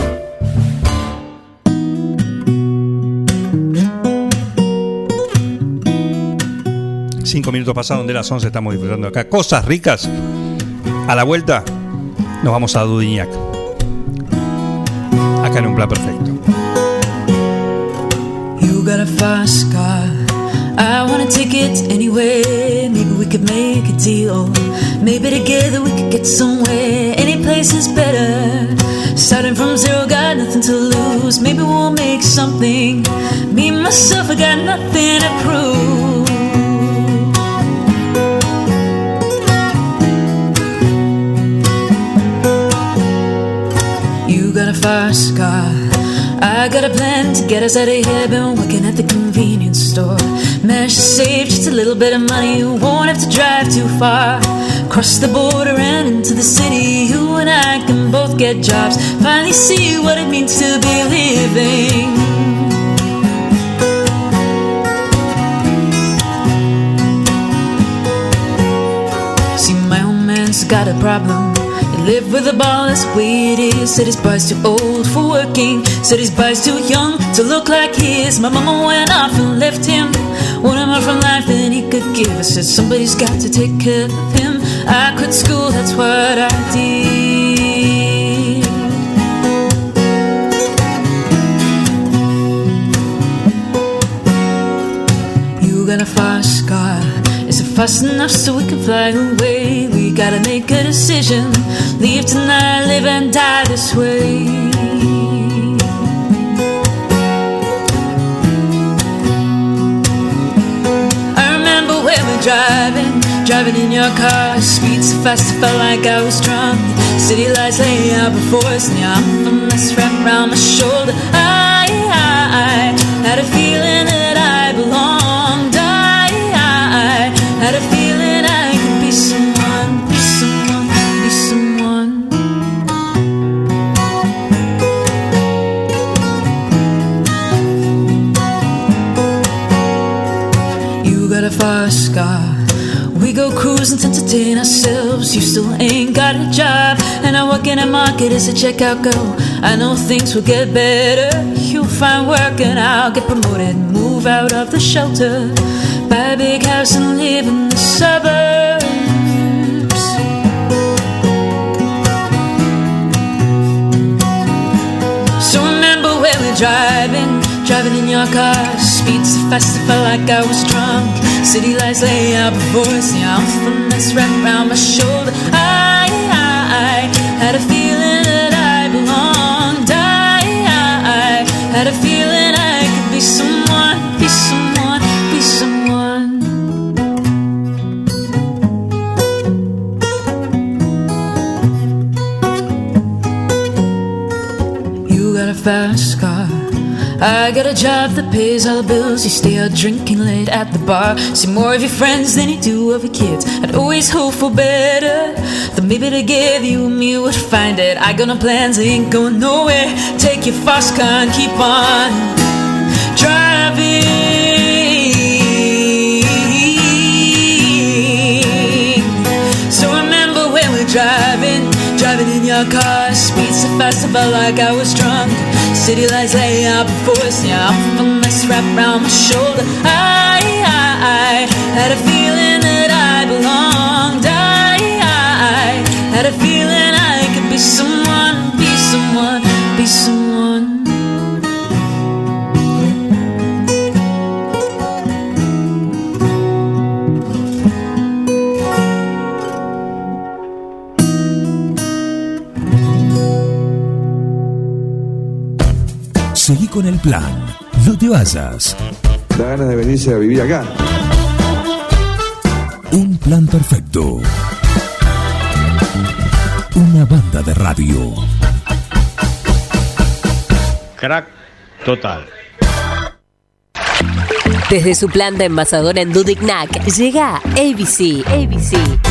[SPEAKER 1] Cinco minutos pasados de las 11 estamos disfrutando acá. Cosas ricas. A la vuelta nos vamos a Dudignac. Acá en un plan perfecto.
[SPEAKER 40] You got a fast car. I wanna take it anywhere. Maybe we could make a deal. Maybe together we could get somewhere. Any place is better. Starting from zero, got nothing to lose. Maybe we'll make something. Me, myself, I got nothing to prove. Got a. I got a plan to get us out of here. Been working at the convenience store. Managed to save just a little bit of money. You won't have to drive too far. Cross the border and into the city. You and I can both get jobs. Finally see what it means to be living. See, my old man's got a problem. He lived with a the way it is. Said his boy's too old for working. Said his boy's too young to look like his. My mama went off and left him. Wanted more from life than he could give. I said somebody's got to take care of him. I quit school, that's what I did. You got a fast car. Is it fast enough so we can fly away? Gotta make a decision. Leave tonight, live and die this way. I remember when we were driving, driving in your car. Speed so fast, I felt like I was drunk. City lights lay out before us, and your arm that's wrapped around my shoulder. I, I, I had a feeling You got a fast car. We go cruising to entertain ourselves. You still ain't got a job. And I work in a market as a checkout girl. I know things will get better. You'll find work and I'll get promoted. Move out of the shelter. Buy a big house and live in the suburbs. So remember when we're driving, driving in your car. Speed so fast, I felt like I was drunk. City lights lay out before us, the anthem that's wrapped around my shoulder. I, I, had a feeling that I belonged. I, I had a feeling I could be someone, be someone, be someone. You got a fast car. I got a job that pays all the bills. You stay out drinking late at the bar. See more of your friends than you do of your kids. I'd always hope for better. That maybe together you and me would find it. I got no plans, I ain't going nowhere. Take your fast car and keep on driving. So remember when we're driving, driving in your car, speed so fast, I felt like I was drunk. City lights lay out before us, yeah, I'm feeling this wrapped around my shoulder. I, I, I
[SPEAKER 7] con el plan. No te vayas.
[SPEAKER 41] Da ganas de venirse a vivir acá.
[SPEAKER 7] Un plan perfecto. Una banda de radio.
[SPEAKER 5] Crack total.
[SPEAKER 42] Desde su planta envasadora en Dudignac llega ABC. ABC.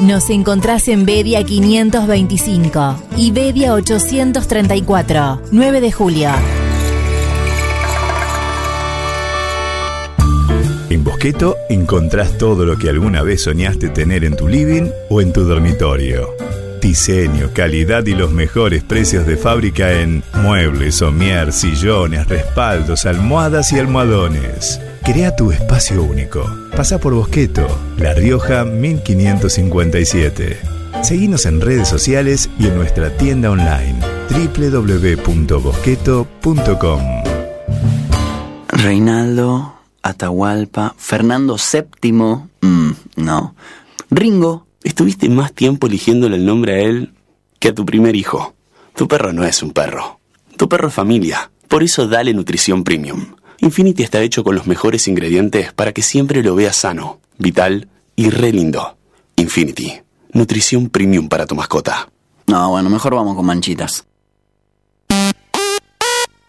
[SPEAKER 20] Nos encontrás en Bedia 525 y Bedia 834, 9 de julio.
[SPEAKER 23] En Bosqueto encontrás todo lo que alguna vez soñaste tener en tu living o en tu dormitorio. Diseño, calidad y los mejores precios de fábrica en muebles, somier, sillones, respaldos, almohadas y almohadones. Crea tu espacio único. Pasa por Bosqueto, La Rioja 1557. Seguinos en redes sociales y en nuestra tienda online www.bosqueto.com.
[SPEAKER 30] Reinaldo, Atahualpa, Fernando VII, mm, no. Ringo, estuviste más tiempo eligiéndole el nombre a él que a tu primer hijo. Tu perro no es un perro. Tu perro es familia. Por eso dale nutrición premium. Infinity está hecho con los mejores ingredientes para que siempre lo veas sano, vital y re lindo. Infinity, nutrición premium para tu mascota. No, bueno, mejor vamos con manchitas.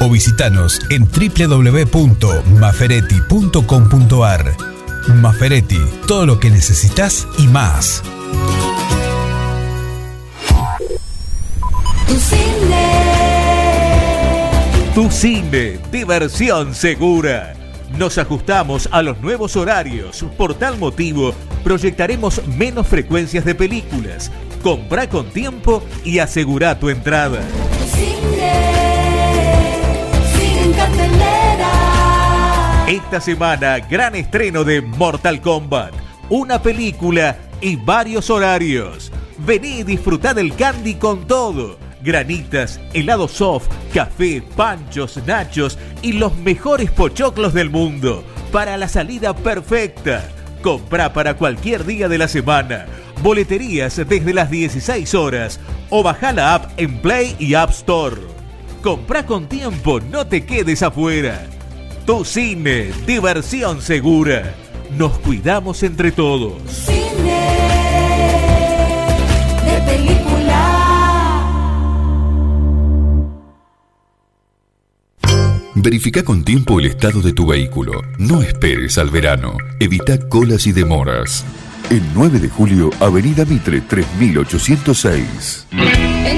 [SPEAKER 7] o visitanos en www.maferetti.com.ar. Maferetti, todo lo que necesitas y más.
[SPEAKER 43] Tu cine.
[SPEAKER 44] Tu cine, diversión segura. Nos ajustamos a los nuevos horarios. Por tal motivo, proyectaremos menos frecuencias de películas. Compra con tiempo y asegura tu entrada.
[SPEAKER 43] Cine.
[SPEAKER 44] Esta semana, gran estreno de Mortal Kombat. Una película y varios horarios. Vení y disfrutá del candy con todo. Granitas, helado soft, café, panchos, nachos y los mejores pochoclos del mundo. Para la salida perfecta. Comprá para cualquier día de la semana. Boleterías desde las 16 horas o bajá la app en Play y App Store. Comprá con tiempo, no te quedes afuera. Tu cine, diversión segura. Nos cuidamos entre todos.
[SPEAKER 15] de película.
[SPEAKER 8] Verifica con tiempo el estado de tu vehículo. No esperes al verano. Evita colas y demoras. El 9 de julio, Avenida Mitre 3806.
[SPEAKER 15] En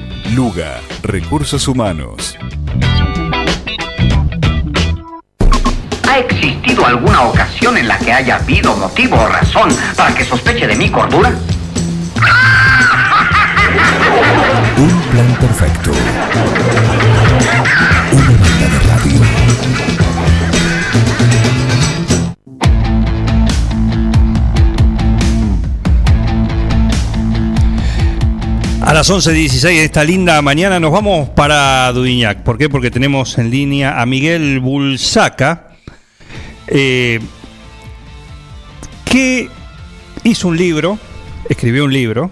[SPEAKER 8] Luga, Recursos Humanos.
[SPEAKER 45] ¿Ha existido alguna ocasión en la que haya habido motivo o razón para que sospeche de mi cordura?
[SPEAKER 8] Un plan perfecto. Una banda de radio.
[SPEAKER 1] A las 11.16 de esta linda mañana nos vamos para Dudignac. ¿Por qué? Porque tenemos en línea a Miguel Bulsaca, eh, que hizo un libro, escribió un libro,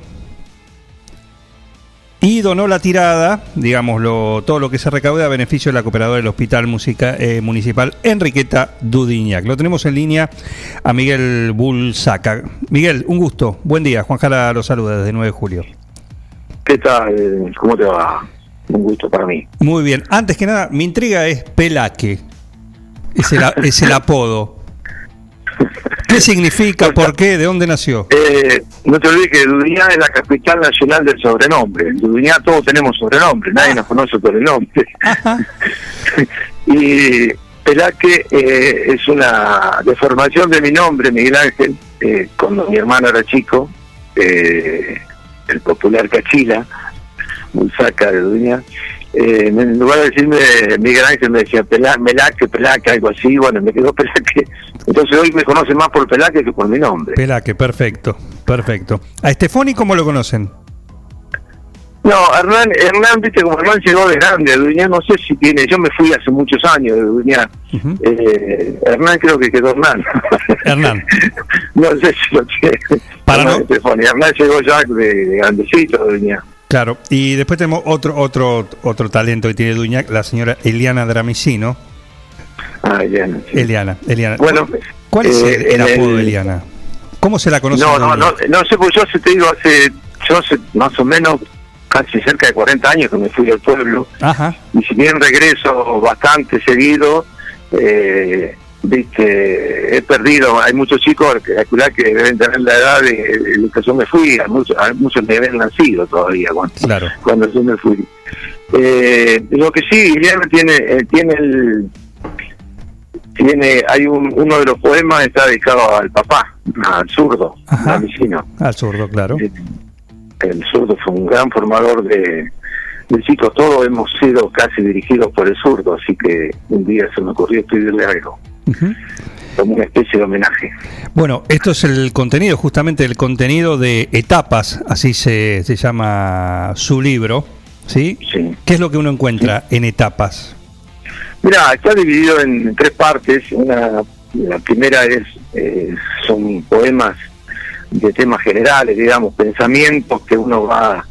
[SPEAKER 1] y donó la tirada, digamos, lo- todo lo que se recaude a beneficio de la cooperadora del Hospital eh, Municipal Enriqueta Dudignac. Lo tenemos en línea a Miguel Bulsaca. Miguel, un gusto. Buen día. Juan Jara lo saluda desde 9 de julio.
[SPEAKER 46] ¿Qué tal? ¿Cómo te va? Un gusto para mí.
[SPEAKER 1] Muy bien. Antes que nada, mi intriga es Pelaque. Es el, es el apodo. ¿Qué significa? ¿Por qué? ¿De dónde nació?
[SPEAKER 46] Eh, no te olvides que Dudiñá es la capital nacional del sobrenombre. En Dudiñá todos tenemos sobrenombre, nadie nos conoce por el nombre. y Pelaque eh, es una deformación de mi nombre, Miguel Ángel, eh, cuando mi hermano era chico, eh, el popular Cachila, Bulsaca de Dudiñá. Eh, en lugar de decirme Miguel Ángel me decía Pela, Melaque, Pelaque, algo así, bueno, me quedó Pelaque. Entonces hoy me conocen más por Pelaque que por mi nombre.
[SPEAKER 1] Pelaque, perfecto. Perfecto. ¿A Estefoni cómo lo conocen?
[SPEAKER 46] No, Hernán, Hernán, viste, como Hernán llegó de grande, Duñá, no sé si tiene, yo me fui hace muchos años de Duñá. eh, Hernán creo que quedó Hernán.
[SPEAKER 1] Hernán.
[SPEAKER 46] no sé si lo tiene.
[SPEAKER 1] Para
[SPEAKER 46] Hernán, Estefani. Hernán llegó ya de, de grandecito de Duñá.
[SPEAKER 1] Claro. Y después tenemos otro otro otro talento que tiene Duñac, la señora Eliana Dramicino.
[SPEAKER 46] Ah, Eliana.
[SPEAKER 1] Eliana, Eliana.
[SPEAKER 46] Bueno,
[SPEAKER 1] ¿Cuál es
[SPEAKER 46] eh,
[SPEAKER 1] el, el
[SPEAKER 46] en
[SPEAKER 1] apodo de Eliana? ¿Cómo se la conoce?
[SPEAKER 46] No, no, no, no sé, pues yo se te digo, hace, yo hace más o menos casi cerca de 40 años que me fui del pueblo.
[SPEAKER 1] Ajá.
[SPEAKER 46] Y si bien regreso bastante seguido, eh, viste, he perdido, hay muchos chicos que deben tener la edad de, de que yo me fui, a muchos, a muchos me habían nacido todavía cuando,
[SPEAKER 1] Claro.
[SPEAKER 46] cuando yo me fui. Eh, lo que sí, Guillermo tiene, eh, tiene el tiene, hay un, uno de los poemas está dedicado al papá, al zurdo, al vecino.
[SPEAKER 1] Al zurdo, claro.
[SPEAKER 46] El zurdo fue un gran formador de, de chicos, todos hemos sido casi dirigidos por el zurdo, así que un día se me ocurrió escribirle algo, como una especie de homenaje.
[SPEAKER 1] Bueno, esto es el contenido, justamente el contenido de etapas, así se, se llama su libro, ¿sí? ¿Qué es lo que uno encuentra en etapas?
[SPEAKER 46] Mira, está dividido en tres partes. Una, la primera es eh, son poemas de temas generales, digamos, pensamientos que uno va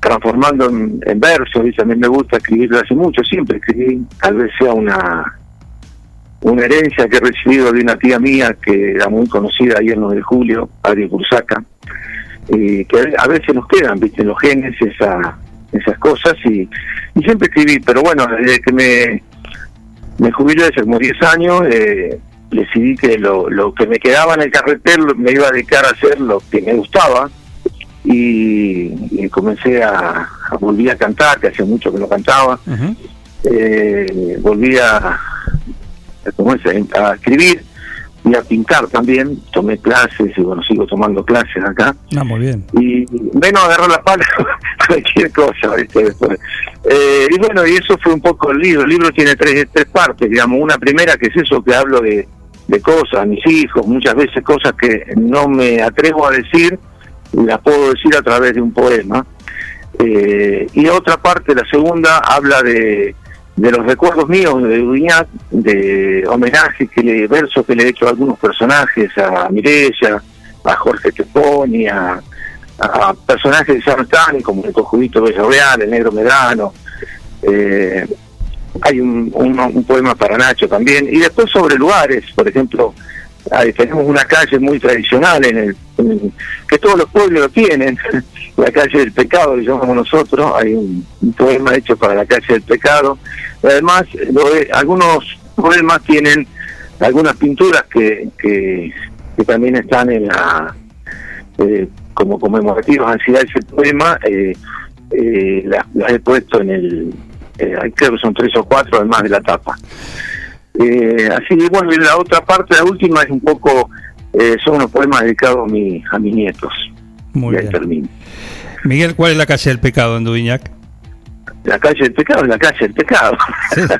[SPEAKER 46] transformando en, en versos. Y mí me gusta escribir hace mucho, siempre escribí. Tal vez sea una una herencia que he recibido de una tía mía que era muy conocida ahí en los de Julio, Adri Bursaca, y que a veces nos quedan, viste, los genes esa, esas cosas y, y siempre escribí, pero bueno, desde que me, me jubilé hace como 10 años, eh, decidí que lo, lo que me quedaba en el carretel me iba a dedicar a hacer lo que me gustaba y, y comencé a, a volví a cantar, que hace mucho que no cantaba, eh, volví a, ¿cómo es? a escribir y a pintar también, tomé clases y bueno, sigo tomando clases acá
[SPEAKER 1] Ah, muy bien.
[SPEAKER 46] y menos agarrar la pala cualquier cosa ¿viste? Después. Eh, y bueno y eso fue un poco el libro el libro tiene tres tres partes digamos una primera que es eso que hablo de, de cosas mis hijos muchas veces cosas que no me atrevo a decir las puedo decir a través de un poema Eh, y otra parte la segunda habla de de los recuerdos míos de Duñat, de homenajes que le, versos que le he hecho a algunos personajes, a Mirella, a Jorge Teponi, a, a personajes no están, como el Cojudito Bellarreal, el Negro Medrano. Eh, hay un, un, un poema para Nacho también. Y después sobre lugares, por ejemplo, ahí tenemos una calle muy tradicional en el que todos los pueblos lo tienen, la calle del pecado, le llamamos nosotros, hay un, poema hecho para la calle del pecado. Además, lo de- algunos poemas tienen algunas pinturas que, que, que también están en la eh, como conmemorativas así ese poema, eh, eh, las he puesto en el, eh, creo que son tres o cuatro además de la tapa. Eh, así que bueno, y la otra parte, la última es un poco, eh, son unos poemas dedicados a, mi, a mis nietos.
[SPEAKER 1] Muy
[SPEAKER 46] y ahí
[SPEAKER 1] bien.
[SPEAKER 46] termino.
[SPEAKER 1] Miguel, ¿cuál es la calle del pecado en Dudignac?
[SPEAKER 46] La calle del pecado es la calle del pecado.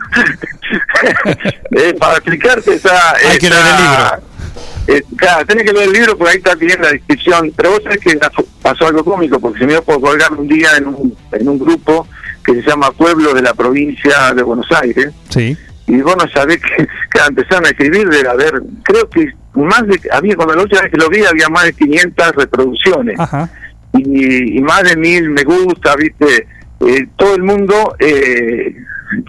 [SPEAKER 46] Eh, para explicarte está...
[SPEAKER 1] Hay que leer el
[SPEAKER 46] libro. claro, tenés que leer el libro porque ahí está bien la descripción. Pero vos sabés que pasó algo cómico porque se me dio por colgar un día en un, en un grupo que se llama Pueblo de la provincia de Buenos Aires.
[SPEAKER 1] Sí.
[SPEAKER 46] Y vos no sabés que, que empezaron a escribir de haber, creo que más de, había cuando la última vez que lo vi había más de 500 reproducciones. Y, y más de mil me gusta, viste, Eh, todo el mundo eh,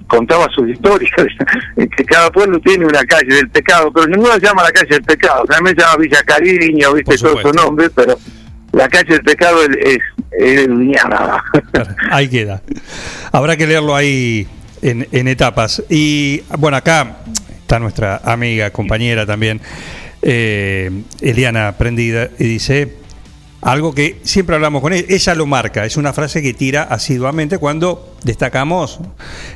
[SPEAKER 46] contaba sus historias, que cada pueblo tiene una calle del pecado, pero ninguno se llama la calle del pecado, también se llama Villa Cariño, viste, todos esos nombres, pero la calle del pecado es.
[SPEAKER 1] Ahí queda. Habrá que leerlo ahí en, en etapas. Y bueno, acá está nuestra amiga, compañera también, eh, Eliana Prendida, y dice algo que siempre hablamos con ella, ella lo marca, es una frase que tira asiduamente cuando destacamos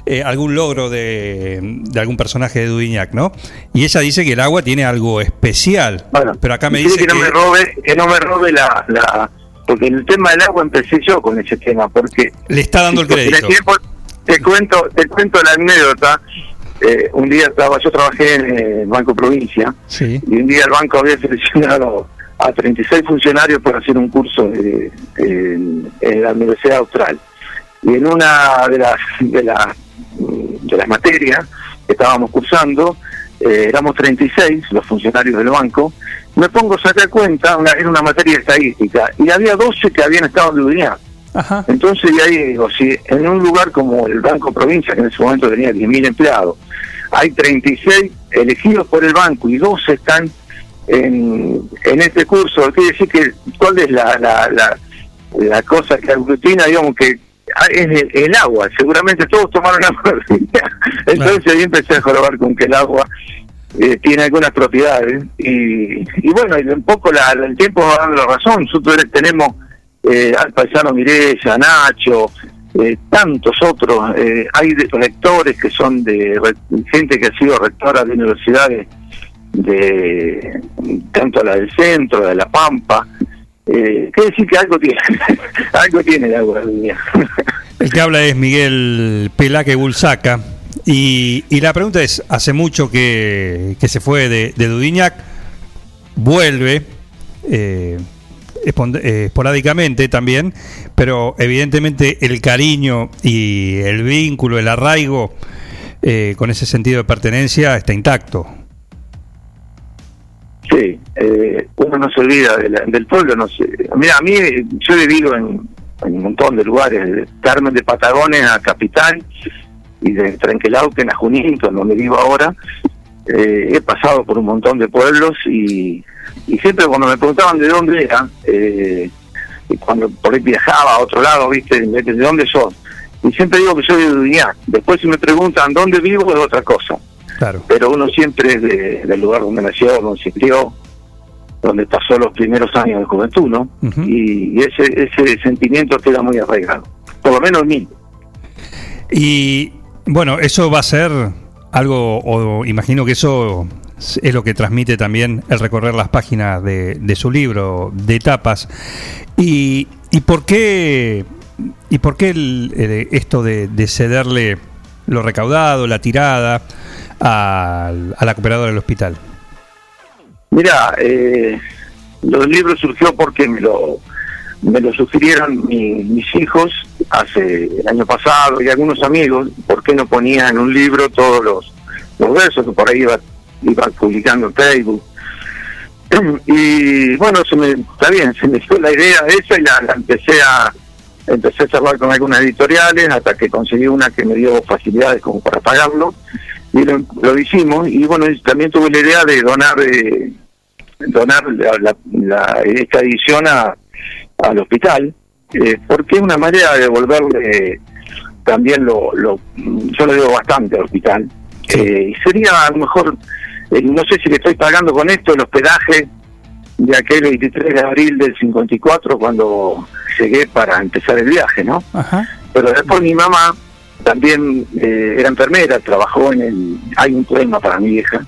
[SPEAKER 1] eh, algún logro de, de algún personaje de Dudignac, ¿no? Y ella dice que el agua tiene algo especial, pero acá me dice
[SPEAKER 46] que no me robe, que no me robe la, la, porque en el tema del agua empecé yo con ese tema, porque
[SPEAKER 1] le está dando el crédito.
[SPEAKER 46] tiempo- te cuento, te cuento la anécdota. Eh, un día estaba, yo trabajé en el Banco Provincia
[SPEAKER 1] Sí.
[SPEAKER 46] y un día el banco había seleccionado a 36 funcionarios para hacer un curso de- en, en la Universidad Austral. Y en una de las de las de las materias que estábamos cursando, eh, éramos 36 los funcionarios del banco, me pongo a sacar cuenta, una, era una materia de estadística, y había 12 que habían estado en. Entonces, y ahí digo, si en un lugar como el Banco Provincia, que en ese momento tenía 10.000 empleados, hay 36 elegidos por el banco y 12 están en, en este curso, quiere decir que, ¿cuál es la, la, la, la cosa que aglutina, digamos que es el, el agua. Seguramente todos tomaron agua. Entonces ahí empecé a jorobar con que el agua eh, tiene algunas propiedades. Y, y bueno, y un poco la, el tiempo va dando la razón. Nosotros tenemos eh, al paisano Mirella, Nacho, eh, tantos otros. Eh, hay de- rectores que son de gente que ha sido rectora de universidades de tanto la del centro, de la Pampa. Eh, quiere decir que algo tiene, algo tiene del día.
[SPEAKER 1] El que habla es Miguel Pelaque Bulsaca. Y, y la pregunta es, hace mucho que, que se fue de, de vuelve eh, eh, esporádicamente también, pero evidentemente el cariño y el vínculo, el arraigo eh, con ese sentido de pertenencia está intacto.
[SPEAKER 46] Sí, eh, uno no se olvida del pueblo. No sé. Mira, a mí, yo he vivido en, un montón de lugares, Carmen de Patagones a Capital y de Trenquelauquen a Junín, donde vivo ahora. Eh, he pasado por un montón de pueblos y, y siempre cuando me preguntaban de dónde era, eh, y cuando por ahí viajaba a otro lado, ¿viste? ¿De de dónde sos? Y siempre digo que soy de Duñac. Después si me preguntan dónde vivo es otra cosa.
[SPEAKER 1] Claro.
[SPEAKER 46] Pero uno siempre es de- del lugar donde nació, donde se crió, donde pasó los primeros años de juventud, ¿no? y, y ese, ese sentimiento queda muy arraigado. Por lo menos en mí.
[SPEAKER 1] Y bueno, eso va a ser algo, o imagino que eso es lo que transmite también el recorrer las páginas de, de su libro, de etapas. ¿Y, y por qué, y por qué el- esto de, de cederle lo recaudado, la tirada al- a, la cooperadora del hospital?
[SPEAKER 46] Mira, eh, los libros surgió porque me lo, me lo sugirieron mi- mis hijos hace el año pasado y algunos amigos, ¿por qué no ponía en un libro todos los, los versos que por ahí iba, iba publicando en Facebook? Y bueno, se me, está bien, se me dio la idea esa y la, la empecé a empecé a charlar con algunas editoriales hasta que conseguí una que me dio facilidades como para pagarlo. Y lo, lo hicimos y bueno también tuve la idea de donar eh, donar la- la- esta edición a, al hospital eh, porque es una manera de devolverle también lo, lo yo le debo bastante al hospital Eh, y sería a lo mejor eh, no sé si le estoy pagando con esto el hospedaje de aquel 23 de abril del 54 cuando llegué para empezar el viaje, ¿no? Pero después mi mamá también eh, era enfermera, trabajó en el... Hay un poema para mi hija,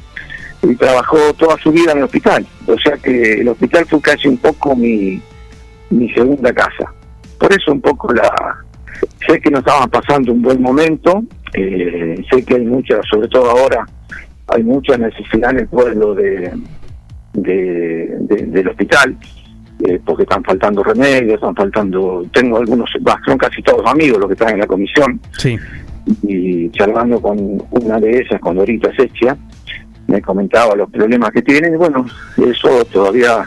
[SPEAKER 46] y trabajó toda su vida en el hospital. O sea que el hospital fue casi un poco mi, mi segunda casa. Por eso un poco la... Sé que no estaban pasando un buen momento, eh, sé que hay mucha, sobre todo ahora, hay mucha necesidad en el pueblo de, de- de- del hospital, eh, porque están faltando remedios, están faltando, tengo algunos, bah, son casi todos amigos los que están en la comisión,
[SPEAKER 1] Sí.
[SPEAKER 46] y charlando con una de ellas, con Dorita Sechia, me comentaba los problemas que tienen, y bueno, eso todavía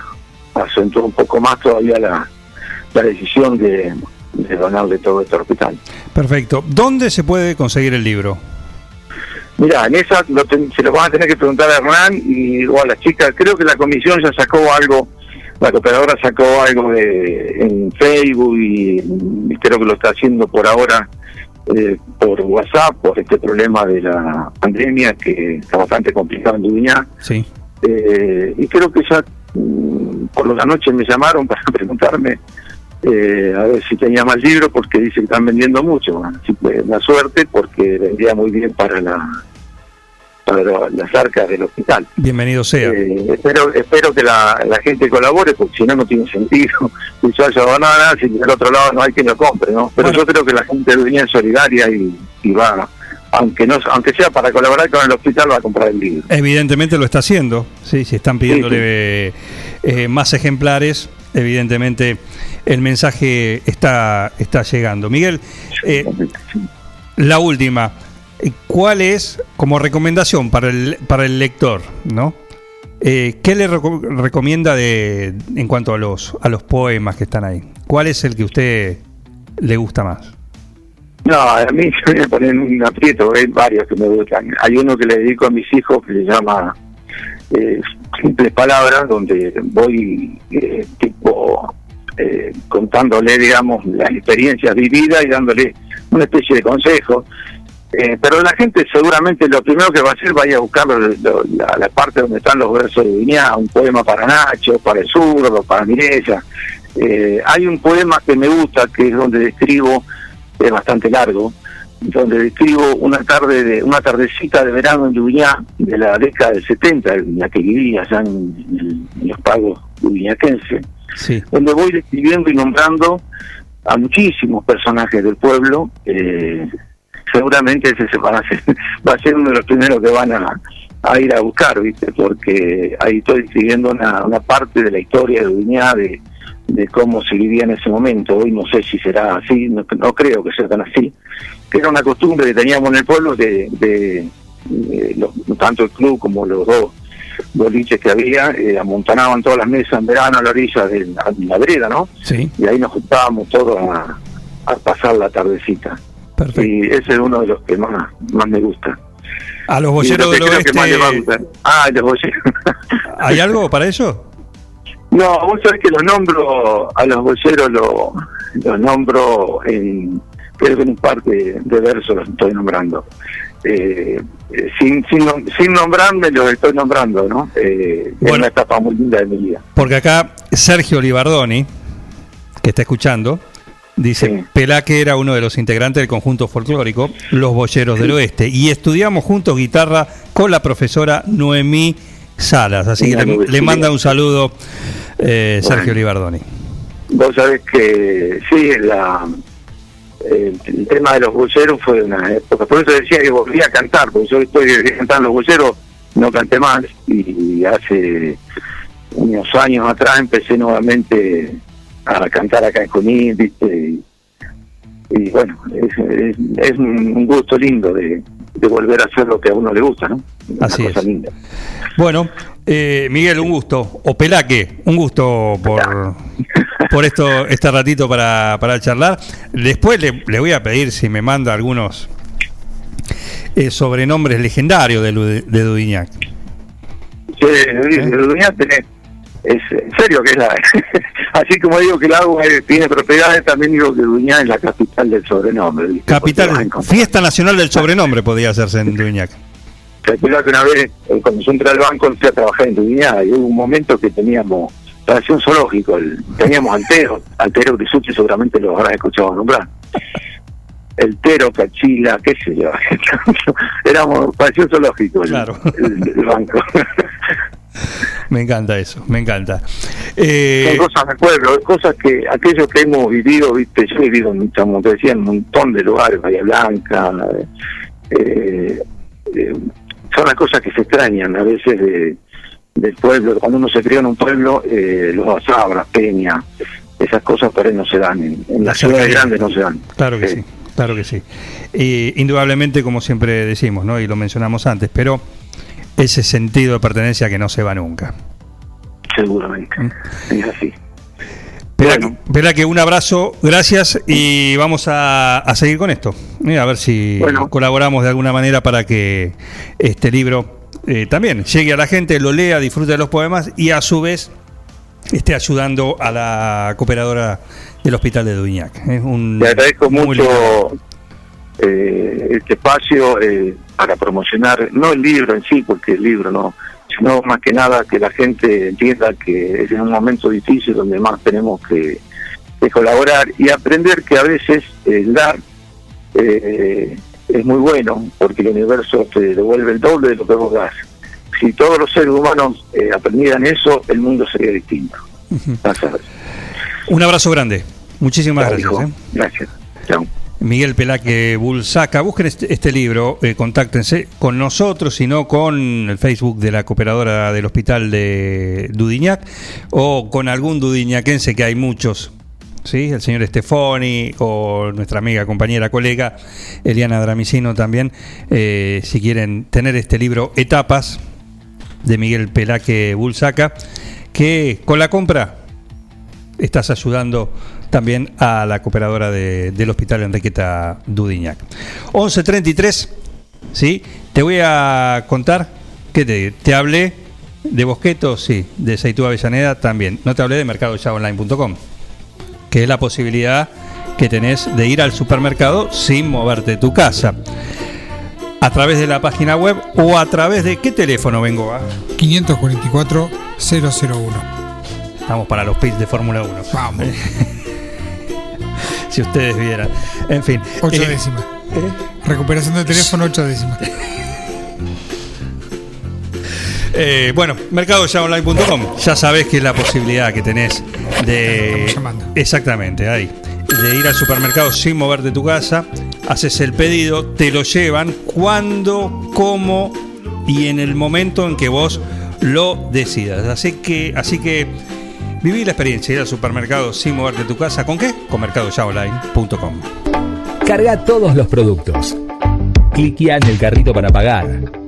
[SPEAKER 46] acentuó un poco más todavía la, la decisión de, de donarle todo este hospital.
[SPEAKER 1] Perfecto. ¿Dónde se puede conseguir el libro?
[SPEAKER 46] Mira, en esa lo ten- se lo van a tener que preguntar a Hernán y o a las chicas. Creo que la comisión ya sacó algo, la cooperadora sacó algo de, en Facebook y, y creo que lo está haciendo por ahora eh, por WhatsApp, por este problema de la pandemia que está bastante complicado en Duñá.
[SPEAKER 1] Sí.
[SPEAKER 46] Eh, y creo que ya mm, por la noche me llamaron para preguntarme eh, a ver si tenía más libros porque dice que están vendiendo mucho. Así que la suerte porque vendía muy bien para la para la- las arcas del hospital.
[SPEAKER 1] Bienvenido sea.
[SPEAKER 46] Eh, espero espero que la, la gente colabore porque si no no tiene sentido si yo haya nada si del otro lado no hay quien lo compre no pero yo creo que la gente Duña es solidaria y, y va aunque no aunque sea para colaborar con el hospital va a comprar el libro
[SPEAKER 1] Evidentemente lo está haciendo. Sí, si están pidiéndole eh, más ejemplares, evidentemente el mensaje está, está llegando. Miguel, eh, la última. eh, ¿Cuál es, como recomendación para el, para el lector, ¿no? Eh, ¿Qué le reco- recomienda de, en cuanto a los, a los poemas que están ahí? ¿Cuál es el que a usted le gusta más?
[SPEAKER 46] No, a mí se me ponen un aprieto, hay varios que me gustan. Hay uno que le dedico a mis hijos que se llama Simples Palabras, donde voy eh, tipo eh, contándole, digamos, las experiencias vividas y dándole una especie de consejo. Eh, pero la gente seguramente lo primero que va a hacer va a buscar la parte donde están los versos de Viñá, un poema para Nacho, para el zurdo, para Mirella. Eh, hay un poema que me gusta, que es donde describo, es bastante largo, donde describo una tarde de una tardecita de verano en Lluviá de la década del 70, en la que vivía allá en, en- en los pagos lubiñaquenses,
[SPEAKER 1] Sí.
[SPEAKER 46] donde voy describiendo y nombrando a muchísimos personajes del pueblo. eh, seguramente ese se van a hacer- va a ser uno de los primeros que van a, a ir a buscar, ¿viste? Porque ahí estoy escribiendo una, una parte de la historia de de, de cómo se vivía en ese momento. Hoy no sé si será así, no, no creo que sea tan así. Que era una costumbre que teníamos en el pueblo de, de, de los- tanto el club como los dos boliches que había, eh, amontonaban todas las mesas en verano a la orilla de la, de la vereda, ¿no?
[SPEAKER 1] Sí.
[SPEAKER 46] Y ahí nos juntábamos todos a, a pasar la tardecita. Y ese es uno de los que más, más me gusta.
[SPEAKER 1] A los
[SPEAKER 46] que
[SPEAKER 1] del
[SPEAKER 46] creo que más le va a
[SPEAKER 1] oeste,
[SPEAKER 46] gustar. Ah, los boyeros.
[SPEAKER 1] ¿hay algo para eso?
[SPEAKER 46] No, vos sabés que los nombro, a los boyeros lo- los nombro en, creo que en un par de, de versos los estoy nombrando. Eh, eh, sin, sin, sin nombrarme los estoy nombrando, ¿no? Eh, Es una etapa muy linda de mi vida.
[SPEAKER 1] Porque acá Sergio Libardoni, que está escuchando, dice, Pelaque era uno de los integrantes del conjunto folclórico Los Boyeros del Oeste y estudiamos juntos guitarra con la profesora Noemí Salas. Así que le,
[SPEAKER 46] sí.
[SPEAKER 1] manda un saludo eh, Sergio
[SPEAKER 46] Bueno.
[SPEAKER 1] Libardoni.
[SPEAKER 46] Vos sabés que sí, la, el, el tema de los bolleros fue una época. Por eso decía que volví a cantar, porque yo estoy cantando los bolleros, no canté más. Y hace unos años atrás empecé nuevamente a cantar acá en Junín, ¿viste? Y, y bueno, es, es, es un gusto lindo de, de volver a hacer lo que a uno le gusta, ¿no? Una
[SPEAKER 1] Así
[SPEAKER 46] cosa
[SPEAKER 1] es.
[SPEAKER 46] linda.
[SPEAKER 1] Bueno, eh, Miguel, un gusto. O Pelaque, un gusto por, por esto este ratito para, para charlar. Después le, le voy a pedir si me manda algunos eh, sobrenombres legendarios de, de Dudignac.
[SPEAKER 46] Sí, el Duñá tenés, es en serio que es la, así como digo que el agua eh, tiene propiedades, también digo que Duñá es la capital del sobrenombre. ¿viste?
[SPEAKER 1] Capital, Fiesta Nacional del Sobrenombre podía hacerse en Dudignac.
[SPEAKER 46] Recuerdo que una vez, eh, cuando yo entré al banco, entré a trabajar en Duñá y hubo un momento que teníamos, parecía un zoológico, el- teníamos altero, altero que Suchi seguramente lo habrás escuchado nombrar. El tero, cachila, qué sé yo. Éramos, parecía un zoológico el,
[SPEAKER 1] Claro.
[SPEAKER 46] el- el banco.
[SPEAKER 1] Me encanta eso, me encanta. Eh,
[SPEAKER 46] Son cosas de pueblo, cosas que aquellos que hemos vivido, viste, yo he vivido, en, como te decía, en un montón de lugares, Bahía Blanca, eh, eh, son las cosas que se extrañan a veces de, del pueblo. Cuando uno se crió en un pueblo, eh, los asabras, peña, esas cosas por ahí no se dan, en, en las ciudades grandes no se dan.
[SPEAKER 1] Claro que sí, claro que sí. Y indudablemente, como siempre decimos, ¿no? y lo mencionamos antes, pero ese sentido de pertenencia que no se va nunca.
[SPEAKER 46] Seguramente, es así.
[SPEAKER 1] Espera, espera que un abrazo, gracias y vamos a, a seguir con esto. Eh, A ver si colaboramos de alguna manera para que este libro eh, también llegue a la gente, lo lea, disfrute de los poemas y a su vez esté ayudando a la cooperadora del Hospital de Duñac. Es un
[SPEAKER 46] Te agradezco mucho eh, este espacio eh, para promocionar, no el libro en sí, porque el libro no, sino más que nada que la gente entienda que es en un momento difícil donde más tenemos que, que colaborar y aprender que a veces el dar eh, es muy bueno, porque el universo te devuelve el doble de lo que vos das. Si todos los seres humanos eh, aprendieran eso, el mundo sería distinto.
[SPEAKER 1] Un abrazo grande. Muchísimas
[SPEAKER 46] Chao,
[SPEAKER 1] gracias. ¿eh?
[SPEAKER 46] Gracias. Chao.
[SPEAKER 1] Miguel Pelaque Bulsaca, busquen este, este libro, eh, contáctense con nosotros, sino con el Facebook de la cooperadora del hospital de Dudignac o con algún dudignaquense que hay muchos, ¿sí? el señor Stefoni o nuestra amiga, compañera, colega Eliana Dramicino también, eh, si quieren tener este libro Etapas de Miguel Pelaque Bulsaca, que con la compra estás ayudando también a la cooperadora de- del hospital Enriqueta Dudiñac. 11.33, ¿sí? Te voy a contar que te, hablé de Bosqueto, sí, de Seitú Avellaneda también. No te hablé de mercadoyaonline.com. que es la posibilidad que tenés de ir al supermercado sin moverte de tu casa. A través de la página web o a través de qué teléfono vengo a
[SPEAKER 32] 544 001.
[SPEAKER 1] Estamos para los pits de Fórmula 1.
[SPEAKER 32] Vamos.
[SPEAKER 1] si ustedes vieran. En fin.
[SPEAKER 32] Ocho
[SPEAKER 1] eh,
[SPEAKER 32] décimas. Recuperación del teléfono, ocho décimas.
[SPEAKER 1] Eh, bueno, mercadoyaonline.com. Ya sabés que es la posibilidad que tenés de. Exactamente, ahí. De ir al supermercado sin moverte de tu casa. Haces el pedido, te lo llevan cuando, cómo y en el momento en que vos lo decidas. Así que, así que viví la experiencia de ir al supermercado sin moverte de tu casa. ¿Con qué? Con mercadoyaonline.com.
[SPEAKER 19] Carga todos los productos. Cliquea en el carrito para pagar.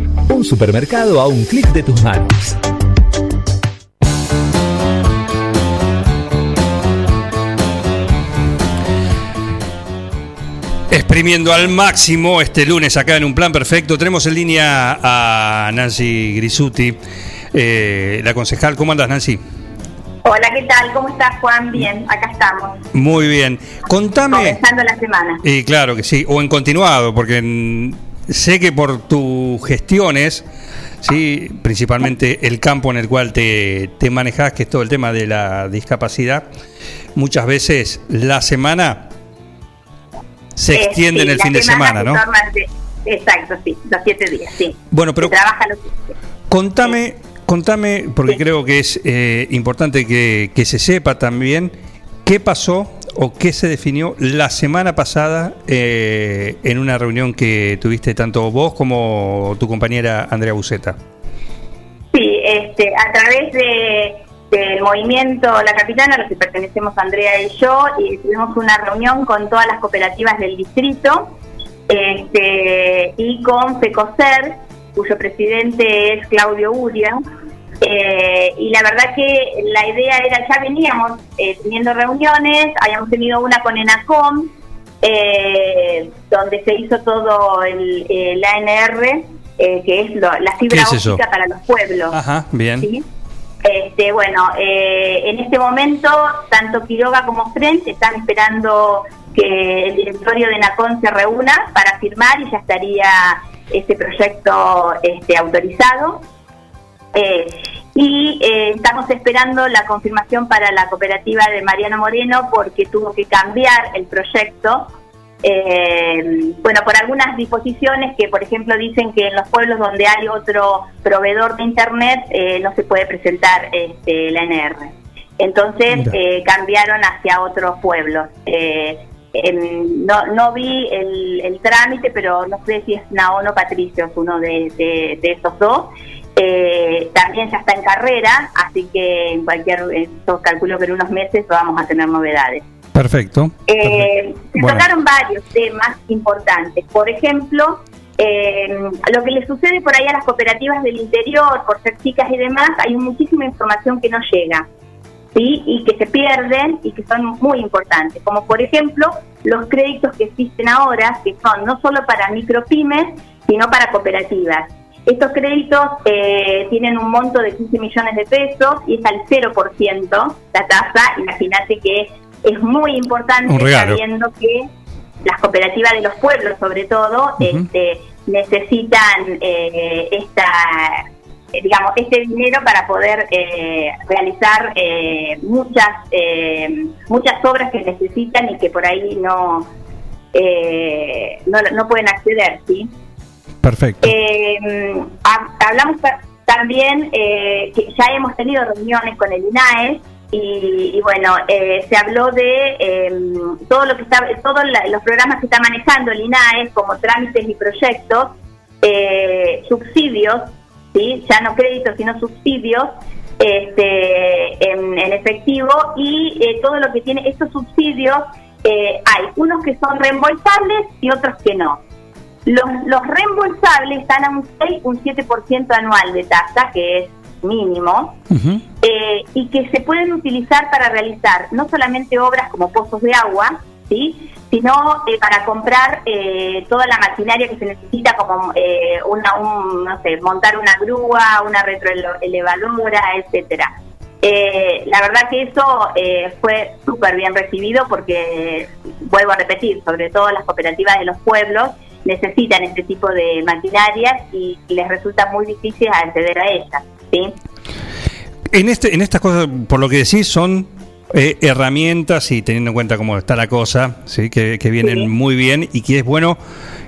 [SPEAKER 19] Un supermercado a un clic de tus manos.
[SPEAKER 1] Exprimiendo al máximo este lunes acá en un plan perfecto. Tenemos en línea a Nancy Grisuti, eh, la concejal. ¿Cómo andas, Nancy?
[SPEAKER 47] Hola, ¿qué tal? ¿Cómo estás, Juan? Bien, acá estamos.
[SPEAKER 1] Muy bien. Contame.
[SPEAKER 47] Comenzando la semana.
[SPEAKER 1] Y claro que sí, o en continuado, porque sé que por tus gestiones, sí, principalmente el campo en el cual te, te manejas, que es todo el tema de la discapacidad, muchas veces la semana se
[SPEAKER 47] Eh,
[SPEAKER 1] extiende
[SPEAKER 47] sí,
[SPEAKER 1] en el fin de semana, ¿no?
[SPEAKER 47] Exacto, sí, los siete días, sí.
[SPEAKER 1] Bueno, pero
[SPEAKER 47] Se trabaja los
[SPEAKER 1] Contame, contame, porque creo que es eh, importante que, que se sepa también qué pasó o qué se definió la semana pasada eh, en una reunión que tuviste tanto vos como tu compañera Andrea Buceta.
[SPEAKER 47] Sí, este, a través de, del movimiento La Capitana, a los que pertenecemos Andrea y yo, y tuvimos una reunión con todas las cooperativas del distrito este, y con FECOSER, cuyo presidente es Claudio Uria. Eh, y la verdad que la idea era, ya veníamos eh, teniendo reuniones, habíamos tenido una con ENACOM, eh, donde se hizo todo el, el ANR, eh, que es lo- la fibra óptica para los pueblos.
[SPEAKER 1] Ajá, bien.
[SPEAKER 47] ¿sí? Este, bueno, eh, en este momento, tanto Quiroga como Frente están esperando que el directorio de NACON se reúna para firmar y ya estaría este proyecto este, autorizado. Eh, y eh, estamos esperando la confirmación para la cooperativa de Mariano Moreno porque tuvo que cambiar el proyecto. eh, bueno, por algunas disposiciones que, por ejemplo, dicen que en los pueblos donde hay otro proveedor de Internet eh, no se puede presentar este, la NR. Entonces eh, cambiaron hacia otros pueblos. Eh, no, no vi el, el trámite, pero no sé si es Naón o Patricio, es uno de, de- de esos dos. Eh, también ya está en carrera, así que en cualquier, eh, yo calculo que en unos meses vamos a tener novedades.
[SPEAKER 1] Perfecto.
[SPEAKER 47] Eh, se
[SPEAKER 1] Bueno.
[SPEAKER 47] tocaron varios temas importantes. Por ejemplo, eh, lo que le sucede por ahí a las cooperativas del interior, por ser chicas y demás, hay muchísima información que no llega. ¿sí? y que se pierden y que son muy importantes, como por ejemplo los créditos que existen ahora, que son no solo para micropymes, sino para cooperativas. Estos créditos eh, tienen un monto de 15 millones de pesos y es al 0% la tasa. Imagínate que es muy importante sabiendo que las cooperativas de los pueblos, sobre todo, este, necesitan eh, esta digamos, este dinero para poder eh, realizar eh, muchas eh, muchas obras que necesitan y que por ahí no eh, no, no pueden acceder, ¿sí?
[SPEAKER 1] Perfecto.
[SPEAKER 47] Eh, ha- hablamos ta- también eh, que ya hemos tenido reuniones con el INAE y, bueno, eh, se habló de eh, todo lo que está, todos los programas que está manejando el INAE como trámites y proyectos, eh, subsidios, ¿sí? ya no créditos sino subsidios este, en, en efectivo y eh, todo lo que tiene estos subsidios eh, hay unos que son reembolsables y otros que no. Los, los reembolsables están a un 6, un 7% anual de tasa, que es mínimo, eh, y que se pueden utilizar para realizar no solamente obras como pozos de agua, ¿sí? sino eh, para comprar eh, toda la maquinaria que se necesita, como eh, una, un, no sé, montar una grúa, una retroelevadora, etcétera. Eh, la verdad que eso eh, fue súper bien recibido porque, vuelvo a repetir, sobre todo las cooperativas de los pueblos necesitan este tipo de maquinarias y, les resulta muy difícil acceder a ellas. ¿sí?
[SPEAKER 1] En, este, en estas cosas, por lo que decís, son eh, herramientas y teniendo en cuenta cómo está la cosa, ¿sí? que, que vienen muy bien y que es bueno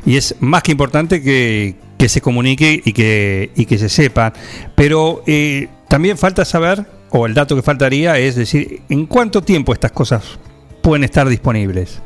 [SPEAKER 1] y es más que importante que, que se comunique y que, y que se sepa. Pero eh, también falta saber, o el dato que faltaría es decir, ¿en cuánto tiempo estas cosas pueden estar disponibles?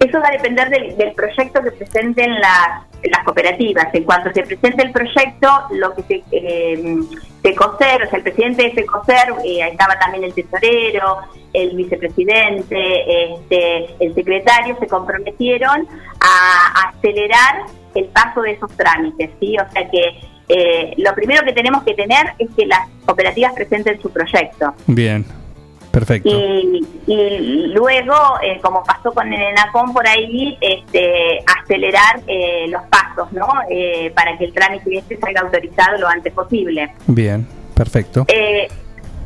[SPEAKER 47] Eso va a depender del, del proyecto que presenten las, cooperativas. En cuanto se presente el proyecto, lo que se, eh, Secocer, o sea, el presidente de Secocer, eh, estaba también el tesorero, el vicepresidente, este, el secretario, se comprometieron a, a acelerar el paso de esos trámites, ¿sí? O sea que eh, lo primero que tenemos que tener es que las cooperativas presenten su proyecto.
[SPEAKER 1] Bien, perfecto.
[SPEAKER 47] Y, y luego, eh, como pasó con el ENACOM por ahí, este, acelerar eh, los pasos, ¿no? Eh, para que el trámite este salga autorizado lo antes posible.
[SPEAKER 1] Bien, perfecto.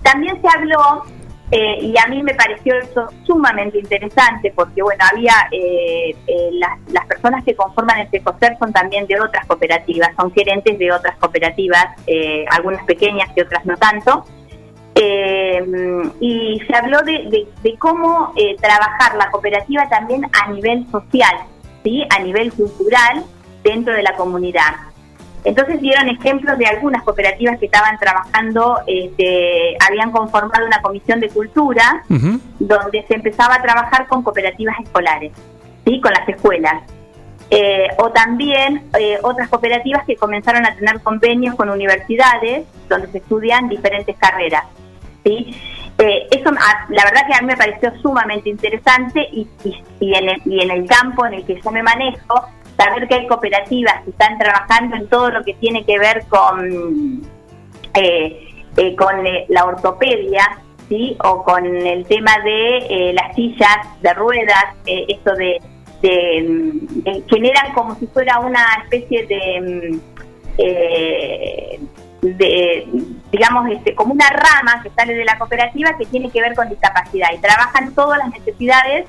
[SPEAKER 47] También se habló, eh, y a mí me pareció eso sumamente interesante, porque bueno, había las, las personas que conforman el SECOSER son también de otras cooperativas, son gerentes de otras cooperativas, eh, algunas pequeñas y otras no tanto. Eh, y se habló de, de- de cómo eh, trabajar la cooperativa también a nivel social, ¿sí? a nivel cultural dentro de la comunidad. Entonces dieron ejemplos de algunas cooperativas que estaban trabajando, este, habían conformado una comisión de cultura donde se empezaba a trabajar con cooperativas escolares, ¿sí? con las escuelas. Eh, o también eh, otras cooperativas que comenzaron a tener convenios con universidades donde se estudian diferentes carreras. ¿Sí? Eh, eso a- la verdad que a mí me pareció sumamente interesante y, y- y en el, y en el campo en el que yo me manejo, saber que hay cooperativas que están trabajando en todo lo que tiene que ver con, eh, eh, con eh, la ortopedia, ¿sí? o con el tema de eh, las sillas de ruedas, esto de, de, mm, de- generan como si fuera una especie de, mm, de digamos, este, como una rama que sale de la cooperativa que tiene que ver con discapacidad. Y trabajan todas las necesidades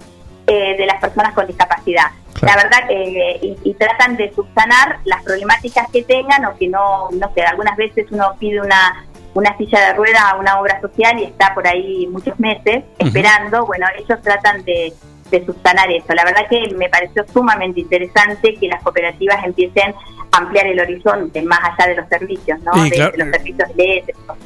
[SPEAKER 47] eh, de las personas con discapacidad. La verdad que y, y tratan de subsanar las problemáticas que tengan o que no, no sé, algunas veces uno pide una una silla de rueda a una obra social y está por ahí muchos meses esperando, bueno, ellos tratan de, de subsanar eso. La verdad que me pareció sumamente interesante que las cooperativas empiecen a ampliar el horizonte más allá de los servicios, ¿no? De,
[SPEAKER 1] claro-
[SPEAKER 47] de los servicios eléctricos.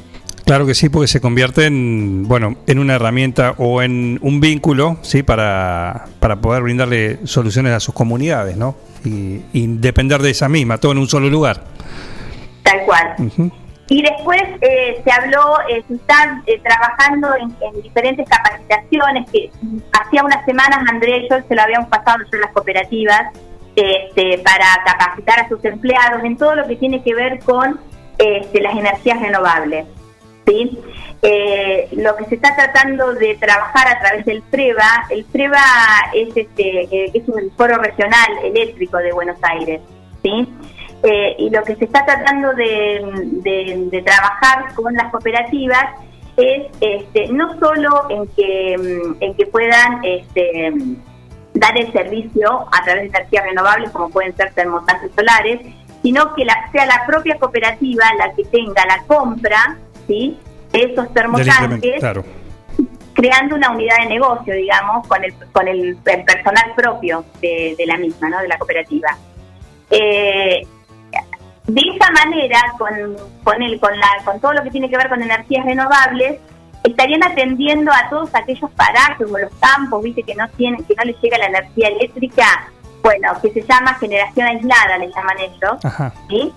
[SPEAKER 1] Claro que sí, porque se convierte en, bueno, en una herramienta o en un vínculo, sí, para, para poder brindarle soluciones a sus comunidades, ¿no? Y, y depender de esa misma, todo en un solo lugar.
[SPEAKER 47] Tal cual. Y después eh, se habló, eh, se está eh, trabajando en, en diferentes capacitaciones que hacía unas semanas Andrea y yo se lo habíamos pasado a las cooperativas este, para capacitar a sus empleados en todo lo que tiene que ver con este, las energías renovables. ¿sí? Eh, lo que se está tratando de trabajar a través del PREVA, el PREVA es, este, eh, es un foro regional eléctrico de Buenos Aires, ¿sí? Eh, y lo que se está tratando de, de- de trabajar con las cooperativas es este, no solo en que, mm, en que puedan este, dar el servicio a través de energías renovables como pueden ser termotanques solares, sino que la, sea la propia cooperativa la que tenga la compra ¿sí? de esos termotanques
[SPEAKER 1] claro.
[SPEAKER 47] creando una unidad de negocio, digamos, con el, con el, el personal propio de, de la misma, ¿no? de la cooperativa. Eh, de esa manera, con, con, el, con, la, con todo lo que tiene que ver con energías renovables, estarían atendiendo a todos aquellos parajes o los campos, viste, que no tienen, que no les llega la energía eléctrica, bueno, que se llama generación aislada, le llaman ellos,
[SPEAKER 1] Ajá.
[SPEAKER 47] ¿sí?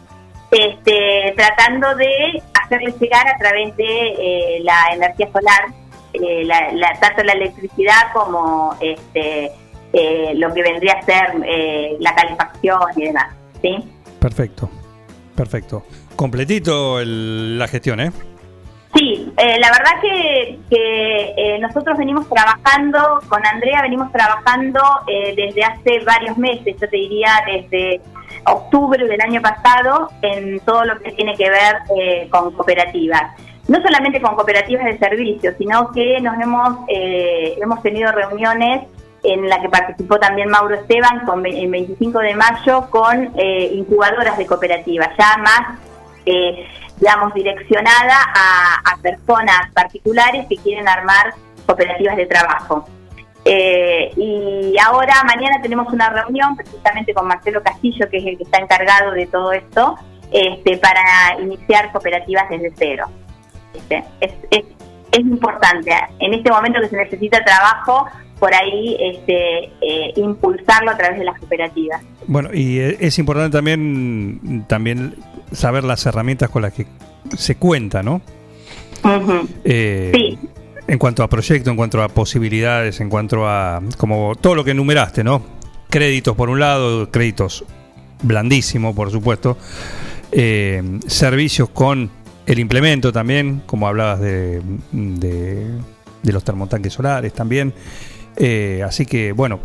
[SPEAKER 47] Este, tratando de hacerles llegar a través de eh, la energía solar eh, la, la- tanto la electricidad como este eh, lo que vendría a ser eh, la calefacción y demás. ¿sí?
[SPEAKER 1] Perfecto, perfecto. Completito el- la gestión, ¿eh?
[SPEAKER 47] Sí, eh, la verdad que, que, eh, nosotros venimos trabajando, con Andrea venimos trabajando eh, desde hace varios meses, yo te diría desde octubre del año pasado, en todo lo que tiene que ver eh, con cooperativas. No solamente con cooperativas de servicios, sino que nos hemos, eh, hemos tenido reuniones en la que participó también Mauro Esteban con, el 25 de mayo con eh, incubadoras de cooperativas, ya más eh, digamos, direccionada a, personas particulares que quieren armar cooperativas de trabajo. Eh, y ahora, mañana tenemos una reunión precisamente con Marcelo Castillo, que es el que está encargado de todo esto, este, para iniciar cooperativas desde cero. Este, es, es, es importante, en este momento que se necesita trabajo, por ahí este, eh, impulsarlo a través de las cooperativas.
[SPEAKER 1] Bueno, y eh, es importante también, también saber las herramientas con las que se cuenta, ¿no? Eh,
[SPEAKER 47] Sí.
[SPEAKER 1] En cuanto a proyecto, en cuanto a posibilidades, en cuanto a como todo lo que enumeraste, ¿no? Créditos por un lado, créditos blandísimos, por supuesto. Eh, servicios con el implemento también, como hablabas de, de, de los termotanques solares también. Eh, así que, bueno,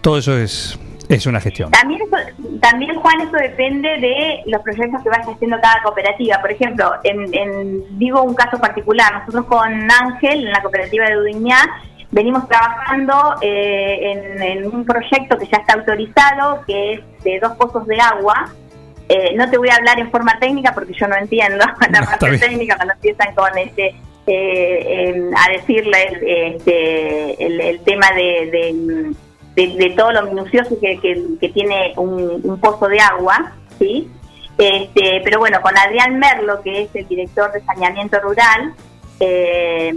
[SPEAKER 1] todo eso es, es una gestión.
[SPEAKER 47] También, eso- también, Juan, eso depende de los proyectos que vaya haciendo cada cooperativa. Por ejemplo, en, en- digo un caso particular, nosotros con Ángel, en la cooperativa de Udiñá, venimos trabajando eh, en, en un proyecto que ya está autorizado, que es de dos pozos de agua. Eh, no te voy a hablar en forma técnica porque yo no entiendo la parte técnica cuando empiezan con este eh, a decirle este, el, el tema de, de- de- de todo lo minucioso que, que- tiene un, pozo de agua, ¿sí? Este, pero bueno, con Adrián Merlo, que es el director de saneamiento rural, eh,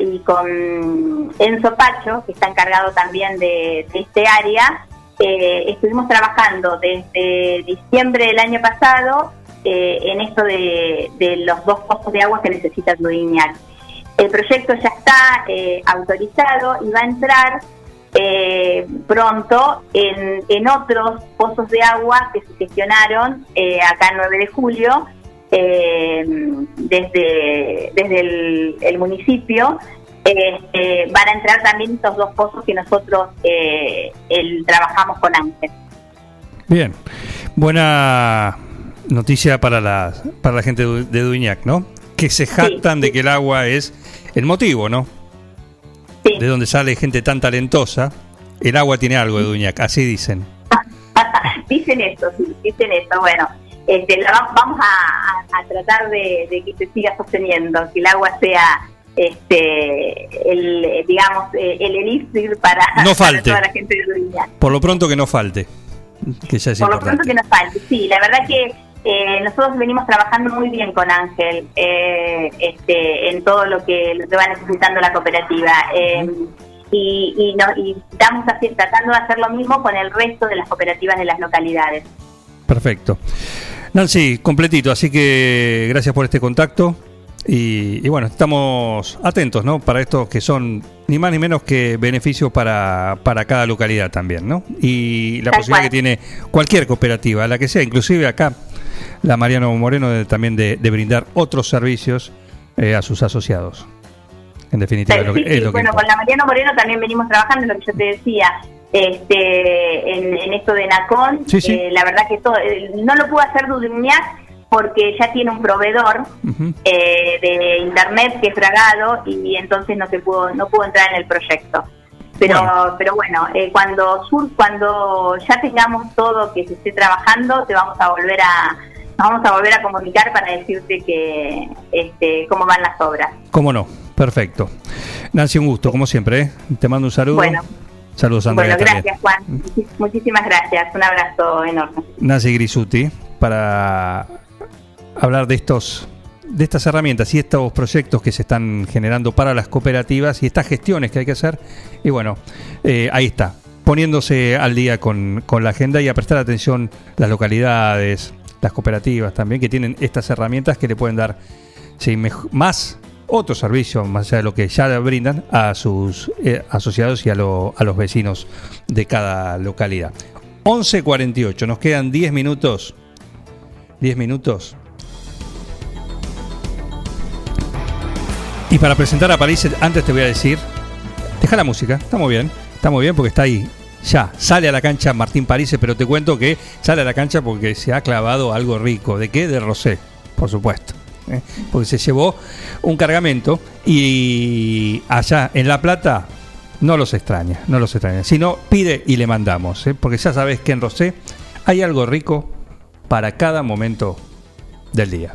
[SPEAKER 47] y, con Enzo Pacho, que está encargado también de, este área, eh, estuvimos trabajando desde diciembre del año pasado eh, en esto de, de los dos pozos de agua que necesita Dudignac. El proyecto ya está eh, autorizado y va a entrar eh, pronto en, en otros pozos de agua que se gestionaron eh, acá el 9 de julio desde, desde el, municipio. Este, van a entrar también estos dos pozos que nosotros el- trabajamos con Ángel.
[SPEAKER 1] Bien, buena noticia para la, para la gente de Duñac, ¿no? Que se jactan de que el agua es el motivo, ¿no? De donde sale gente tan talentosa. El agua tiene algo de Duñac, así dicen.
[SPEAKER 47] dicen esto, sí, dicen esto. Bueno, este, la va- vamos a, a- a tratar de, de que se siga sosteniendo, que el agua sea, este, el, digamos, eh, el elixir para,
[SPEAKER 1] No
[SPEAKER 47] para
[SPEAKER 1] falte.
[SPEAKER 47] toda la gente de Dudignac.
[SPEAKER 1] Por lo pronto que no falte, que ya es
[SPEAKER 47] Por lo pronto que nos falte, sí, la verdad que eh, nosotros venimos trabajando muy bien con Ángel eh, este, en todo lo que, lo que va necesitando la cooperativa. eh, y, y, no- y estamos así- tratando de hacer lo mismo con el resto de las cooperativas de las localidades.
[SPEAKER 1] Perfecto. Nancy, completito, así que gracias por este contacto. Y, y bueno, estamos atentos, ¿no? Para estos que son ni más ni menos que beneficios para, para cada localidad también, ¿no? Y la
[SPEAKER 47] Tal
[SPEAKER 1] posibilidad
[SPEAKER 47] cual.
[SPEAKER 1] que tiene cualquier cooperativa, la que sea, inclusive acá, la Mariano Moreno, de- también de, de brindar otros servicios eh, a sus asociados. En definitiva, es lo que,
[SPEAKER 47] Sí,
[SPEAKER 1] es lo que
[SPEAKER 47] bueno, con la Mariano Moreno también venimos trabajando en lo que yo te decía, este, en, en esto de.
[SPEAKER 1] Sí, sí.
[SPEAKER 47] Eh, la verdad que todo, eh, no lo pudo hacer Dudignac porque ya tiene un proveedor eh, de internet que es Fragado y entonces no se pudo no pudo entrar en el proyecto. Pero pero bueno, eh, cuando sur, cuando ya tengamos todo que se esté trabajando, te vamos a volver a nos vamos a volver a comunicar para decirte que este cómo van las obras.
[SPEAKER 1] ¿Cómo no? Perfecto. Nancy, un gusto, como siempre. ¿eh? Te mando un saludo.
[SPEAKER 47] Bueno.
[SPEAKER 1] Saludos, Andrea.
[SPEAKER 47] bueno,
[SPEAKER 1] también.
[SPEAKER 47] gracias Juan. Muchísimas gracias. Un abrazo enorme.
[SPEAKER 1] Nancy Grisuti para hablar de estos de estas herramientas y estos proyectos que se están generando para las cooperativas y estas gestiones que hay que hacer. Y bueno, eh, ahí está, poniéndose al día con, con la agenda y a prestar atención las localidades, las cooperativas también, que tienen estas herramientas que le pueden dar más otro servicio, más allá de lo que ya brindan a sus eh, asociados y a, a los vecinos de cada localidad. 11.48, nos quedan 10 minutos. 10 minutos. Y para presentar a París, antes te voy a decir, deja la música, está muy bien, está muy bien porque está ahí. Ya, sale a la cancha Martín París, pero te cuento que sale a la cancha porque se ha clavado algo rico. ¿De qué? De Rosé, por supuesto. ¿eh? Porque se llevó un cargamento y allá en La Plata no los extraña, no los extraña. Si no, pide y le mandamos, ¿eh? porque ya sabes que en Rosé hay algo rico para cada momento del día.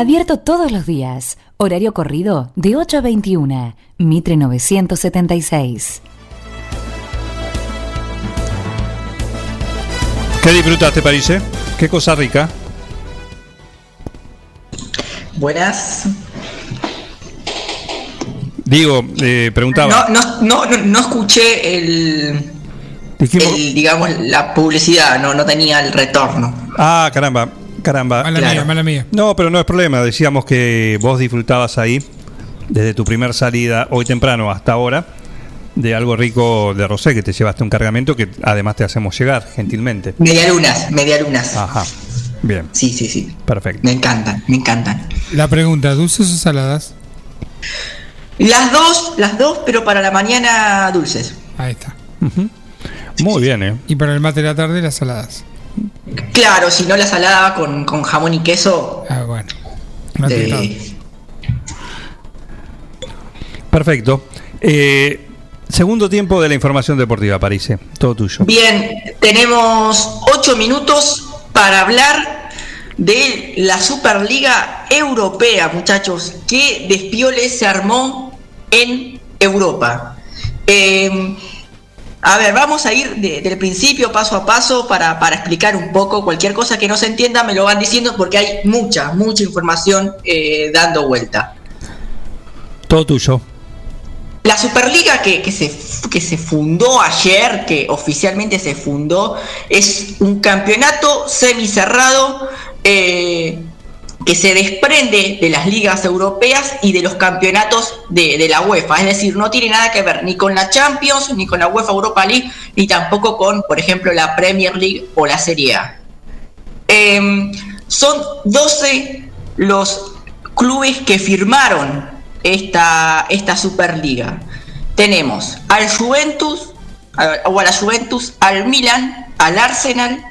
[SPEAKER 24] Abierto todos los días. Horario corrido de 8 a 21. Mitre 976.
[SPEAKER 1] ¿Qué disfrutaste, París? ¿Qué cosa rica?
[SPEAKER 4] Buenas.
[SPEAKER 1] Digo, eh, preguntaba.
[SPEAKER 4] No, no, no, no, no escuché el, el, digamos, la publicidad, no, no tenía el retorno.
[SPEAKER 1] Ah, caramba, caramba.
[SPEAKER 2] Mala mía, mala mía.
[SPEAKER 1] No, pero no es problema. Decíamos que vos disfrutabas ahí, desde tu primer salida, hoy temprano hasta ahora, de algo rico de Rosé, que te llevaste un cargamento que además te hacemos llegar, gentilmente.
[SPEAKER 4] Medialunas, medialunas.
[SPEAKER 1] Ajá. Bien.
[SPEAKER 4] Sí, sí, sí.
[SPEAKER 1] Perfecto.
[SPEAKER 4] Me encantan, me encantan.
[SPEAKER 2] La pregunta, ¿dulces o saladas?
[SPEAKER 4] Las dos, las dos, pero para la mañana dulces.
[SPEAKER 2] Ahí está.
[SPEAKER 1] Muy bien, ¿eh?
[SPEAKER 2] Y para el mate de la tarde, las saladas.
[SPEAKER 4] Claro, si no la salada con, con jamón y queso.
[SPEAKER 2] Ah, bueno. No
[SPEAKER 4] eh.
[SPEAKER 1] Perfecto. Eh, segundo tiempo de la información deportiva, París. Todo tuyo.
[SPEAKER 4] Bien, tenemos ocho minutos para hablar de la Superliga Europea, muchachos. ¿Qué despiole se armó en Europa? Eh, a ver, vamos a ir de- del principio, paso a paso, para, para explicar un poco. Cualquier cosa que no se entienda me lo van diciendo porque hay mucha, mucha información eh, dando vuelta.
[SPEAKER 1] Todo tuyo.
[SPEAKER 4] La Superliga que, que se, que se fundó ayer, que oficialmente se fundó, es un campeonato semicerrado eh, que se desprende de las ligas europeas y de los campeonatos de, la UEFA. Es decir, no tiene nada que ver ni con la Champions, ni con la UEFA Europa League, ni tampoco con, por ejemplo, la Premier League o la Serie A. Eh, son 12 los clubes que firmaron esta, esta Superliga. Tenemos al Juventus, o a Juventus, al Milan, al Arsenal,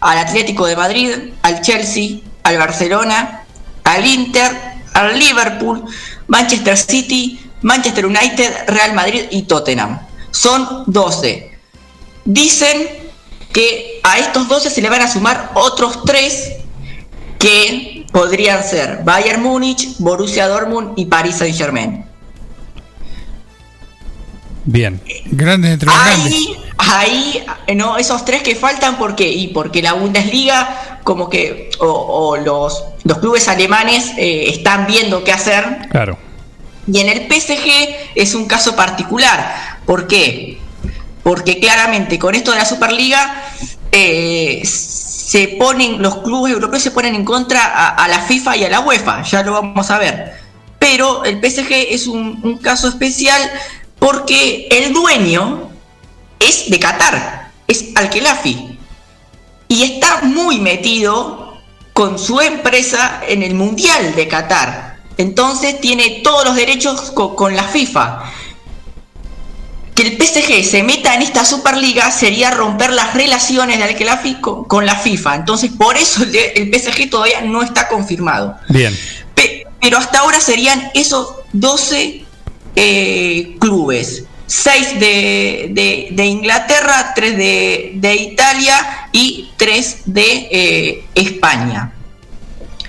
[SPEAKER 4] al Atlético de Madrid, al Chelsea, al Barcelona, al Inter, al Liverpool, Manchester City, Manchester United, Real Madrid y Tottenham. Son 12. Dicen que a estos 12 se le van a sumar otros 3 que podrían ser Bayern Múnich, Borussia Dortmund y Paris Saint-Germain.
[SPEAKER 1] Bien.
[SPEAKER 2] Grandes entre los grandes.
[SPEAKER 4] Ahí, ahí, no, esos tres que faltan, ¿por qué? Y porque la Bundesliga, como que, o, o los, los clubes alemanes eh, están viendo qué hacer.
[SPEAKER 1] Claro.
[SPEAKER 4] Y en el PSG es un caso particular. ¿Por qué? Porque claramente con esto de la Superliga eh, se ponen, los clubes europeos se ponen en contra a, a la FIFA y a la UEFA, ya lo vamos a ver. Pero el PSG es un, un caso especial porque el dueño es de Qatar, es Al-Khelafi. Y está muy metido con su empresa en el Mundial de Qatar. Entonces tiene todos los derechos co- con, la FIFA. Que el PSG se meta en esta Superliga sería romper las relaciones de Al-Khelafi con, con la FIFA. Entonces por eso el, PSG todavía no está confirmado.
[SPEAKER 1] Bien.
[SPEAKER 4] Pe- pero hasta ahora serían esos 12 eh, clubes. 6 de, de- de Inglaterra, 3 de, de Italia y 3 de eh, España.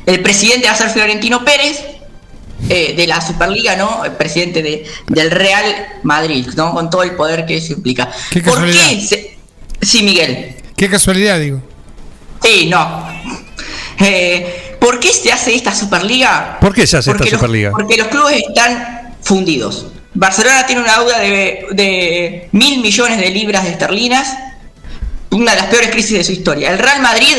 [SPEAKER 4] El presidente va a ser Florentino Pérez. eh, de la Superliga, ¿no? El presidente de, del Real Madrid, ¿no? Con todo el poder que eso implica.
[SPEAKER 2] Qué
[SPEAKER 4] ¿Por
[SPEAKER 2] casualidad.
[SPEAKER 4] qué? se- Sí, Miguel.
[SPEAKER 2] Qué casualidad, digo.
[SPEAKER 4] Sí, no. Eh, ¿Por qué se hace esta Superliga?
[SPEAKER 1] ¿Por qué se hace esta
[SPEAKER 4] los-
[SPEAKER 1] Superliga?
[SPEAKER 4] porque los clubes están fundidos. Barcelona tiene una deuda de, de mil millones de libras de esterlinas, una de las peores crisis de su historia. El Real Madrid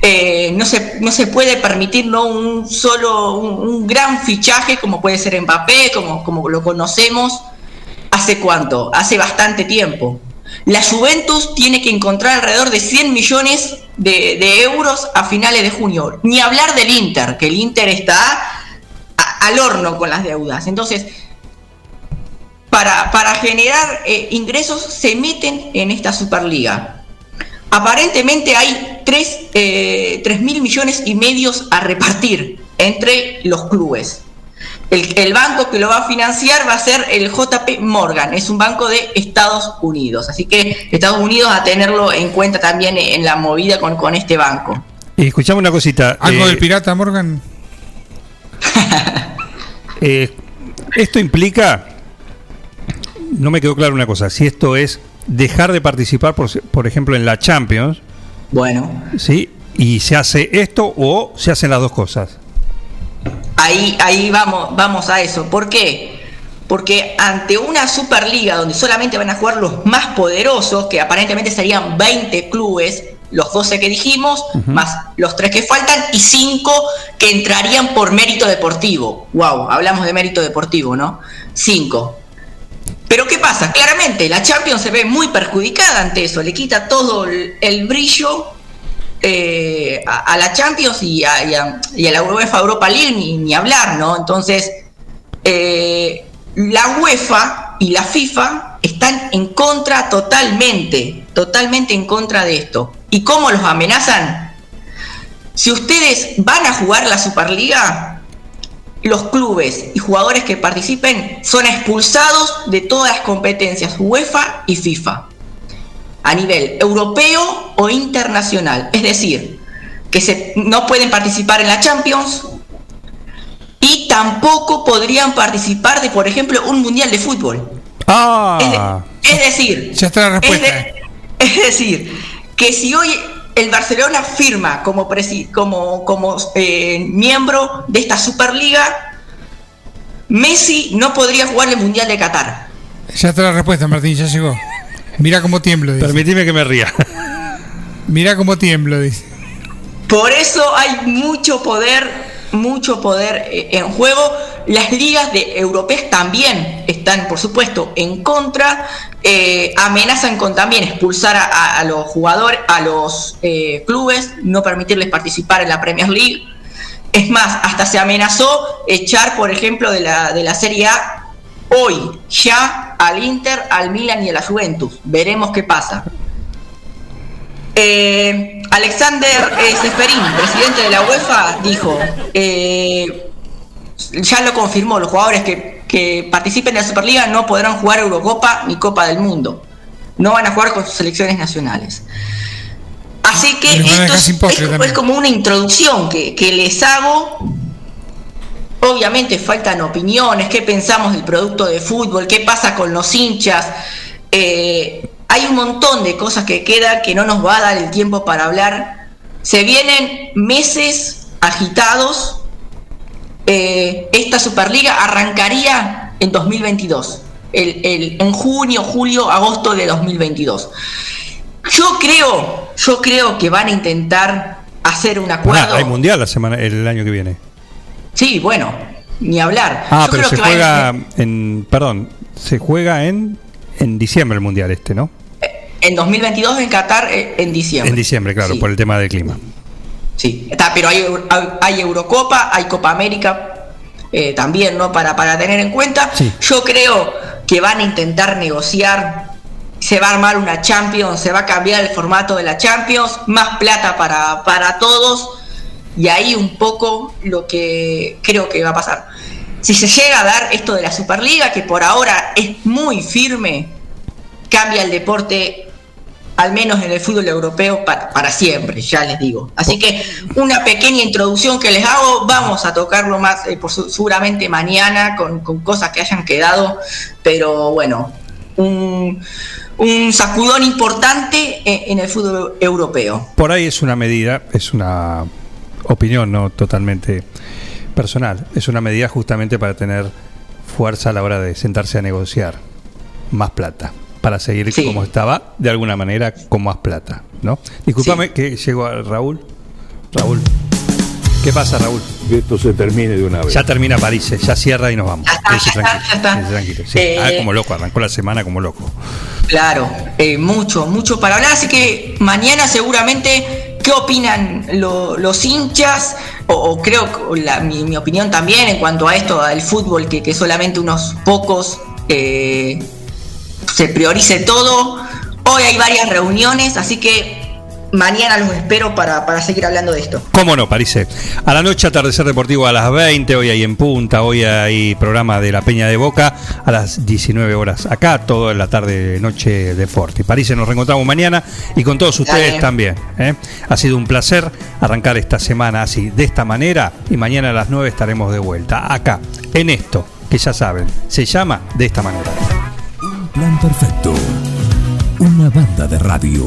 [SPEAKER 4] eh, no, se, no se puede permitir no un solo, un, gran fichaje como puede ser Mbappé, como, como lo conocemos. ¿Hace cuánto? Hace bastante tiempo. La Juventus tiene que encontrar alrededor de 100 millones de, euros a finales de junio. Ni hablar del Inter, que el Inter está al horno con las deudas. Entonces, para, para generar eh, ingresos se meten en esta Superliga. Aparentemente hay 3 mil millones y medios a repartir entre los clubes. El, el banco que lo va a financiar va a ser el JP Morgan, es un banco de Estados Unidos. Así que Estados Unidos a tenerlo en cuenta también en la movida con, con este banco.
[SPEAKER 1] Y escuchame una cosita.
[SPEAKER 2] Algo
[SPEAKER 1] eh,
[SPEAKER 2] del pirata Morgan.
[SPEAKER 1] eh, esto implica, no me quedó claro una cosa, si esto es dejar de participar, por, por ejemplo, en la Champions,
[SPEAKER 4] Bueno,
[SPEAKER 1] ¿sí? Y se hace esto o se hacen las dos cosas.
[SPEAKER 4] ahí, ahí vamos, vamos a eso. ¿Por qué? Porque ante una Superliga donde solamente van a jugar los más poderosos, que aparentemente serían 20 clubes, los 12 que dijimos, más los 3 que faltan, y 5 que entrarían por mérito deportivo. Wow, hablamos de mérito deportivo, ¿no? 5. Pero ¿qué pasa? Claramente la Champions se ve muy perjudicada ante eso, le quita todo el, el brillo eh, a, a la Champions y a, y a- y a la UEFA Europa League ni, ni hablar, ¿no? Entonces, eh, la UEFA y la FIFA están en contra totalmente, totalmente en contra de esto. ¿Y cómo los amenazan? Si ustedes van a jugar la Superliga, los clubes y jugadores que participen son expulsados de todas las competencias UEFA y FIFA a nivel europeo o internacional. Es decir, que se, no pueden participar en la Champions y tampoco podrían participar de, por ejemplo, un mundial de fútbol.
[SPEAKER 1] Ah,
[SPEAKER 4] Es decir,
[SPEAKER 2] Ya está la
[SPEAKER 4] es,
[SPEAKER 2] respuesta.
[SPEAKER 4] de- es decir, que si hoy el Barcelona firma como, presi- como, como eh, miembro de esta Superliga, Messi no podría jugar el Mundial de Qatar.
[SPEAKER 2] Ya está la respuesta, Martín, ya llegó. Mira cómo tiemblo, dice.
[SPEAKER 1] permitime que me ría.
[SPEAKER 2] Mira cómo tiemblo, dice.
[SPEAKER 4] Por eso hay mucho poder, mucho poder eh, en juego. Las ligas de europeas también están, por supuesto, en contra. eh, amenazan con también expulsar a, los jugadores, a los eh, clubes, no permitirles participar en la Premier League. Es más, hasta se amenazó echar, por ejemplo, de la, de la Serie A hoy ya al Inter, al Milan y a la Juventus. Veremos qué pasa. Eh, Alexander eh, Seferín, presidente de la UEFA, dijo, eh, ya lo confirmó, los jugadores que, que participen en la Superliga no podrán jugar Eurocopa ni Copa del Mundo. No van a jugar con sus selecciones nacionales. Así que esto es, es- es como una introducción que, que les hago. Obviamente faltan opiniones, qué pensamos del producto de fútbol, qué pasa con los hinchas. Eh, hay un montón de cosas que quedan que no nos va a dar el tiempo para hablar. Se vienen meses agitados. Eh, esta Superliga arrancaría en 2022, el- el- en junio, julio, agosto de 2022. Yo creo, yo creo que van a intentar hacer un acuerdo.
[SPEAKER 1] Ah, hay mundial la semana, el año que viene.
[SPEAKER 4] Sí, bueno, ni hablar.
[SPEAKER 1] Ah,
[SPEAKER 4] Yo
[SPEAKER 1] pero
[SPEAKER 4] creo
[SPEAKER 1] se
[SPEAKER 4] que van a-
[SPEAKER 1] juega en, perdón, se juega en en diciembre el mundial este, ¿no?
[SPEAKER 4] en 2022 en Qatar eh, en diciembre.
[SPEAKER 1] En diciembre, claro,
[SPEAKER 4] Sí.
[SPEAKER 1] por el tema del clima.
[SPEAKER 4] Sí, está, pero hay, hay- Eurocopa, hay Copa América eh, también, ¿no? Para, para tener en cuenta. Yo creo que van a intentar negociar, se va a armar una Champions, se va a cambiar el formato de la Champions, más plata para, para todos, y ahí un poco lo que creo que va a pasar. Si se llega a dar esto de la Superliga, que por ahora es muy firme, cambia el deporte al menos en el fútbol europeo, para, para siempre, ya les digo. Así que una pequeña introducción que les hago, vamos a tocarlo más, eh, por seguramente mañana, con, con cosas que hayan quedado, pero bueno, un, un sacudón importante en, en el fútbol europeo.
[SPEAKER 1] Por ahí es una medida, es una opinión no totalmente personal, es una medida justamente para tener fuerza a la hora de sentarse a negociar más plata, para seguir como estaba, de alguna manera con más plata, ¿no? Discúlpame que llegó a Raúl. Raúl. ¿Qué pasa, Raúl?
[SPEAKER 48] Que esto se termine de una vez.
[SPEAKER 1] Ya termina París, eh, ya cierra y nos vamos. Tranquilo,
[SPEAKER 4] ya está.
[SPEAKER 1] tranquilo. Sí,
[SPEAKER 4] Eh,
[SPEAKER 1] ah, como loco, arrancó la semana como loco.
[SPEAKER 4] Claro, eh, mucho, mucho para hablar. Así que mañana seguramente, ¿qué opinan lo- los hinchas? O, creo mi, opinión también en cuanto a esto, al fútbol, que, que solamente unos pocos eh, se priorice todo. Hoy hay varias reuniones, así que mañana los espero para, para seguir hablando de esto.
[SPEAKER 1] ¿Cómo no, París? A la noche, atardecer deportivo a las 20, hoy hay en punta, hoy hay programa de la Peña de Boca a las 19 horas. Acá, todo en la tarde, noche de Forti. París, nos reencontramos mañana y con todos ustedes
[SPEAKER 4] Dale.
[SPEAKER 1] también. ¿eh? Ha sido un placer arrancar esta semana así, de esta manera, y mañana a las 9 estaremos de vuelta. Acá, en esto, que ya saben, se llama de esta manera.
[SPEAKER 8] Plan perfecto. Una banda de radio